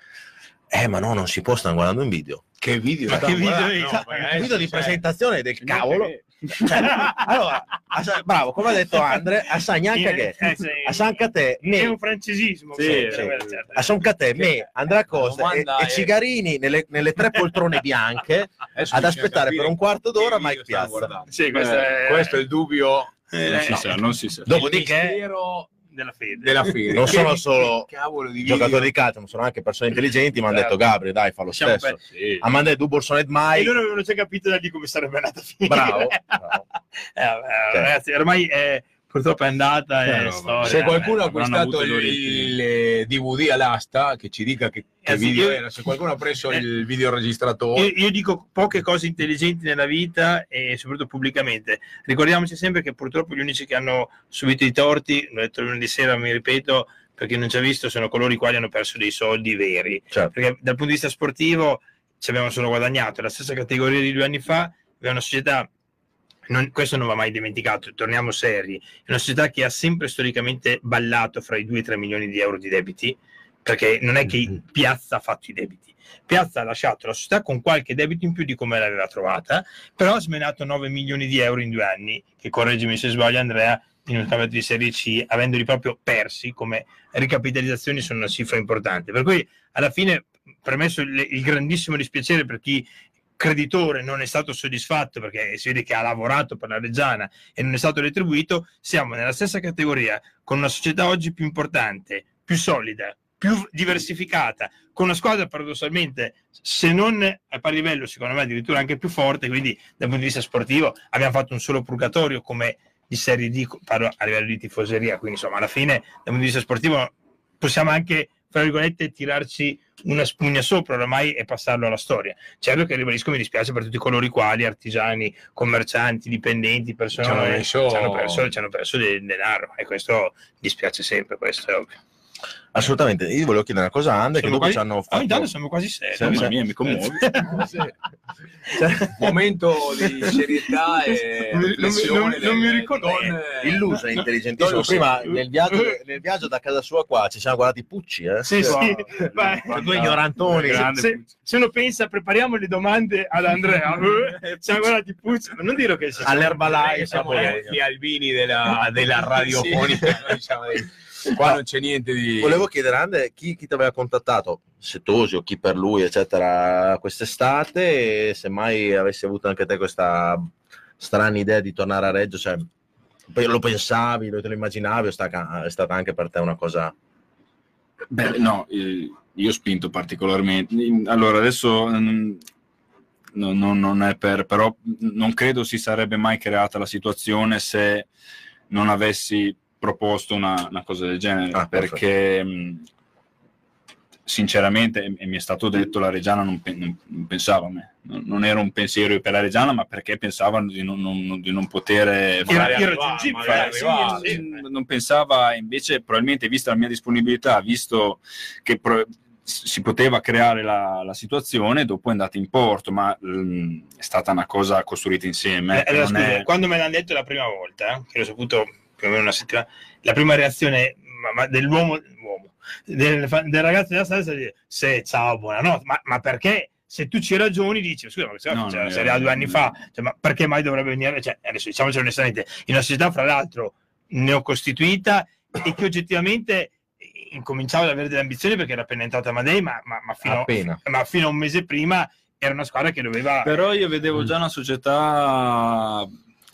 Eh ma no, non si può, stanno guardando un video. Che video? Ma che video no, Un video di presentazione del cavolo. che- allora, Assa- bravo, come ha detto Andre, a Sagnanca che, Eh, sì. a Sancate, è me, un francesismo Sì, sì. certo. a Sancate, me, Andrea Costa e, e è- Cigarini nelle, nelle tre poltrone bianche Adesso ad aspettare per un quarto d'ora Mike Piazza. Sì, questo Eh, è, questo è il dubbio eh, Non si no, sa, non si sa. Dopodiché il mistero della fede. della fede. non sono solo di giocatori di calcio, ma sono anche persone intelligenti, mi hanno Certo. detto Gabri, dai, fa lo Siamo stesso. Sì. A Mande du Borsonet mai. E loro avevano già capito da lì come sarebbe andata a finire. Bravo, bravo. Eh, vabbè, Cioè. Ragazzi, ormai è, purtroppo è andata. È no, storia. Se qualcuno ha acquistato il, il DVD all'asta, che ci dica che, che Eh video io- era. Se qualcuno ha preso Eh. il videoregistratore, Io, io dico poche cose intelligenti nella vita e soprattutto pubblicamente. Ricordiamoci sempre che purtroppo gli unici che hanno subito i torti, l'ho detto lunedì sera, mi ripeto, perché non ci ha visto, sono coloro i quali hanno perso dei soldi veri. Certo. Perché dal punto di vista sportivo ci abbiamo solo guadagnato. La stessa categoria di due anni fa, aveva una società non- questo non va mai dimenticato, torniamo seri, è una società che ha sempre storicamente ballato fra i 2 e i 3 milioni di euro di debiti, perché non è che Piazza ha fatto i debiti. Piazza ha lasciato la società con qualche debito in più di come l'aveva trovata, però ha smenato 9 milioni di euro in due anni, che correggimi se sbaglio Andrea, in un campionato di Serie C, avendoli proprio persi come ricapitalizzazioni sono una cifra importante. Per cui alla fine, premesso il grandissimo dispiacere per chi creditore non è stato soddisfatto perché si vede che ha lavorato per la Reggiana e non è stato retribuito, siamo nella stessa categoria con una società oggi più importante, più solida, più diversificata, con una squadra paradossalmente, se non a pari livello, secondo me addirittura anche più forte, quindi dal punto di vista sportivo abbiamo fatto un solo purgatorio come di Serie D, parlo a livello di tifoseria, quindi insomma alla fine dal punto di vista sportivo possiamo anche fra virgolette, tirarci una spugna sopra oramai e passarlo alla storia. Certo che ribadisco, mi dispiace per tutti coloro i quali, artigiani, commercianti, dipendenti, persone ci hanno perso, ci hanno perso del denaro e questo dispiace sempre, questo è ovvio. Assolutamente. Io volevo chiedere una cosa a Ande che dopo quasi- ci hanno fatto... intanto siamo quasi seri. Sì, Mamma sì. mia, mi commuovi. Momento di serietà e Non non non mi ricordo- con, eh, Illuso e intelligentissimo. so. Prima nel viaggio, nel viaggio da casa sua qua ci siamo guardati Pucci, eh? Sì, sì. Cioè, Beh, due ignorantoni. Grande se, se uno pensa prepariamo le domande ad Andrea eh, siamo guardati Puzzi ma non dire che sia All'Herbalife, siamo gli albini della, della radiofonica. diciamo di- Qua non c'è niente di. Volevo chiedere a Ande chi, chi ti aveva contattato, Setosi o chi per lui, eccetera, quest'estate, e se mai avessi avuto anche te questa strana idea di tornare a Reggio, cioè, lo pensavi, lo, te lo immaginavi, o sta- è stata anche per te una cosa... Beh, no, io ho spinto particolarmente. Allora, adesso mm, no- no- non è per, però non credo si sarebbe mai creata la situazione se non avessi proposto una, una cosa del genere, Ah, perché mh, sinceramente, e- e mi è stato detto, la Reggiana non, pe- non- non pensava a me, non, non era un pensiero per la Reggiana, ma perché pensavano di non, non- di non poter fare irraggiungibile fare- sì, sì, non pensava invece probabilmente vista la mia disponibilità visto che pro- si poteva creare la, la situazione dopo è andata in porto ma mm, è stata una cosa costruita insieme Eh, allora, non scusa, è- quando me l'hanno detto la prima volta eh, che l'ho saputo più o meno una settimana la prima reazione ma- ma dell'uomo, uomo, del, del ragazzo della stanza è dire se ciao buonanotte ma, ma perché? Se tu ci ragioni dici scusa ma questa No, c'era serie due anni fa cioè, ma perché mai dovrebbe venire? Cioè, adesso diciamocelo onestamente in una società fra l'altro neocostituita e che oggettivamente incominciava ad avere delle ambizioni perché era appena entrata Amadei ma, ma, ma fino, Appena. ma fino a un mese prima era una squadra che doveva però io vedevo già una società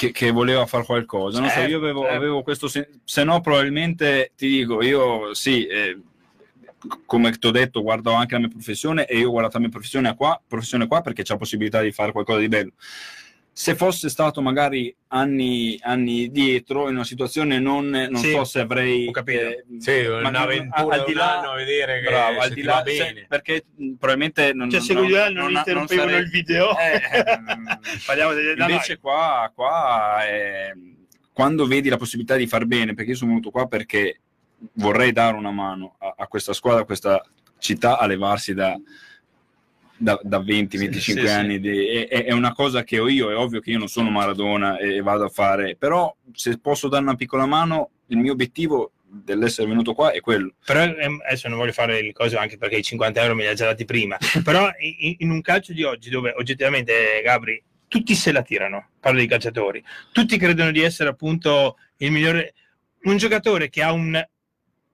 che, che voleva fare qualcosa non so Certo, io avevo, certo. avevo questo sen- se no probabilmente ti dico io sì eh, come ti ho detto guardo anche la mia professione e io ho guardato la mia professione qua, professione qua perché c'è la possibilità di fare qualcosa di bello se fosse stato magari anni, anni dietro in una situazione non, non Sì, so se avrei ho capito. eh, Sì, ma un'avventura al di là- a vedere che bravo, al di là bene. perché mh, probabilmente non, cioè se non, non, non- interrompevano sarei- il video eh, mm, parliamo delle Invece qua, qua eh, quando vedi la possibilità di far bene, perché io sono venuto qua perché vorrei dare una mano a, a questa squadra, a questa città a levarsi da, da, da 20-25 sì, anni. di- è, è- è una cosa che ho io, è ovvio che io non sono Maradona e vado a fare, però se posso dare una piccola mano, il mio obiettivo dell'essere venuto qua è quello. però ehm, adesso non voglio fare il coso anche perché i 50 euro me li ha già dati prima però in, in un calcio di oggi dove oggettivamente Gabri tutti se la tirano parlo dei calciatori tutti credono di essere appunto il migliore un giocatore che ha un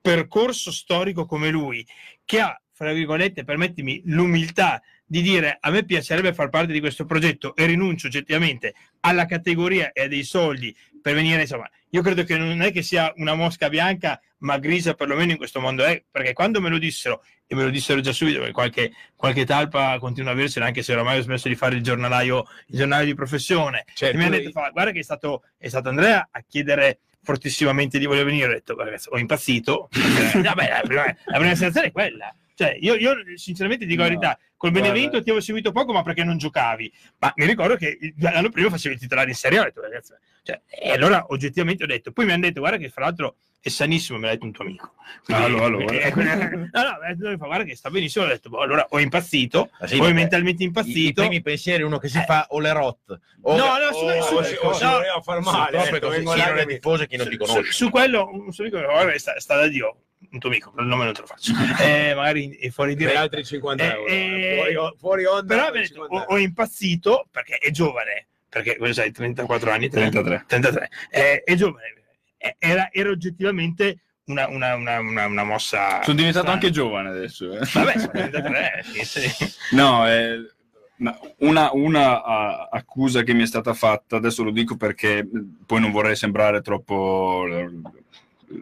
percorso storico come lui che ha fra virgolette permettimi l'umiltà di dire a me piacerebbe far parte di questo progetto e rinuncio oggettivamente alla categoria e a dei soldi per venire insomma io credo che non è che sia una mosca bianca ma grigia perlomeno in questo mondo è perché quando me lo dissero e me lo dissero già subito perché qualche, qualche talpa continua a avercela anche se ormai ho smesso di fare il giornalaio, il giornale di professione Cioè, e mi hanno detto fa, guarda che è stato, è stato Andrea a chiedere fortissimamente di voler venire ho detto "Guarda, ragazzi, ho impazzito vabbè, la, prima, la prima sensazione è quella cioè, io, io sinceramente dico la No, verità col guarda. Benevento ti avevo seguito poco ma perché non giocavi ma mi ricordo che l'anno prima facevi il titolare in Serie A ho detto, ragazzi, cioè, e allora oggettivamente ho detto poi mi hanno detto guarda che fra l'altro è sanissimo me l'ha detto un tuo amico Quindi- Allora, allora. eh, no no mi fa, guarda che sta benissimo ho detto boh, allora ho impazzito Ah, sì, poi vabbè. mentalmente I, I impazzito primi pensieri, uno che si Eh. fa Olerot. O, No, no, o- su- o- su- o- su- si no. voleva far male. Proprio ecco, chi non che è tifoso e chi non ti su, conosce. su quello un suo amico guarda, sta, sta da Dio un tuo amico il nome non te lo faccio eh, magari è fuori per diretta altri 50 Eh, euro. eh, fuori, o- fuori onda. però detto, 50 ho, ho impazzito perché è giovane perché cosa sai 34 anni 33. 33 Eh, è giovane Eh, era, era oggettivamente una, una, una, una, una mossa Sono diventato strana. anche giovane adesso. eh. vabbè sono 33 sì, sì. No, eh, una, una, ah, accusa che mi è stata fatta, adesso lo dico perché poi non vorrei sembrare troppo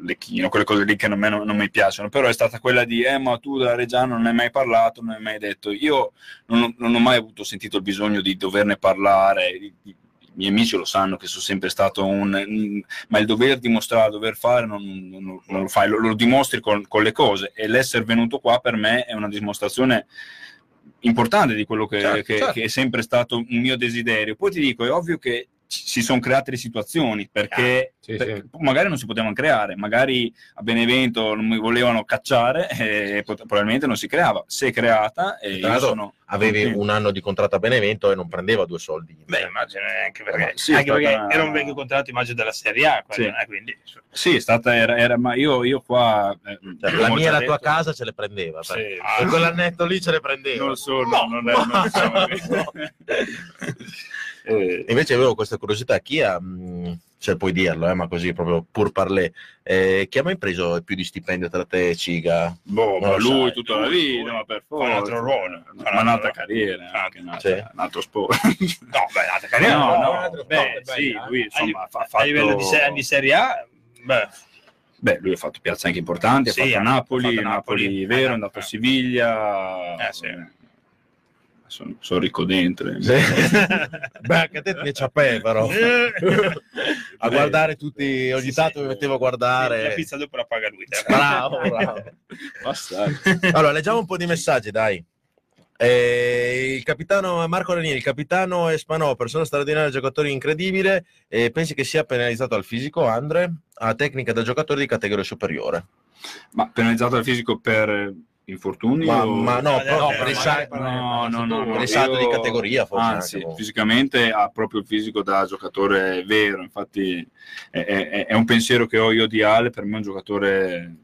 lecchino, quelle cose lì che a me non, non mi piacciono, però è stata quella di, eh ma tu da Reggiano non hai mai parlato, non hai mai detto, io non, non ho mai avuto sentito il bisogno di doverne parlare, di- di- miei amici lo sanno che sono sempre stato un, un- ma il dover dimostrare, dover fare, non, non- non lo fai, lo, lo dimostri con, con le cose e l'essere venuto qua per me è una dimostrazione importante di quello che, Certo, che- certo. che è sempre stato un mio desiderio. Poi ti dico, è ovvio che si sono create le situazioni perché Sì, per- sì. magari non si potevano creare, magari a Benevento non mi volevano cacciare e pot- probabilmente non si creava. Si è creata e Tra io sono Avevi contento. un anno di contratto a Benevento e non prendeva due soldi. Beh, immagino anche perché, Sì, anche perché stata- era un vecchio contratto, immagino, della Serie A. quello, Sì. eh, quindi, Sì, è stata, era, era- ma io, io qua... eh, Cioè, la mia e la tua casa ce le prendeva. Per- per quell'annetto lì ce le prendeva. Non so, no, non è, non so. Eh, Invece avevo questa curiosità, chi ha, mh, cioè puoi dirlo, eh, ma così proprio pur parlé, eh, chi ha mai preso più di stipendio tra te e Ciga? boh, ma lui sai. tutta la vita, ma per Fa un forza. altro ruolo. Fa un Ma un'altra carriera, anche un altro, Sì. un altro sport. No, beh, l'altra carriera No, no, no, altro Beh, sport, sì, bella, lui a, insomma ha a fatto... livello di, se- di Serie A, beh, Beh, lui ha fatto piazze anche importanti, Sì, ha fatto ha Napoli, fatto Napoli, Napoli. vero, Eh, è andato a eh. Siviglia. Eh, sì. Sono, sono ricco dentro. eh. Sì. Beh, anche a te a pe, però. a guardare tutti, ogni Sì, tanto sì. mi mettevo a la guardare. pizza dopo la paga lui. te. Bravo, bravo. Bastardo. Allora, leggiamo un po' di messaggi, dai. Eh, il capitano Marco Ranieri, il capitano Espanò, persona straordinaria, giocatore incredibile. E pensi che sia penalizzato al fisico, Andre? A tecnica da giocatore di categoria superiore. Ma penalizzato dal fisico per infortuni? Ma, o- ma no, No, proprio no, magari salto, No, no, no, no, io- di categoria, forse. Anzi, anche, boh. fisicamente ha proprio il fisico da giocatore vero. Infatti, è, è- è un pensiero che ho io di Ale. Per me è un giocatore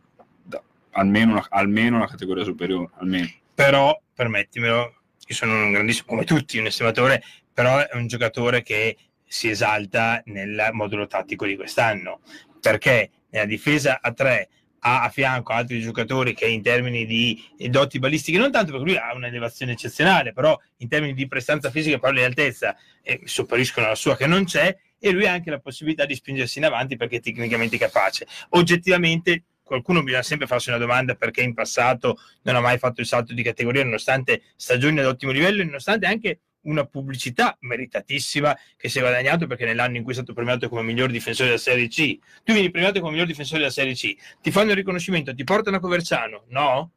da- almeno, una, almeno una categoria superiore. Almeno. Però, permettimelo, io sono un grandissimo, come tutti, un estimatore, però è un giocatore che si esalta nel modulo tattico di quest'anno, perché nella difesa a tre ha a fianco altri giocatori che in termini di doti balistiche, non tanto perché lui ha un'elevazione eccezionale, però in termini di prestanza fisica e di altezza, eh, sopperiscono alla sua che non c'è, e lui ha anche la possibilità di spingersi in avanti perché è tecnicamente capace. Oggettivamente qualcuno bisogna sempre farsi una domanda perché in passato non ha mai fatto il salto di categoria nonostante stagioni ad ottimo livello nonostante anche una pubblicità meritatissima che si è guadagnato perché nell'anno in cui è stato premiato come miglior difensore della Serie C. Tu vieni premiato come miglior difensore della Serie C. Ti fanno il riconoscimento, ti portano a Coverciano no?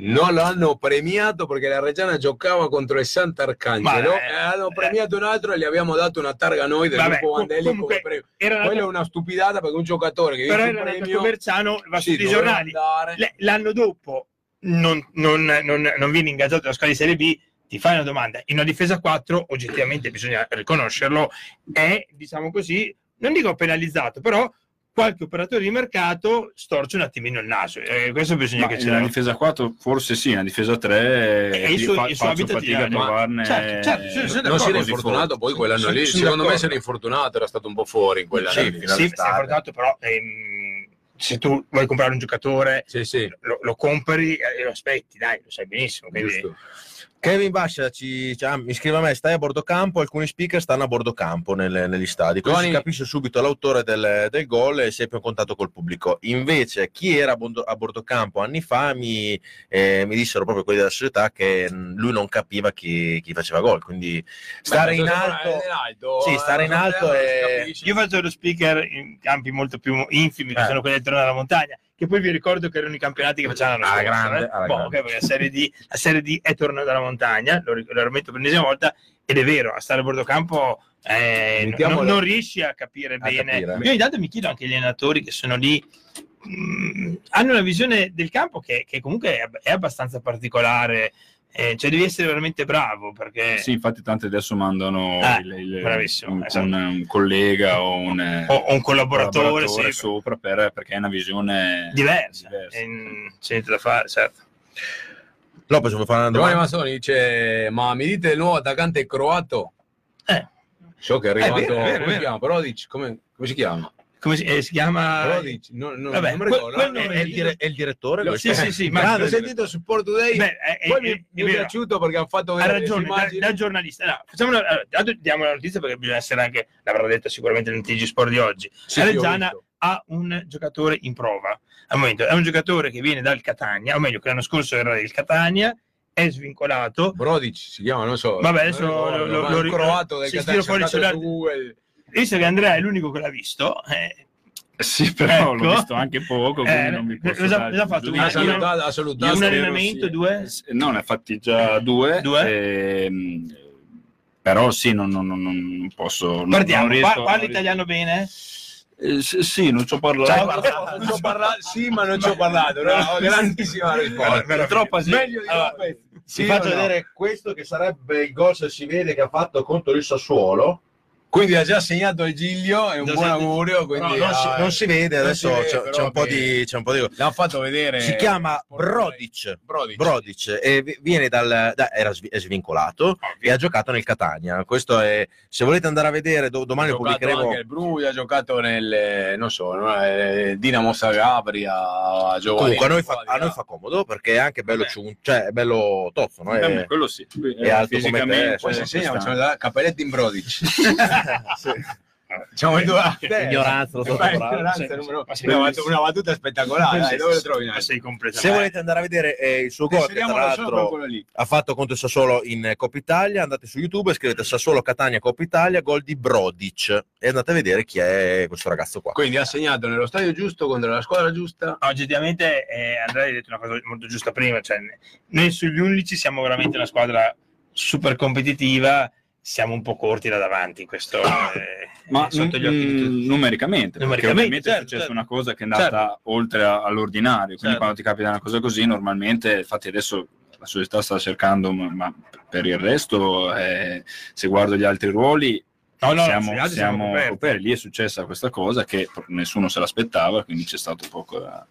Non l'hanno premiato perché la Reggiana giocava contro il Sant'Arcangelo eh, e hanno premiato un altro e gli abbiamo dato una targa noi del Vabbè, gruppo Vandelli comunque, come premio. era Quella è una stupidata perché un giocatore che vince un premio Coverciano va sì, sui giornali. l'anno dopo non, non, non, non viene ingaggiato dalla squadra di Serie B, ti fai una domanda. In una difesa 4, oggettivamente bisogna riconoscerlo, è, diciamo così, non dico penalizzato, però qualche operatore di mercato storce un attimino il naso. Eh, questo bisogna Ma che ce l'ha. difesa 4 forse sì, nella difesa 3 E il suo- il suo faccio habitat fatica a trovarne Certo, certo, sì, non si era infortunato poi quell'anno Sono- lì sono secondo me si era infortunato era stato un po' fuori in quell'anno Sì, lì. Sì, si è guardato, però ehm, se tu vuoi comprare un giocatore, sì sì lo, lo compri e lo aspetti, dai, lo sai benissimo. Quindi, giusto Kevin Bascia ci, ci- ah, mi scrive a me: Stai a bordo campo? Alcuni speaker stanno a bordo campo nelle- negli stadi. Così Tony- si capisce subito l'autore del, del gol e sempre in contatto col pubblico. Invece, chi era a bordo, a bordo campo anni fa mi, eh, mi dissero proprio quelli della società che mh, lui non capiva chi, chi faceva gol. Quindi stare Beh, in alto. è in alto, Sì, stare in eh, alto si è-. Io faccio lo speaker in campi molto più infimi, che Eh. sono quelli del Torneo della Montagna, che poi vi ricordo che erano i campionati che facevano Alla scorso. grande, eh. alla Boh, grande. ok, perché la serie, D, la serie D è Torneo della Montagna, lo, lo rimetto per l'ennesima volta, ed è vero, a stare a bordo campo eh, non, non riesci a capire A bene. capire. Io ogni tanto mi chiedo anche agli allenatori che sono lì, mh, hanno una visione del campo che, che comunque è, è abbastanza particolare, eh, cioè devi essere veramente bravo perché... Sì, infatti tanti adesso mandano Eh, il- il- un, esatto. un- un collega o un, eh, O, o un collaboratore, sì, sopra per- perché è una visione diversa, diversa. mm, c'è niente da fare, certo. Lopez, vuoi fare una Giovanni domanda? Massoni dice ma mi dite il nuovo attaccante croato Eh, so che è È arrivato vero, è vero, è come si vero. chiama Prodic come, come si chiama come si, eh, si chiama? Prodic no, no, Vabbè, non mi que- ricordo l'hanno È il, dire- è il direttore? Lo-? Sì, sì, sì, ma- ma ho sentito su Sport Today Beh, è, poi è- mi, è mi è piaciuto perché hanno fatto Ha vedere le ragione, da, da giornalista. No, facciamo una, allora, diamo la notizia perché bisogna essere anche, l'avrà detto sicuramente nel TG Sport di oggi. Sì, Reggiana ha un giocatore in prova. Al momento è un giocatore che viene dal Catania, o meglio, che l'anno scorso era del Catania, è svincolato. Brodic si chiama, non so. Vabbè, adesso non lo, ricordo, lo, ma lo, un croato del si Visto che Andrea è l'unico che l'ha visto, eh, Sì, però l'ho Ecco. visto anche poco, quindi Eh, non mi posso cosa- dare cosa ha fatto? Ha salutato, ha salutato. un allenamento, sì. due? No, ne ha fatti già due. Due? ehm, però sì, non, non- non- non posso... Partiamo, non riesco- pa- parli italiano bene? Eh, sì, non ci ho parlato. Ciao. Non ci ho parlato, sì, ma non ci ho parlato. No, grandissima risposta. Purtroppo sì. Meglio di Allora. Ti Sì faccio no? vedere questo che sarebbe il gol se si vede che ha fatto contro il Sassuolo. Quindi ha già segnato il Giglio, è un Già buon augurio. Quindi non, si, non si vede, adesso c'è, un po' che- di, c'è un po' di... L'ha fatto vedere. Si chiama Brodic. Brodic. Brodic e vi- viene dal da- era svi- è svincolato e ha giocato nel Catania. Questo è se volete andare a vedere do- domani ha lo pubblicheremo. anche il Brugge, ha giocato nel eh, non so, eh, Dinamo Zagabria, a Giovanni. Comunque a noi, fa, a noi fa comodo perché è anche bello, ciun- cioè è bello tozzo, no? È- Eh, quello sì. è alto come Fisicamente, te, Poi sì, insegna, questa- facciamo Capelletti in Brodic. sì. Facciamo i due. Ignoranza, numero- una, battuta, una battuta spettacolare, dai, dove lo trovi? Sei Se volete andare a vedere eh, il suo gol, che tra l'altro ha fatto contro il Sassuolo in Coppa Italia, andate su YouTube e scrivete Sassuolo Catania Coppa Italia, gol di Brodic e andate a vedere chi è questo ragazzo qua. Quindi ha segnato nello stadio giusto contro la squadra giusta. No, oggettivamente eh, Andrea hai detto una cosa molto giusta prima, cioè, noi sugli 11 siamo veramente una squadra super competitiva, siamo un po' corti da davanti, questo eh, Ma è sotto gli occhi di tutti. numericamente, Numericamente, certo, è successa certo. una cosa che è andata oltre a- all'ordinario, quindi Certo. quando ti capita una cosa così, normalmente, infatti adesso la società sta cercando, ma, per il resto, eh, se guardo gli altri ruoli, No, no, siamo, siamo siamo coperti. coperti. Lì è successa questa cosa che nessuno se l'aspettava, quindi c'è stato poco da,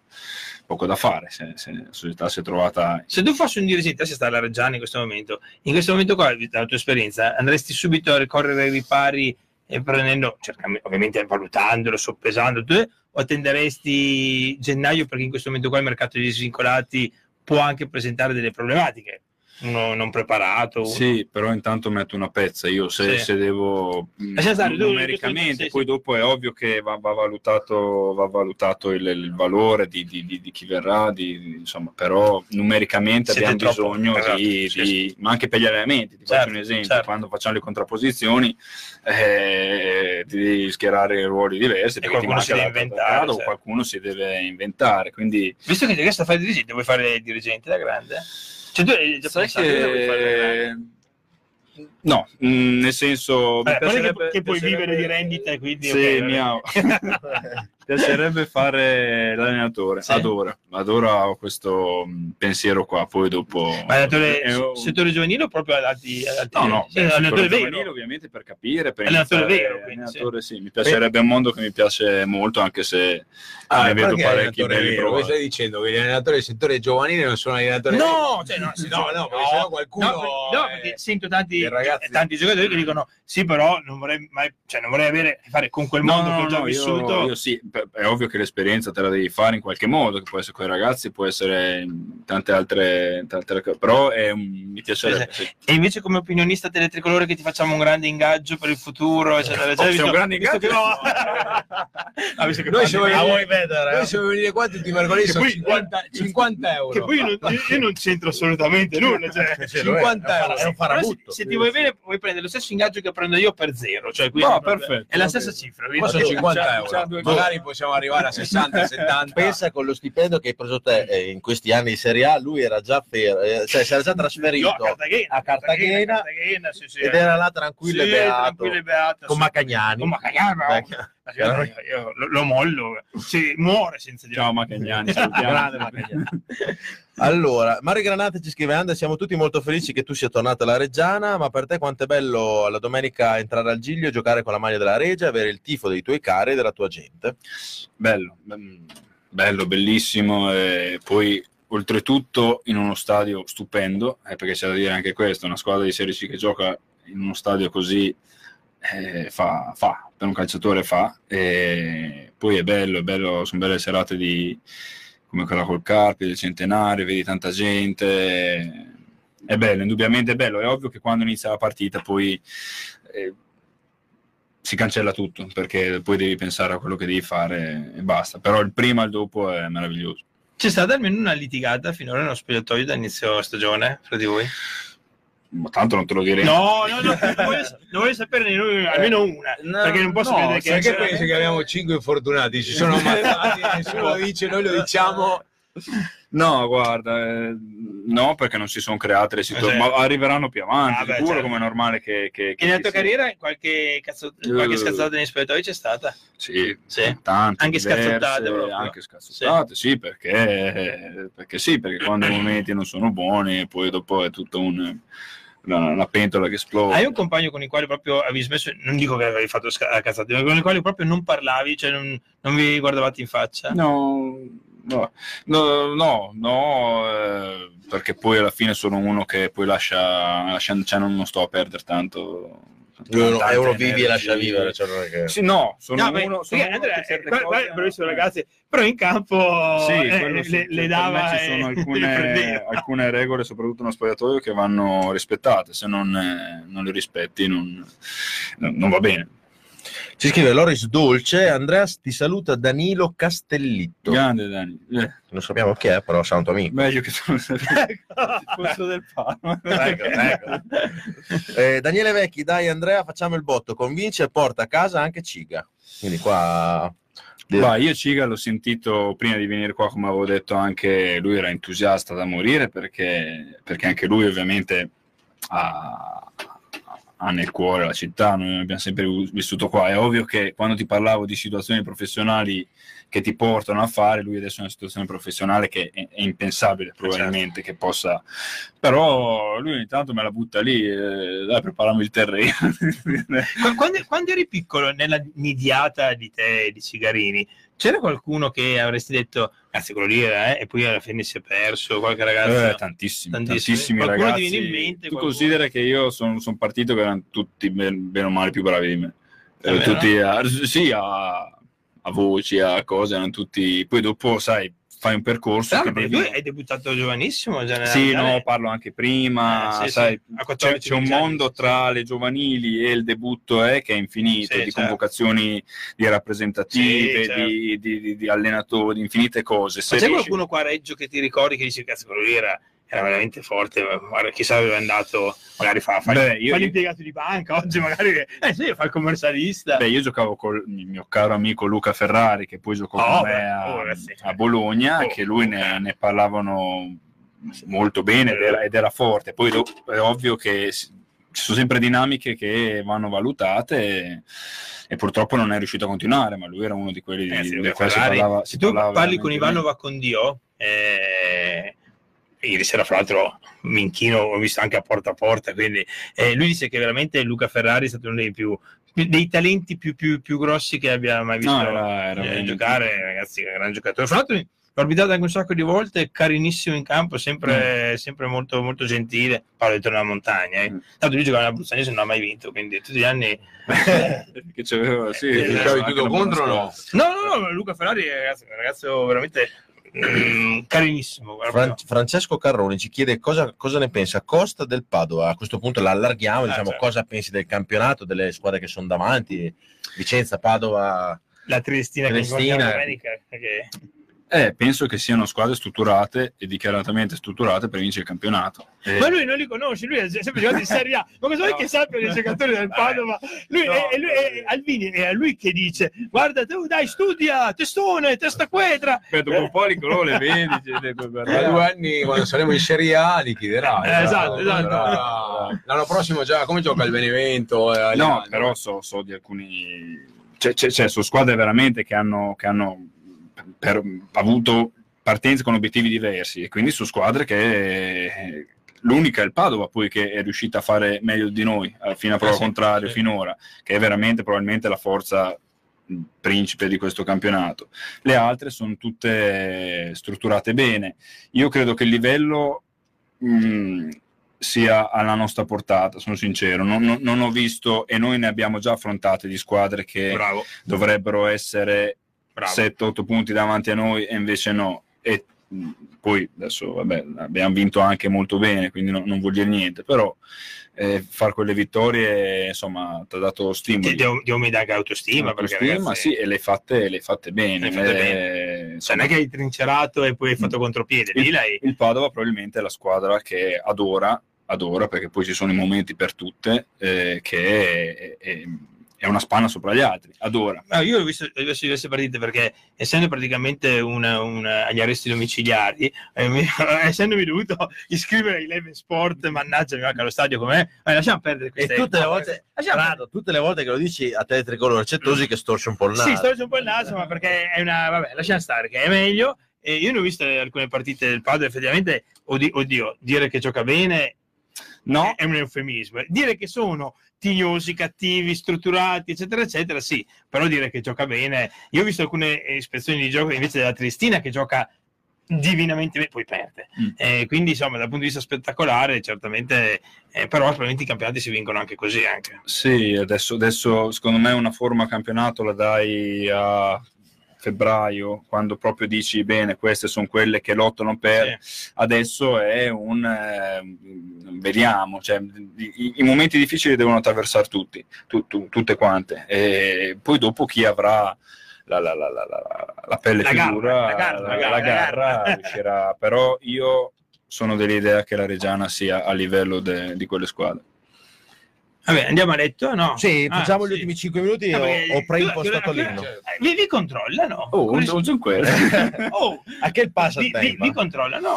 poco da fare. Se, se la società si è trovata Se tu fossi un dirigente, se stai alla Reggiana in questo momento, in questo momento qua, dalla tua esperienza, andresti subito a ricorrere ai ripari e prendendo, cercando- ovviamente valutandolo, soppesando, tu, o attenderesti gennaio perché in questo momento qua il mercato degli svincolati può anche presentare delle problematiche? Uno non preparato, uno- Sì, però intanto metto una pezza. Io se, Sì. se devo tu- numericamente, sì, poi sì. dopo è ovvio che va, va valutato, va valutato il, il valore di, di- di- di chi verrà, insomma, però numericamente Siete abbiamo troppo- bisogno esatto, di, ma anche per gli allenamenti. Ti Certo, faccio un esempio: certo. quando facciamo le contrapposizioni, eh, di schierare ruoli diversi, perché qualcuno si deve inventare, certo. qualcuno si deve inventare. Quindi Visto che ti resta fare dirigente, vuoi fare il dirigente da grande? Cioè, tu hai già Sai pensato che no, mh, nel senso mi Eh, piacerebbe- che puoi piacerebbe- vivere di rendita e quindi Sì, ok, mi piacerebbe fare l'allenatore, Sì. adoro, adoro questo mh, pensiero qua, poi dopo Ma allenatore, Eh, oh, settore giovanile o proprio ad alti, alti No, no, sì, beh, allenatore settore vero. giovanile, ovviamente per capire, per Allenatore iniziare- vero, quindi, allenatore, sì. mi piacerebbe un mondo che mi piace molto, anche se Ah, ne vedo parecchi belli provati. stai dicendo che gli allenatori del settore giovanile non sono allenatori No, cioè, no, sì, no, no, perché sennò qualcuno no, perché, no, eh, sento tanti, ragazzi- tanti giocatori che dicono sì, però non vorrei mai, cioè, non vorrei avere a che fare con quel mondo che ho già no, io- vissuto. Io, sì, è ovvio che l'esperienza te la devi fare in qualche modo, che può essere con i ragazzi, può essere in tante altre, tante altre cose, però è un- mi piacerebbe. sì. E invece come opinionista teletricolore che ti facciamo un grande ingaggio per il futuro, eccetera, eccetera, Oh, è un grande visto ingaggio? che no. Ah, visto che Noi Ah, vuoi vedere? Noi se vuoi venire qua tutti i mercoledì sono poi- 50, 50 euro. Che poi io non, io- non c'entro assolutamente nulla. Cioè, Sì, lo è, 50 è un euro. È un Però se, farabutto. se ti vuoi bene, puoi prendere lo stesso ingaggio che prendo io per zero. Cioè, quindi No, perfetto, È la stessa cifra. Qua vedi? sono 50 c'ha- euro. Magari possiamo arrivare a 60, 70. Pensa con lo stipendio che hai preso te eh, in questi anni di Serie A, lui era già fermo, eh, cioè si era già trasferito a Cartagena, a Cartagena, Cartagena, sì, sì, ed era là tranquillo e beato, tranquillo e beato, con. Macagnani. Con Macagnani. Io, io lo, lo mollo, sì, muore senza dire. Ciao Macagnani. Grande Macagnani. Allora, Mario Granate ci scrive: Anda, siamo tutti molto felici che tu sia tornato alla Reggiana, ma per te quanto è bello la domenica entrare al Giglio, giocare con la maglia della Regia, avere il tifo dei tuoi cari e della tua gente. Bello, mm, bello, bellissimo. E poi, oltretutto, in uno stadio stupendo, eh, perché c'è da dire anche questo: una squadra di Serie C che gioca in uno stadio così eh, fa, fa, per un calciatore fa. E poi è bello, è bello, sono belle serate di, come quella col Carpi, del centenario, vedi tanta gente. È bello, indubbiamente è bello. È ovvio che quando inizia la partita poi. eh, si cancella tutto perché poi devi pensare a quello che devi fare e basta. Però il prima e il dopo è meraviglioso. C'è stata almeno una litigata finora nello spogliatoio da inizio stagione fra di voi? Ma tanto non te lo direi. No, no, no, non voglio, non voglio saperne noi almeno una, perché non posso no, credere che... sai che pensi che abbiamo cinque infortunati, ci sono ammazzati, nessuno lo dice, noi lo diciamo. No, guarda, eh, no, perché non si sono create le situazioni, Eh, sì. ma arriveranno più avanti, Ah, beh, sicuro, certo. come è normale che... che, che E nella tua sia. carriera qualche, cazzo, qualche Eh. scazzata negli spogliatoi c'è stata? Sì, Sì. tante, Anche diverse, scazzottate proprio. Anche scazzottate, sì, perché, perché sì, perché quando i momenti non sono buoni, poi dopo è tutto un... Una, una pentola che esplode. Hai un compagno con il quale proprio avevi smesso, non dico che avevi fatto sca- cazzate, ma con il quale proprio non parlavi, cioè non, non vi guardavate in faccia? No, no, no, no, no, eh, perché poi alla fine sono uno che poi lascia, lascia cioè non, non sto a perdere tanto. Uno, uno vivi e lascia vivere. Cioè non è che... Sì, no, sono No, beh, uno, sono uno Andrea, che certe eh, guarda- cose- guarda, bravissimo ragazzi, però in campo Sì, eh, sì, le, le dava ci sono alcune, alcune regole, soprattutto nello spogliatoio, che vanno rispettate. Se non, eh, non le rispetti, non, non va bene. Ci scrive Loris Dolce, Andrea ti saluta Danilo Castellitto. Grande Dani, Eh, Non sappiamo chi è, però sa un tuo amico. meglio che sei tifoso del Parma. Ecco, ecco. Eh, Daniele Vecchi, dai Andrea, facciamo il botto, convince e porta a casa anche Ciga. Quindi qua... Ma io Ciga l'ho sentito prima di venire qua, come avevo detto, anche lui era entusiasta da morire perché, perché anche lui ovviamente ha, ha nel cuore la città, noi abbiamo sempre vissuto qua. È ovvio che quando ti parlavo di situazioni professionali che ti portano a fare, lui adesso è in una situazione professionale che è, è impensabile probabilmente che possa... Però lui ogni tanto me la butta lì, eh, dai prepariamo il terreno. Qu- Quando, quando eri piccolo, nella nidiata di te e di Cigarini, c'era qualcuno che avresti detto, cazzo, quello lì era, eh? e poi alla fine si è perso, qualche ragazzo? Eh, tantissimi, Tantissimi. tantissimi ragazzi. mente, tu qualcuno? considera che io sono partito che erano tutti ben- bene o male più bravi di me. Eh, tutti a, sì, a, a voci, a cose, erano tutti... Poi dopo, sai, fai un percorso Tra che devi... tu hai debuttato giovanissimo, Sì, no, parlo anche prima, Eh, sì, sai, sì, c'è, 14, c'è un 15 anni, mondo sì, tra le giovanili e il debutto eh, che è infinito, Sì, di certo. convocazioni di rappresentative, Sì, certo. di, di- di- di allenatori, di infinite cose. Ma Se c'è riesci- qualcuno qua a Reggio che ti ricordi che dici, cazzo, quello lì era, era veramente forte, guarda, chissà dove è andato, magari fa, fa, Beh, io- fa l'impiegato di banca, oggi magari, eh sì, fa il commercialista. Beh, io giocavo con il mio caro amico Luca Ferrari, che poi giocò Oh, con me a, oh, a Bologna, Oh, che lui ne, ne parlavano molto bene ed era, ed era forte. Poi è ovvio che ci sono sempre dinamiche che vanno valutate e, e purtroppo non è riuscito a continuare, ma lui era uno di quelli di, del Luca quali si Ferrari, parlava. se tu parlava parli con veramente Ivanova con Dio, eh, ieri sera fra l'altro Minchino ho visto anche a porta a porta, quindi eh, lui dice che veramente Luca Ferrari è stato uno dei più dei talenti più, più- più grossi che abbia mai visto No, era- era eh, giocare, ragazzi, è un gran giocatore. Fra l'altro l'ho orbitato anche un sacco di volte, carinissimo in campo, sempre, sempre molto, molto gentile. Parlo di tornare a montagna. Eh. Mm. Tanto lui giocava nella Bruzzanese e non ha mai vinto, quindi tutti gli anni... Che c'aveva, sì, Eh, tutto buona contro no? No, no, Luca Ferrari è un ragazzo veramente mm, carinissimo. Fran-. Francesco Carroni ci chiede cosa, cosa ne pensa Costa del Padova. A questo punto l'allarghiamo, Ah, diciamo certo. cosa pensi del campionato, delle squadre che sono davanti, Vicenza, Padova. La Triestina, Triestina. che domenica, che- Eh, penso che siano squadre strutturate e dichiaratamente strutturate per vincere il campionato. Eh, Ma lui non li conosce, lui è sempre giocato in Serie A. Ma cosa vuoi che sappia i giocatori del Padova? Lui, No, è, è lui- è- Alvini è a lui che dice: Guarda, tu dai, studia, testone, testa quetra. Aspetta, un po' di colore le vedi. cioè, Tra due anni, quando saremo in Serie A, li chiederà. Eh, esatto, esatto. L'anno- prossimo già, come gioca il Benevento? eh, No, però so, so di alcuni. C'è, c'è- c'è- sono squadre veramente che hanno, che hanno per- avuto partenze con obiettivi diversi e quindi sono squadre che. eh, L'unica è il Padova poi che è riuscita a fare meglio di noi, eh, fino a prova sì, contrario, sì. finora, che è veramente probabilmente la forza principe di questo campionato. Le altre sono tutte strutturate bene. Io credo che il livello mh, sia alla nostra portata, sono sincero. Non, non- non ho visto, e noi ne abbiamo già affrontate di squadre che Bravo, dovrebbero essere. 7-8 punti davanti a noi e invece no. E poi adesso vabbè, abbiamo vinto anche molto bene, quindi no- non vuol dire niente, però eh, far quelle vittorie insomma ti ha dato stimoli. Ti aumenta anche autostima, Autostima, ragazzi, sì, e le hai fatte, le fatte bene. Le fatte Eh, bene. cioè, insomma, non è che hai trincerato e poi hai fatto contropiede, lì il, l'hai... il Padova probabilmente è la squadra che adora, adora perché poi ci sono i momenti per tutte, eh, che è, è- è una spanna sopra gli altri, adora. No, io ho visto, ho visto diverse partite perché essendo praticamente una- una- agli arresti domiciliari, eh, mi- essendomi dovuto iscrivere a Eleven Sport, mannaggia mi manca lo stadio com'è, eh, lasciamo perdere E queste tutte le volte, Lasciamo Rado, tutte le volte che lo dici a te tricolore c'è Tosi che storce un po' il naso. Sì, sto un po' il naso, ma perché è una. Vabbè, lasciamo stare, che è meglio. E io ne ho viste alcune partite del Padre, effettivamente, oddio, oddio, dire che gioca bene No, è un eufemismo. Dire che sono tignosi, cattivi, strutturati, eccetera, eccetera, sì, però dire che gioca bene. Io ho visto alcune ispezioni di gioco invece della Triestina che gioca divinamente bene, poi perde. Mm. Eh, quindi, insomma, dal punto di vista spettacolare, certamente, eh, però probabilmente i campionati si vincono anche così. Anche. Sì, adesso, adesso secondo me una forma campionato la dai a febbraio, quando proprio dici bene, queste sono quelle che lottano per... Adesso è un... eh, vediamo, cioè, i, i momenti difficili devono attraversare tutti, tu- tu- tutte quante. E poi dopo chi avrà... La, la- la- la- pelle La garra, dura, la garra. riuscirà. Però io sono dell'idea che la Reggiana sia a livello de- di quelle squadre. Vabbè, andiamo a letto? No? Sì, Ah, facciamo gli sì. ultimi 5 minuti. No, ho, preimpostato l'inno. eh, Vi, vi controllano? Oh, Come un, si- un Giunquera. Oh, A che il passa vi, vi- vi controllano?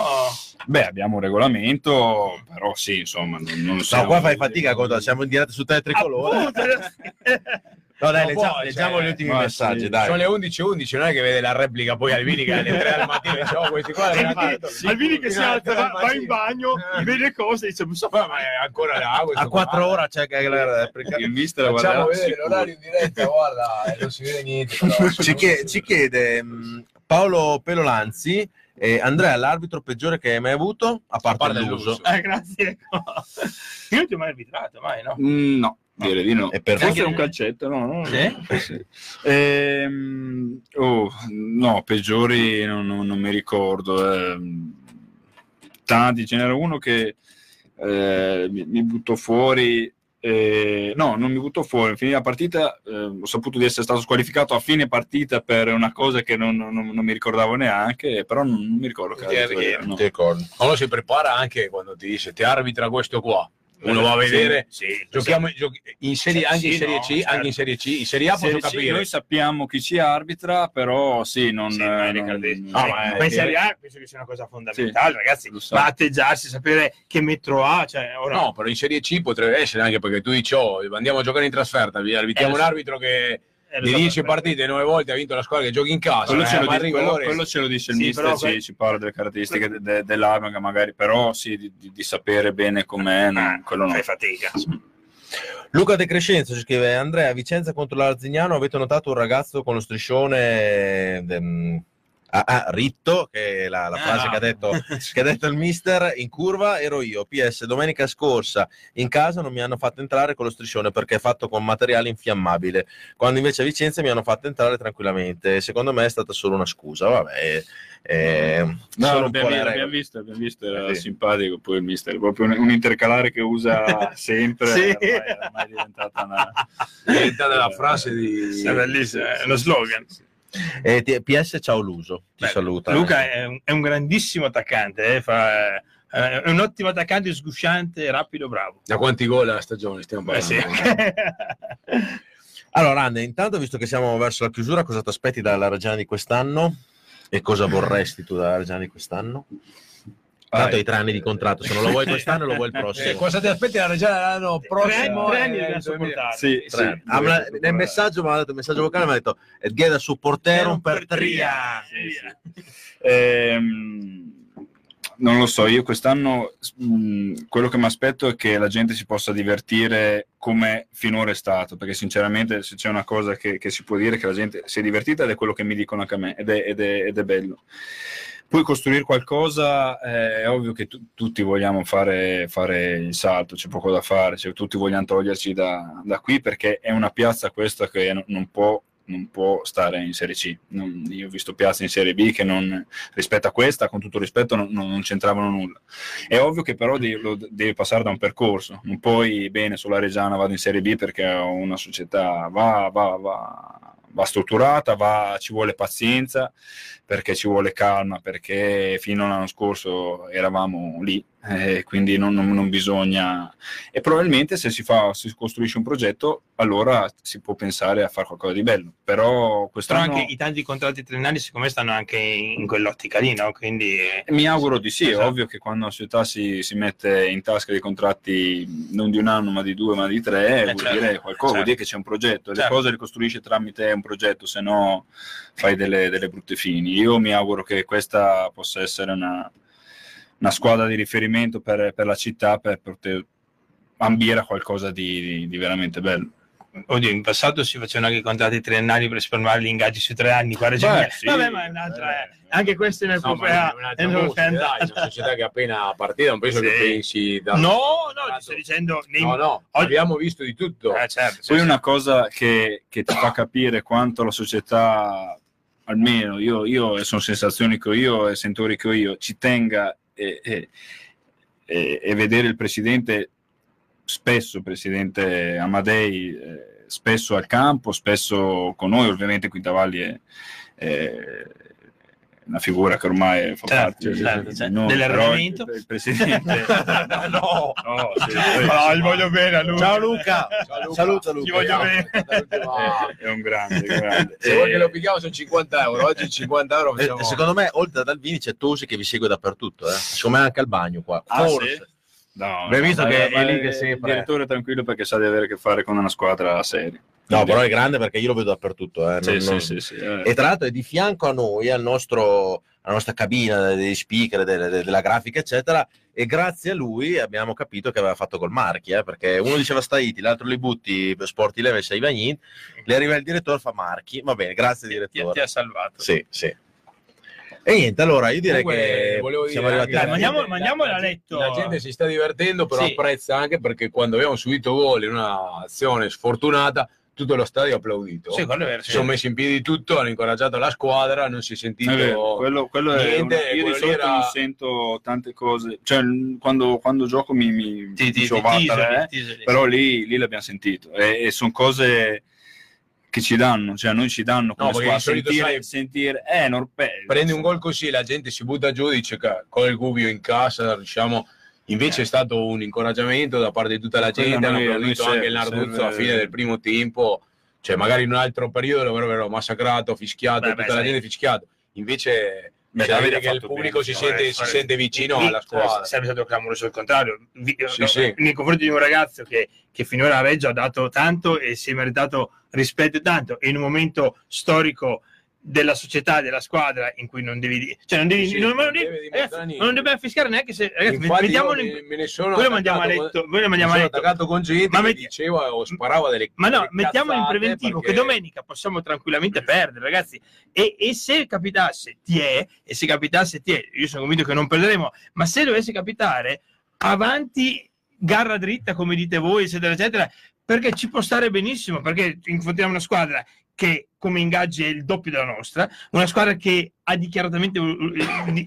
Beh, abbiamo un regolamento, però sì, insomma, non, non No, siamo- qua fai fatica contro, siamo in diretta su Tele Tricolore. Appunto. No, dai, leggiamo, poi, leggiamo cioè, gli ultimi ma messaggi, sì, dai. Sono le 11.11, non è che vede la replica poi Albini che alle 3 del mattino dice oh questi qua fatto. Albini che si alza, va, va in bagno, Eh. vede cose dice, "Non so Ma ma è ancora là A 4 qua. ore c'è che la replica. Il mister Facciamo vedere sicuro. l'orario in diretta, guarda, e non si vede niente. però. Ci chiede, ci chiede, mh, Paolo Pelolanzi, eh, Andrea, l'arbitro peggiore che hai mai avuto, a parte, parte l'uso. l'uso. Eh, grazie. Io non ti ho mai arbitrato, mai, no? Mm, no, direi di no. E per Forse Neanche- un calcetto, no? no, no. Sì? Eh, sì. Ehm, oh, no, peggiori non, non- non mi ricordo. ehm, tanti, ce n'era uno che eh, mi, mi buttò fuori. eh, no, non mi buttò fuori. Finì la partita, eh, ho saputo di essere stato squalificato a fine partita per una cosa che non, non- non mi ricordavo neanche, però non, non mi ricordo che Ti. Ti ricordi? Uno si prepara anche quando ti dice ti arbitra questo qua. Uno va a Sì, vedere, sì, giochiamo giochi- in serie, anche in Sì, Serie no, C, certo. anche in Serie C, in Serie A posso Serie C, capire. noi sappiamo chi ci arbitra, però sì, non... Sì, eh, Riccardi- non- No, ma in Serie A penso che sia una cosa fondamentale, Sì, ragazzi. so. Ma atteggiarsi, sapere che metro ha, cioè, ora, No, però in Serie C potrebbe essere anche perché tu dici, oh, andiamo a giocare in trasferta, vi arbitriamo Eh, un arbitro che di so, 10 però- partite 9 volte ha vinto la squadra che giochi in casa. Quello, eh, ce lo dice, quello- quello ce lo dice il Sì, mister, però ci, que- ci parla delle caratteristiche de- de- dell'arma, che magari però sì, di, di- di sapere bene com'è, no, Ah, quello no. fai fatica. Luca De Crescenzo ci scrive Andrea, a Vicenza contro l'Arzignano avete notato un ragazzo con lo striscione ehm, ah, ah, ritto, che è la, la Ah, frase no. che, ha detto, che ha detto il mister, in curva ero io, PS, domenica scorsa in casa non mi hanno fatto entrare con lo striscione perché è fatto con materiale infiammabile, quando invece a Vicenza mi hanno fatto entrare tranquillamente, secondo me è stata solo una scusa, vabbè, eh, No, un l'abbiamo, visto, l'abbiamo visto, era Eh, sì. simpatico poi il mister, proprio un, un intercalare che usa sempre, Sì. ormai, è ormai diventata una... è diventata la frase di... È bellissimo, è uno slogan. Eh, PS ciao Luso, ti Beh, saluta. Luca è un, è un grandissimo attaccante, eh, fa- eh, è un ottimo attaccante, sgusciante, rapido, bravo. Da quanti gol alla stagione stiamo Eh, parlando? sì. Allora, Anne, intanto, visto che siamo verso la chiusura, cosa ti aspetti dalla Reggiana di quest'anno? E cosa vorresti tu dalla Reggiana di quest'anno? Tanto hai tre anni di contratto, se non lo vuoi quest'anno lo vuoi il Eh, prossimo. cosa ti aspetti la Reggiana l'anno prossimo? tre anni Eh, dobbiamo 2000. sopportare. Sì, Tre anni. Ah, ma nel messaggio mi ha detto, il messaggio vocale mi ha detto "Et Gheda supporterum per tria. Ehm, non lo so, io quest'anno mh, quello che mi aspetto è che la gente si possa divertire come finora è stato, perché sinceramente se c'è una cosa che, che si può dire è che la gente si è divertita ed è quello che mi dicono anche a me ed è, ed è- ed è bello. Poi costruire qualcosa eh, è ovvio che tu- tutti vogliamo fare, fare il salto, c'è poco da fare, cioè, tutti vogliamo toglierci da, da qui perché è una piazza questa che non- non può non può stare in Serie C. Non- io ho visto piazze in Serie B che non, rispetto a questa, con tutto rispetto, non, non- non c'entravano nulla. È ovvio che però devi, lo- devi passare da un percorso, non puoi bene sulla Reggiana vado in Serie B perché ho una società va, va, va, va strutturata, va- ci vuole pazienza, perché ci vuole calma, perché fino all'anno scorso eravamo lì, eh, quindi non, non- non bisogna... E probabilmente se si, fa, si costruisce un progetto, allora si può pensare a fare qualcosa di bello. Però Però anche i tanti contratti triennali, secondo me, stanno anche in quell'ottica lì, no? Quindi eh, Mi auguro di sì, Esatto. è ovvio che quando una società si, si mette in tasca dei contratti non di un anno ma di due ma di tre, vuol certo, dire qualcosa, vuol certo. dire che c'è un progetto, le Certo. cose le costruisci tramite un progetto, se no fai delle, delle brutte fini. Io mi auguro che questa possa essere una, una squadra di riferimento per, per la città per poter ambire a qualcosa di, di- di veramente bello. Oddio, in passato si facevano anche i contratti triennali per risparmiare gli ingaggi su tre anni. Beh, sì, Vabbè, ma è un'altra. eh, eh. Anche questo nel No, ma è un'altra musica, dai, è una società che è appena partita, non penso Sì. che pensi da... No, no, ti sto dicendo. nei- No, no, Oggi- abbiamo visto di tutto. Eh, certo, Poi sì. una cosa che, che ti fa capire quanto la società, almeno io, io e sono sensazioni che ho io e sentori che ho io, ci tenga e, e- e- vedere il presidente, spesso presidente Amadei, eh, spesso al campo, spesso con noi, ovviamente Quintavalli è, è una figura che ormai fa Certo, parte certo, certo. noi, Dell'allenamento? però il, presidente... no, No, sì, Ah, gli voglio bene a lui. Ciao Luca, Ciao, Luca. saluta Gli Luca. voglio Ciao. bene. è, è un grande, è un grande. Se vuoi Eh, che lo picchiamo sono 50 euro, oggi 50 euro Eh, facciamo... secondo me, oltre ad Alvini, c'è Tosi che vi segue dappertutto. Eh. Secondo me anche al bagno qua. Ah, Forse. sì? No, Abbiamo visto ma- che ma è lì che sempre- Il direttore è tranquillo perché sa di avere a che fare con una squadra seria. No, però è grande perché io lo vedo dappertutto. eh. Non- sì, non- sì, sì, eh. E tra l'altro è di fianco a noi, al nostro, alla nostra cabina dei speaker, delle- delle- della grafica, eccetera. E grazie a lui abbiamo capito che aveva fatto col Marchi, eh, perché uno diceva Staiti, l'altro li butti Sporti Leves a Ivagnin, le arriva il direttore fa Marchi. Va bene, grazie Ti, ti direttore. ha salvato. Sì, sì. E niente, allora io direi Comunque, che siamo dire arrivati alla mandiamo- mandiamola a letto. La gente si sta divertendo, però Sì. apprezza anche perché quando abbiamo subito gol in un'azione sfortunata, tutto lo stadio ha applaudito. Sì, quello è vero. sì. sono messi in piedi tutto, hanno incoraggiato la squadra, non si è sentito È vero, quello, quello è niente. una- io di solito era- non sento tante cose, cioè quando, quando gioco mi, mi Ti- ti- dicevo, ti "Vattene", tisoli, eh, però lì, lì l'abbiamo sentito e, sono cose che ci danno, cioè a noi ci danno come No, perché squadra, di solito, sentire, sai, sentire eh, non, beh, prendi un gol così, la gente si butta giù, dice che con il Gubbio in casa riusciamo. Invece è stato un incoraggiamento da parte di tutta la gente, hanno applaudito anche il Narduzzo a fine del primo tempo, cioè magari in un altro periodo lo avrebbero massacrato, fischiato, Beh, tutta beh, la gente fischiato. Invece Beh, ha che il pubblico bene, si, sente, vorrei si sente vicino Lì alla squadra. Sarebbe stato clamoroso il contrario. Vi- Sì, sì. Nei confronti di un ragazzo che, che finora a Reggio ha dato tanto e si è meritato rispetto e tanto, e in un momento storico della società, della squadra, in cui non devi... Cioè non devi... Sì, non, non devi- ragazzi, non deve fischiare neanche se... Ragazzi, mettiamolo in... me, ne sono lo mandiamo a letto, lo mandiamo a letto. attaccato con gente Ma metti- diceva o sparava delle Ma no, delle mettiamolo in preventivo perché- che domenica possiamo tranquillamente perdere, ragazzi. E, e se capitasse, ti è, e se capitasse, ti è, io sono convinto che non perderemo, ma se dovesse capitare, avanti, garra dritta, come dite voi, eccetera, eccetera, perché ci può stare benissimo, perché incontriamo una squadra che come ingaggi è il doppio della nostra, una squadra che ha dichiaratamente,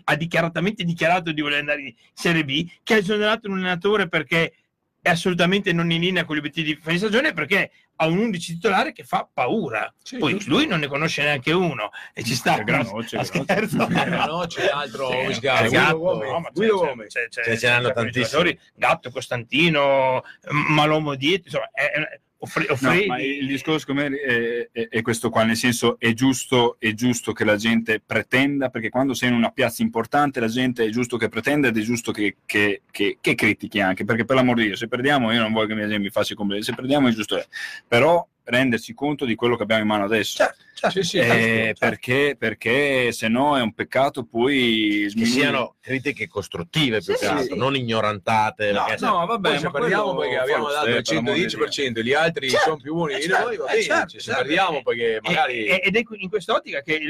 ha dichiaratamente dichiarato di voler andare in Serie B, che ha esonerato un allenatore perché è assolutamente non in linea con gli obiettivi di fine stagione perché ha un 11 titolare che fa paura. Sì, Poi giusto. lui non ne conosce neanche uno e ci sta. C'è scherzo. Eh, no, c'è l'altro Sì, c'è Gatto, Gomez. C'è- Guido c'è- Gomez. ce tantissimi. Gatto, Costantino, Malomo dietro, insomma, è, è, Offre- No, il discorso secondo me è, è- è questo qua, nel senso è giusto, è giusto che la gente pretenda, perché quando sei in una piazza importante la gente è giusto che pretenda ed è giusto che, che- che- che critichi anche, perché per l'amor di Dio, se perdiamo io non voglio che la gente mi faccia i complimenti, se perdiamo è giusto, è. però rendersi conto di quello che abbiamo in mano adesso. Certo, certo, Sì, sì, Eh, certo. perché, perché se no è un peccato poi che sminuire- siano critiche costruttive più Sì, che altro, sì. non ignorantate. No, perché, no, vabbè, ma perdiamo quello perché abbiamo dato il stesso, per l'amor di 110% e gli altri Certo, sono più buoni eh, di certo, noi, va eh, bene. certo, certo. perdiamo perché magari... Ed è in quest'ottica che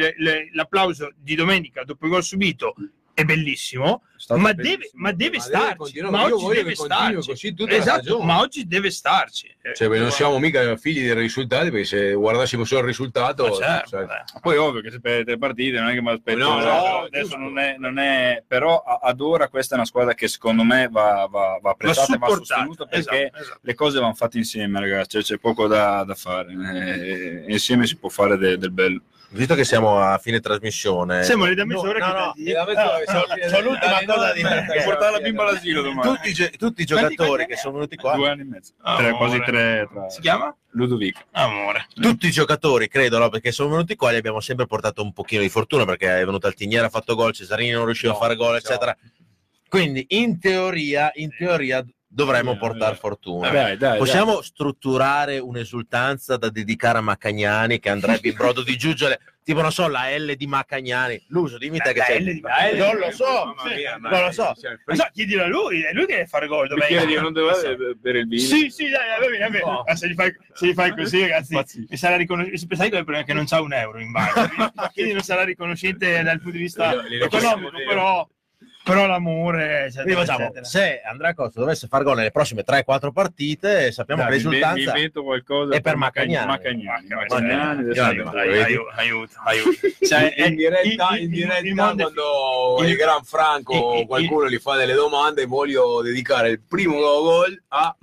l'applauso di domenica dopo il gol subito è bellissimo, ma bellissimo. deve, ma deve Ma deve starci. continuare, ma oggi deve starci. così tutta esatto, ma oggi deve starci. Eh, Cioè, non siamo mica figli dei risultati, perché se guardassimo solo il risultato, Ma certo, cioè, eh. Poi ovvio che se perde tre partite non è che mi aspetto No, no, però adesso non è, non è però ad ora questa è una squadra che secondo me va, va, va apprezzata e va supportata, sostenuta perché esatto, esatto. le cose vanno fatte insieme ragazzi cioè, c'è poco da, da fare eh, insieme si può fare de- del bello Visto che siamo a fine trasmissione, Siamo lì da No, mezz'ora no, che no, Ah, siamo ah, lì c'ho l'ultima cosa da dire. Puoi portare la bimba all'asilo domani tutti, tutti i giocatori che sono venuti qua, due anni e mezzo tre, quasi tre Si chiama? Ludovic Amore. tutti i giocatori, credo, no? perché sono venuti qua, gli abbiamo sempre portato un pochino di fortuna perché è venuto Altiniera, ha fatto gol, Cesarini non riusciva No, a fare gol, no. eccetera. Quindi in teoria, in teoria dovremmo Sì, portare vabbè. fortuna. dai dai Possiamo strutturare un'esultanza da dedicare a Maccagnani che andrebbe in brodo di giuggiole, tipo non so, la L di Maccagnani. L'uso, dimmi te che La sei. L di Maccagnani. Non lo so, Mamma mia, non lo so. Ma so, chiedilo a lui, è lui che deve fare gol. Dov'è? Bicchiere di- non doveva bere il vino Sì, sì, dai, va bene, va bene. No. Se, gli fai, se gli fai così, ragazzi, mi sarà riconoscente. Sai qual è il problema? Che non c'ha un euro in banca, quindi non sarà riconoscente dal punto di vista economico, però, però l'amore, eccetera, facciamo, eccetera. se Andrea Costa dovesse fare gol nelle prossime 3-4 partite, sappiamo Dai, che inve- mi invento qualcosa è per andiamo. bravo. Aiuto, aiuto, aiuto. Cioè, in diretta, in diretta quando il- il, Gran Franco qualcuno gli fa delle domande voglio dedicare il primo gol a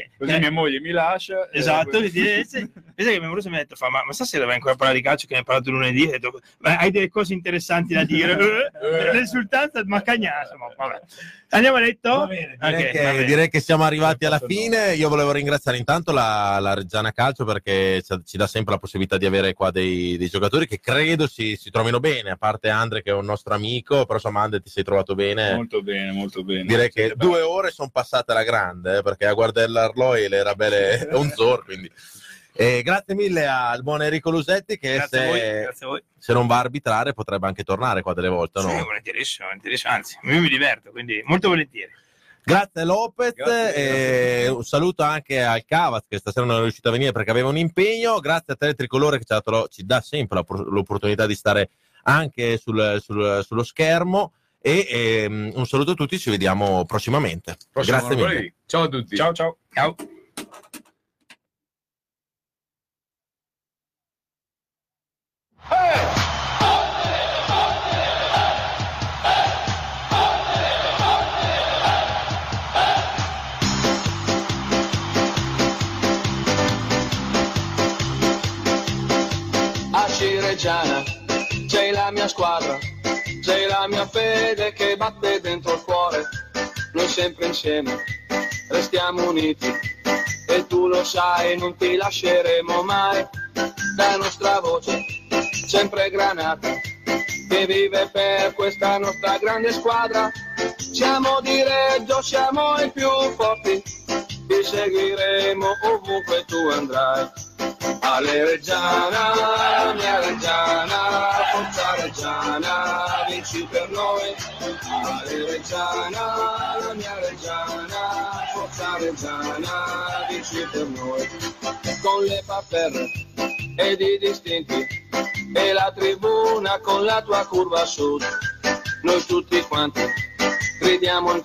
che- Così mia moglie mi lascia. e Esatto, pensa che mi è venuto e mi ha detto, fa, ma, ma stasera vai ancora a parlare di calcio che ne hai parlato lunedì? Ho detto, "Ma hai delle cose interessanti da dire? L'esultanza di Maccagnani, insomma, vabbè. Andiamo a letto? Va bene, direi, Ok, che, va bene. direi che siamo arrivati alla fine. Io volevo ringraziare intanto la, la Reggiana Calcio perché ci, ci dà sempre la possibilità di avere qua dei, dei giocatori che credo si, si trovino bene, a parte Andre che è un nostro amico, però insomma Andre ti sei trovato bene. Molto bene, molto bene. Direi che due ore sono passate alla grande eh, perché a guardare l'Arloi le rabele è un zor. Quindi. E grazie mille al buon Enrico Lusetti che Grazie a voi, se, grazie a voi. se non va a arbitrare potrebbe anche tornare qua delle volte. No? Sì, volentierissimo, volentierissimo, anzi, io mi diverto, quindi molto volentieri. Grazie Lopez Grazie, e un saluto anche al Cavaz che stasera non è riuscito a venire perché aveva un impegno. Grazie a te Tricolore che ci, dato- ci dà sempre l'opportunità di stare anche sul- sul- sullo schermo. E ehm, un saluto a tutti, ci vediamo prossimamente. Prossimo Grazie mille. ciao a tutti Ciao ciao. Ciao. A Cireggiana c'è la mia squadra, c'è la mia fede che batte dentro il cuore, noi sempre insieme restiamo uniti e tu lo sai, non ti lasceremo mai, la nostra voce sempre granata che vive per questa nostra grande squadra, siamo di Reggio, siamo i più forti, ti seguiremo ovunque tu andrai. Ale Reggiana, mia Reggiana, forza Reggiana, vinci per noi. Ale Reggiana, la mia Reggiana, forza Reggiana, vinci per noi. Con le papere ed i distinti e la tribuna con la tua curva sud. Noi tutti quanti gridiamo in.